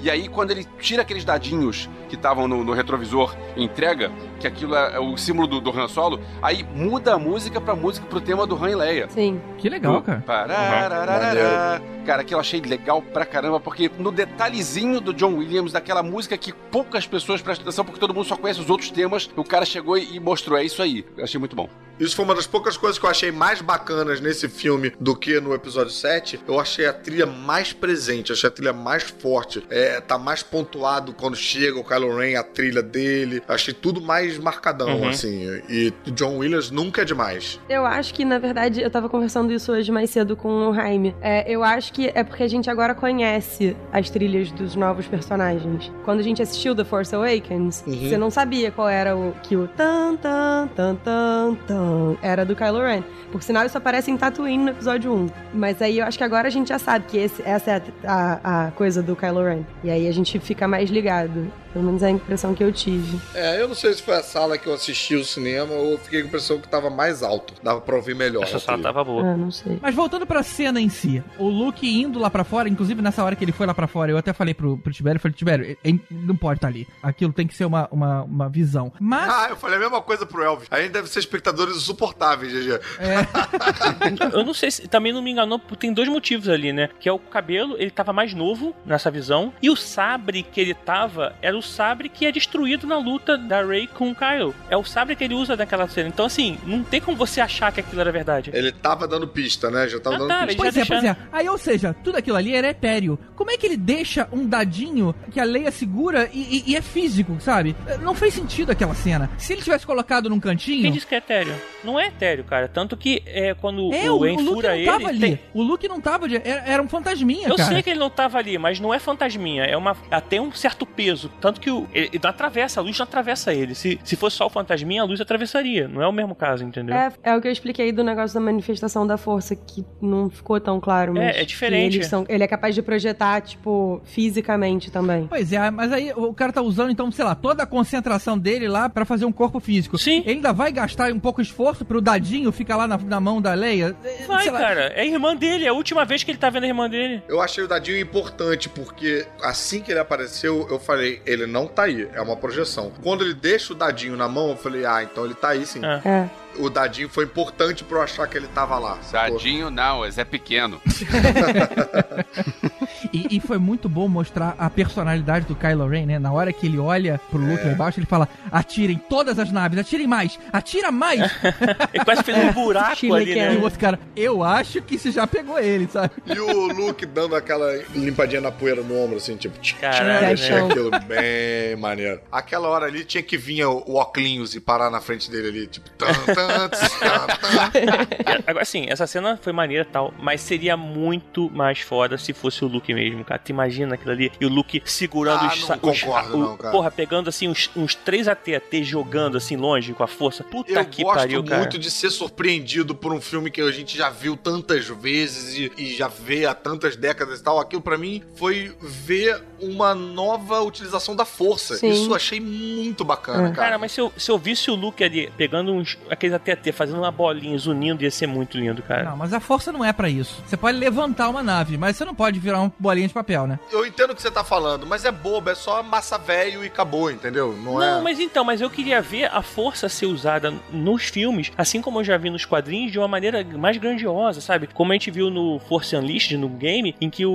E aí, quando ele tira aqueles dadinhos que estavam no, no retrovisor e entrega, que aquilo é o símbolo do, do Han Solo, aí muda a música pra música pro tema do Han e Leia. Sim. Que legal, cara. Pararararara. Cara, aquilo eu achei legal pra caramba, porque no detalhezinho do John Williams, daquela música que poucas pessoas prestam atenção, porque todo mundo só conhece os outros temas, o cara chegou e mostrou, é isso aí. Eu achei muito bom. Isso foi uma das poucas coisas que eu achei mais bacanas nesse filme do que no episódio 7. Eu achei a trilha mais presente, achei a trilha mais forte. É, tá mais pontuado quando chega o Kylo Ren, a trilha dele. Achei tudo mais marcadão, Uhum. assim. E John Williams nunca é demais. Eu acho que, na verdade, eu tava conversando isso hoje mais cedo com o Jaime. É, eu acho que é porque a gente agora conhece as trilhas dos novos personagens. Quando a gente assistiu The Force Awakens, Uhum. você não sabia qual era o que o tan tan tan tan tan era do Kylo Ren. Por sinal, isso aparece em Tatooine no episódio 1. Mas aí eu acho que agora a gente já sabe que esse- essa é a, a- a coisa do Kylo Ren. E aí a gente fica mais ligado. Pelo menos é a impressão que eu tive. É, eu não sei se foi a sala que eu assisti o cinema ou eu fiquei com a impressão que tava mais alto. Dava pra ouvir melhor. Essa a sala tava boa. Ah, não sei. Mas voltando pra cena em si, o Luke indo lá pra fora, inclusive nessa hora que ele foi lá pra fora, eu até falei pro, pro Tibério, eu falei, Tibério, ele não pode estar ali. Aquilo tem que ser uma, uma, uma visão. Mas, Ah, eu falei a mesma coisa pro Elvis. A gente deve ser espectadores insuportáveis, GG. [LAUGHS] Eu não sei se também não me enganou, porque tem dois motivos ali, né? Que é o cabelo, ele tava mais novo nessa visão, e o sabre que ele tava era o sabre que é destruído na luta da Rey com o Kyle. É o sabre que ele usa naquela cena. Então, assim, não tem como você achar que aquilo era verdade. Ele tava dando pista, né? Já tava Ah, dando tá, pista. pois é, pois é. Aí, ou seja, tudo aquilo ali era etéreo. Como é que ele deixa um dadinho que a Leia segura e, e- e é físico, sabe? Não fez sentido aquela cena. Se ele tivesse colocado num cantinho... Quem disse que é etéreo? Não é etéreo, cara. Tanto que é, quando É, o, o Luke fura não ele. tava ali. tem- O Luke não tava. de- Era, era um fantasminha, Eu cara. sei que ele não tava ali, mas não é fantasminha. É uma. ela Tem um certo peso. Tanto que o, ele, ele atravessa, a luz não atravessa ele. Se, se fosse só o fantasminha, a luz atravessaria. Não é o mesmo caso, entendeu? É, é o que eu expliquei do negócio da manifestação da força, que não ficou tão claro, mas É, é diferente. são- ele é capaz de projetar, tipo, fisicamente também. Pois é, mas aí o cara tá usando, então, sei lá, toda a concentração dele lá pra fazer um corpo físico. Sim. Ele ainda vai gastar um pouco de esforço pro dadinho ficar lá na, na mão da Leia? Vai, cara. É a irmã dele. É a última vez que ele tá vendo a irmã dele. Eu achei o dadinho importante, porque assim que ele apareceu, eu falei, ele não tá aí, é uma projeção. Quando ele deixa o dadinho na mão, eu falei, ah, então ele tá aí sim. É. É. O dadinho foi importante pra eu achar que ele tava lá. sacou? Dadinho não, mas é pequeno. [LAUGHS] E, e foi muito bom mostrar a personalidade do Kylo Ren, né? Na hora que ele olha pro Luke É. lá embaixo, ele fala: atirem todas as naves, atirem mais, atira mais. [LAUGHS] Ele quase fez um [LAUGHS] buraco ali, que é. e o né? outro cara, eu acho que isso já pegou ele, sabe? E o Luke dando aquela limpadinha na poeira no ombro, assim, tipo... Caralho, Achei né? aquilo bem maneiro. Aquela hora ali tinha que vir o, o Oclinhos e parar na frente dele ali, tipo... Tan, tan, tss, tan, tan. Agora, assim, essa cena foi maneira e tal, mas seria muito mais foda se fosse o Luke mesmo, cara. Tu imagina aquilo ali e o Luke segurando Ah, os. não sa- concordo os não, cara. Porra, pegando assim uns, uns três AT-AT jogando assim longe com a força. Puta Eu que gosto pariu, cara. muito de ser surpreendido por um filme que a gente já viu tantas vezes e, e já vê há tantas décadas e tal. Aquilo pra mim foi ver uma nova utilização da força. Sim. Isso eu achei muito bacana, É. cara. Cara, mas se eu, se eu visse o Luke ali pegando uns, aqueles AT-AT, fazendo uma bolinha, unindo, ia ser muito lindo, cara. Não, mas a força não é pra isso. Você pode levantar uma nave, mas você não pode virar uma bolinha de papel, né? Eu entendo o que você tá falando, mas é bobo, é só massa velho e acabou, entendeu? Não, Não, é. mas então, mas eu queria ver a força ser usada nos filmes, assim como eu já vi nos quadrinhos, de uma maneira mais grandiosa, sabe? Como a gente viu no Force Unleashed, no game, em que o,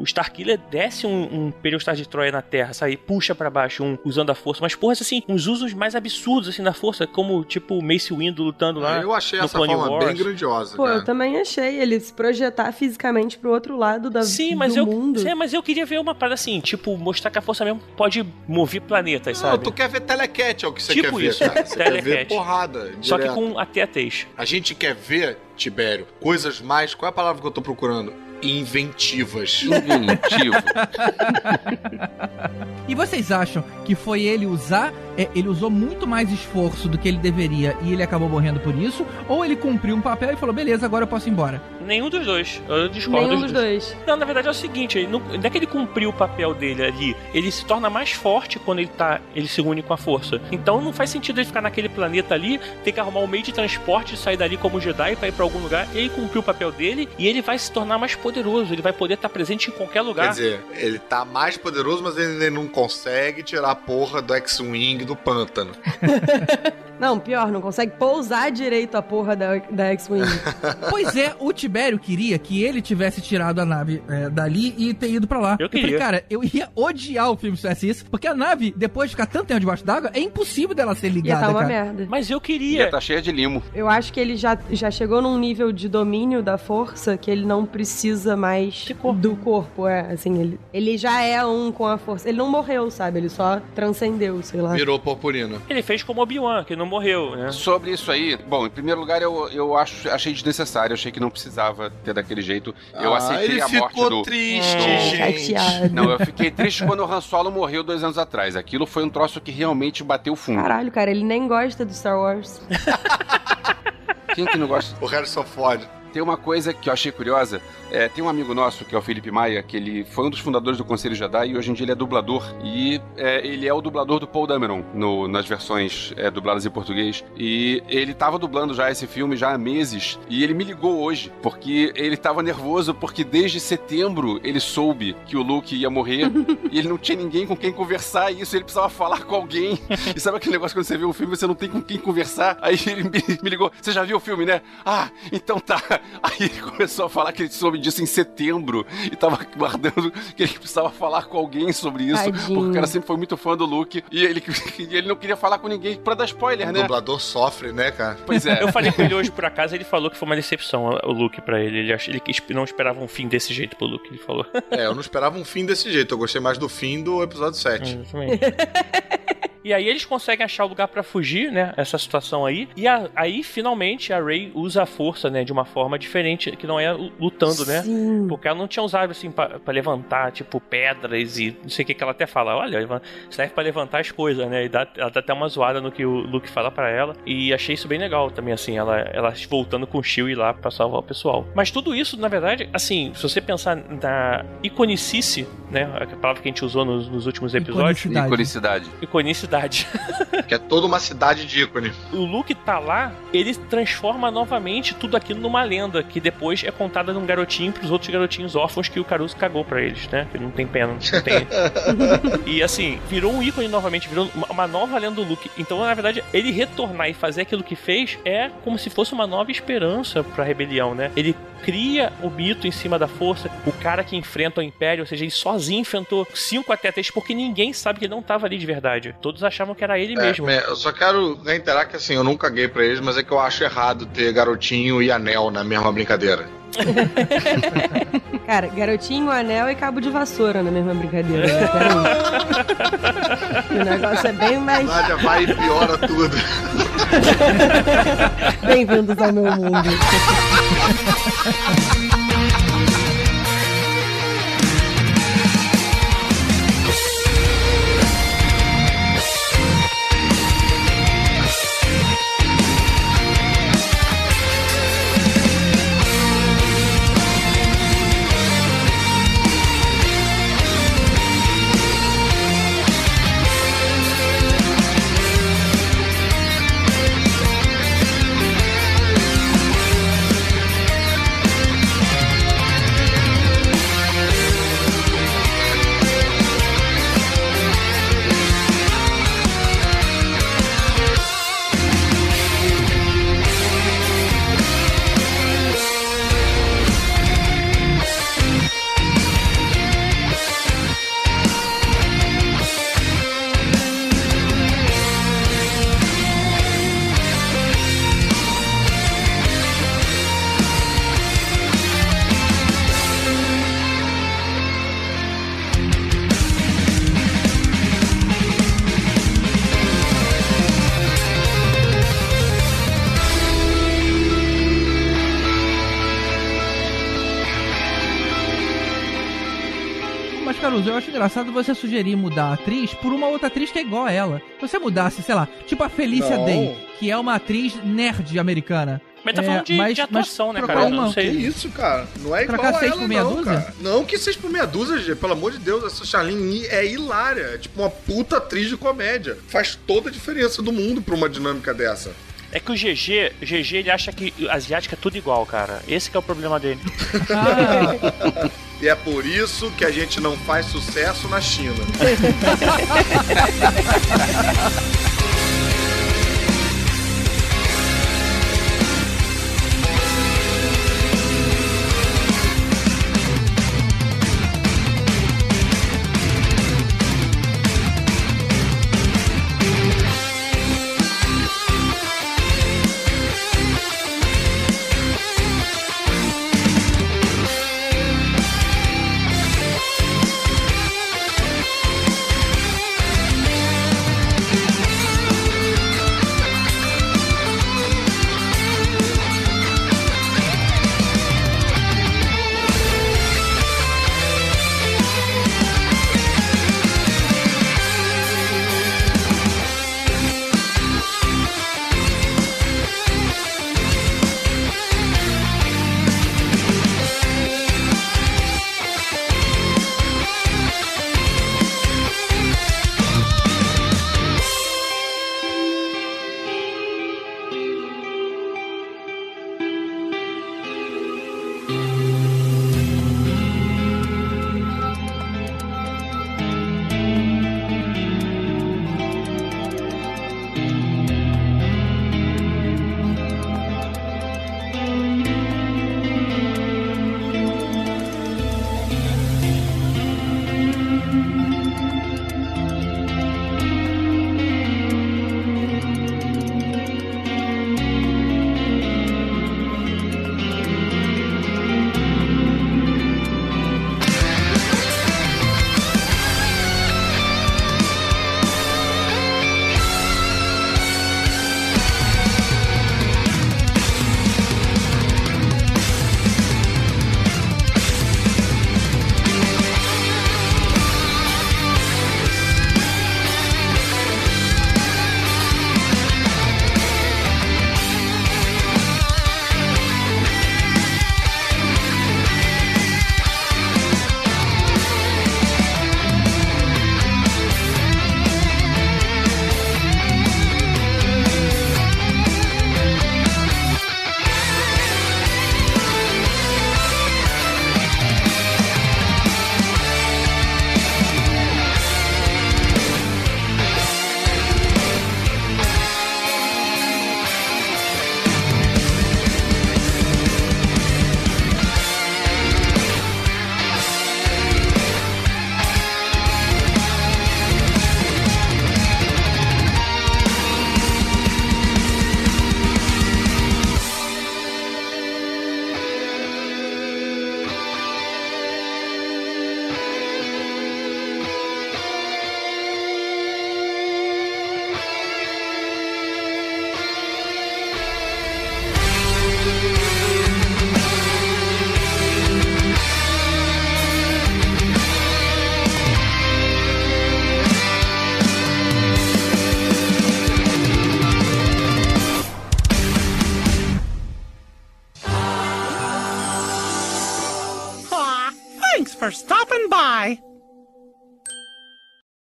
o Starkiller desce um, um Imperial Star Destroyer na Terra, sabe? E puxa pra baixo um usando a força. Mas, porra, assim, uns usos mais absurdos, assim, da força, como, tipo, o Mace Windu lutando lá eu achei no essa Clone forma Wars. bem grandiosa, Pô, cara. eu também achei ele se projetar fisicamente pro outro lado da, Sim, mas do eu, mundo. sim, mas eu queria ver uma parada assim, tipo, mostrar que a força mesmo pode mover planetas, Não, sabe? tu quer ver telecat, é o que você Tipo quer isso, ver, cara. Você quer ver porrada. Só que com AT-ATs. A gente quer ver, Tibério, coisas mais. Qual é a palavra que eu tô procurando? Inventivas. Inventivo. E vocês acham que foi ele usar é, ele usou muito mais esforço do que ele deveria e ele acabou morrendo por isso, ou ele cumpriu um papel e falou, beleza, agora eu posso ir embora. Nenhum dos dois. Eu discordo Nenhum dos dois. Não, na verdade é o seguinte, ele não, não é que ele cumpriu o papel dele ali, ele se torna mais forte quando ele tá, ele se une com a força. Então não faz sentido ele ficar naquele planeta ali, ter que arrumar um meio de transporte e sair dali como Jedi pra ir pra algum lugar. Ele cumpriu o papel dele e ele vai se tornar mais poderoso, ele vai poder estar presente em qualquer lugar. Quer dizer, ele tá mais poderoso, mas ele não consegue tirar a porra do X-Wing do pântano. [LAUGHS] Não, pior, não consegue pousar direito a porra da, da X-Wing. [LAUGHS] Pois é, o Tibério queria que ele tivesse tirado a nave é, dali e ter ido pra lá. Eu falei, queria. cara, eu ia odiar o filme se fizesse isso, porque a nave, depois de ficar tanto tempo debaixo d'água, é impossível dela ser Ia ligada, tá uma cara. merda. Mas eu Ia queria. tá cheia de limo. Eu acho que ele já, já chegou num nível de domínio da força que ele não precisa mais corpo. do corpo. É, assim, ele, ele já é um com a força. Ele não morreu, sabe? Ele só transcendeu, sei lá. Virou purpurina. Ele fez como Obi-Wan, que não morreu, né? Sobre isso aí, bom, em primeiro lugar, eu, eu acho, achei desnecessário, achei que não precisava ter daquele jeito. Eu Ah, aceitei ele a morte ficou do. triste, É, gente. chateado. Não, eu fiquei triste quando o Han Solo morreu dois anos atrás. Aquilo foi um troço que realmente bateu fundo. Caralho, cara, ele nem gosta do Star Wars. Quem que não gosta? O Harrison Ford. Tem uma coisa que eu achei curiosa. É, tem um amigo nosso, que é o Felipe Maia, que ele foi um dos fundadores do Conselho Jedi e hoje em dia ele é dublador. E é, ele é o dublador do Paul Dameron no- nas versões é, dubladas em português. E ele tava dublando já esse filme já há meses. E ele me ligou hoje, porque ele tava nervoso, porque desde setembro ele soube que o Luke ia morrer [LAUGHS] e ele não tinha ninguém com quem conversar. E isso ele precisava falar com alguém. E sabe aquele negócio quando você vê um filme e você não tem com quem conversar? Aí ele me, me ligou: Você já viu o filme, né? Ah, então tá. Aí ele começou a falar que ele soube disso em setembro e tava guardando que ele precisava falar com alguém sobre isso, Tadinho. porque o cara sempre foi muito fã do Luke e ele, [LAUGHS] e ele não queria falar com ninguém pra dar spoiler, O né? dublador sofre, né, cara? Pois é. Eu falei com ele hoje por acaso, ele falou que foi uma decepção o Luke pra ele. Ele, ach- ele não esperava um fim desse jeito pro Luke, ele falou. É, eu não esperava um fim desse jeito. Eu gostei mais do fim do episódio 7. Exatamente. E aí eles conseguem achar o lugar pra fugir, né? Essa situação aí. E a- aí, finalmente, a Rey usa a força, né? De uma forma diferente, que não é lutando, né? Sim. Porque ela não tinha usado assim pra, pra levantar, tipo, pedras e não sei o que que ela até fala. Olha, serve pra levantar as coisas, né? E dá, ela dá até uma zoada no que o Luke fala pra ela. E achei isso bem legal também, assim, ela, ela voltando com o Chewie lá pra salvar o pessoal. Mas tudo isso, na verdade, assim, se você pensar na iconicice, né? A palavra que a gente usou nos, nos últimos episódios. Iconicidade. Iconicidade. Iconicidade. Que é toda uma cidade de ícone. o Luke tá lá, ele transforma novamente tudo aquilo numa lenda que depois é contada num garotinho pros outros garotinhos órfãos que o Caruso cagou pra eles, né? Que não tem pena, não tem. [LAUGHS] e assim, virou um ícone novamente, virou uma nova lenda do Luke. Então, na verdade, ele retornar e fazer aquilo que fez é como se fosse uma nova esperança pra rebelião, né? Ele cria o mito em cima da força, o cara que enfrenta o Império, ou seja, ele sozinho enfrentou cinco até três, porque ninguém sabe que ele não tava ali de verdade. Todos achavam que era ele É, mesmo. me- eu só quero reiterar que assim, eu não caguei pra eles, mas é que eu acho errado ter garotinho e anel na mesma brincadeira. [LAUGHS] Cara, garotinho, anel e cabo de vassoura na mesma brincadeira. [LAUGHS] o negócio é bem mais. Nádia vai e piora tudo. [LAUGHS] [LAUGHS] Bem-vindos ao meu mundo. Engraçado você sugerir mudar a atriz por uma outra atriz que é igual a ela. Se você mudasse, sei lá, tipo a Felícia Não. Day, que é uma atriz nerd americana. Mas tá É, falando de, mas- de atuação, mas né, cara? Eu uma- não Que sei. isso, cara? Não é igual Trocar a seis ela, por meia não, dúzia? cara. Não que seis por meia dúzia, gente. Pelo amor de Deus, essa Charlene é hilária. É tipo uma puta atriz de comédia. Faz toda a diferença do mundo pra uma dinâmica dessa. É que o GG, o GG ele acha que asiática é tudo igual, cara. Esse que é o problema dele. Ah, [LAUGHS] E é por isso que a gente não faz sucesso na China. [LAUGHS]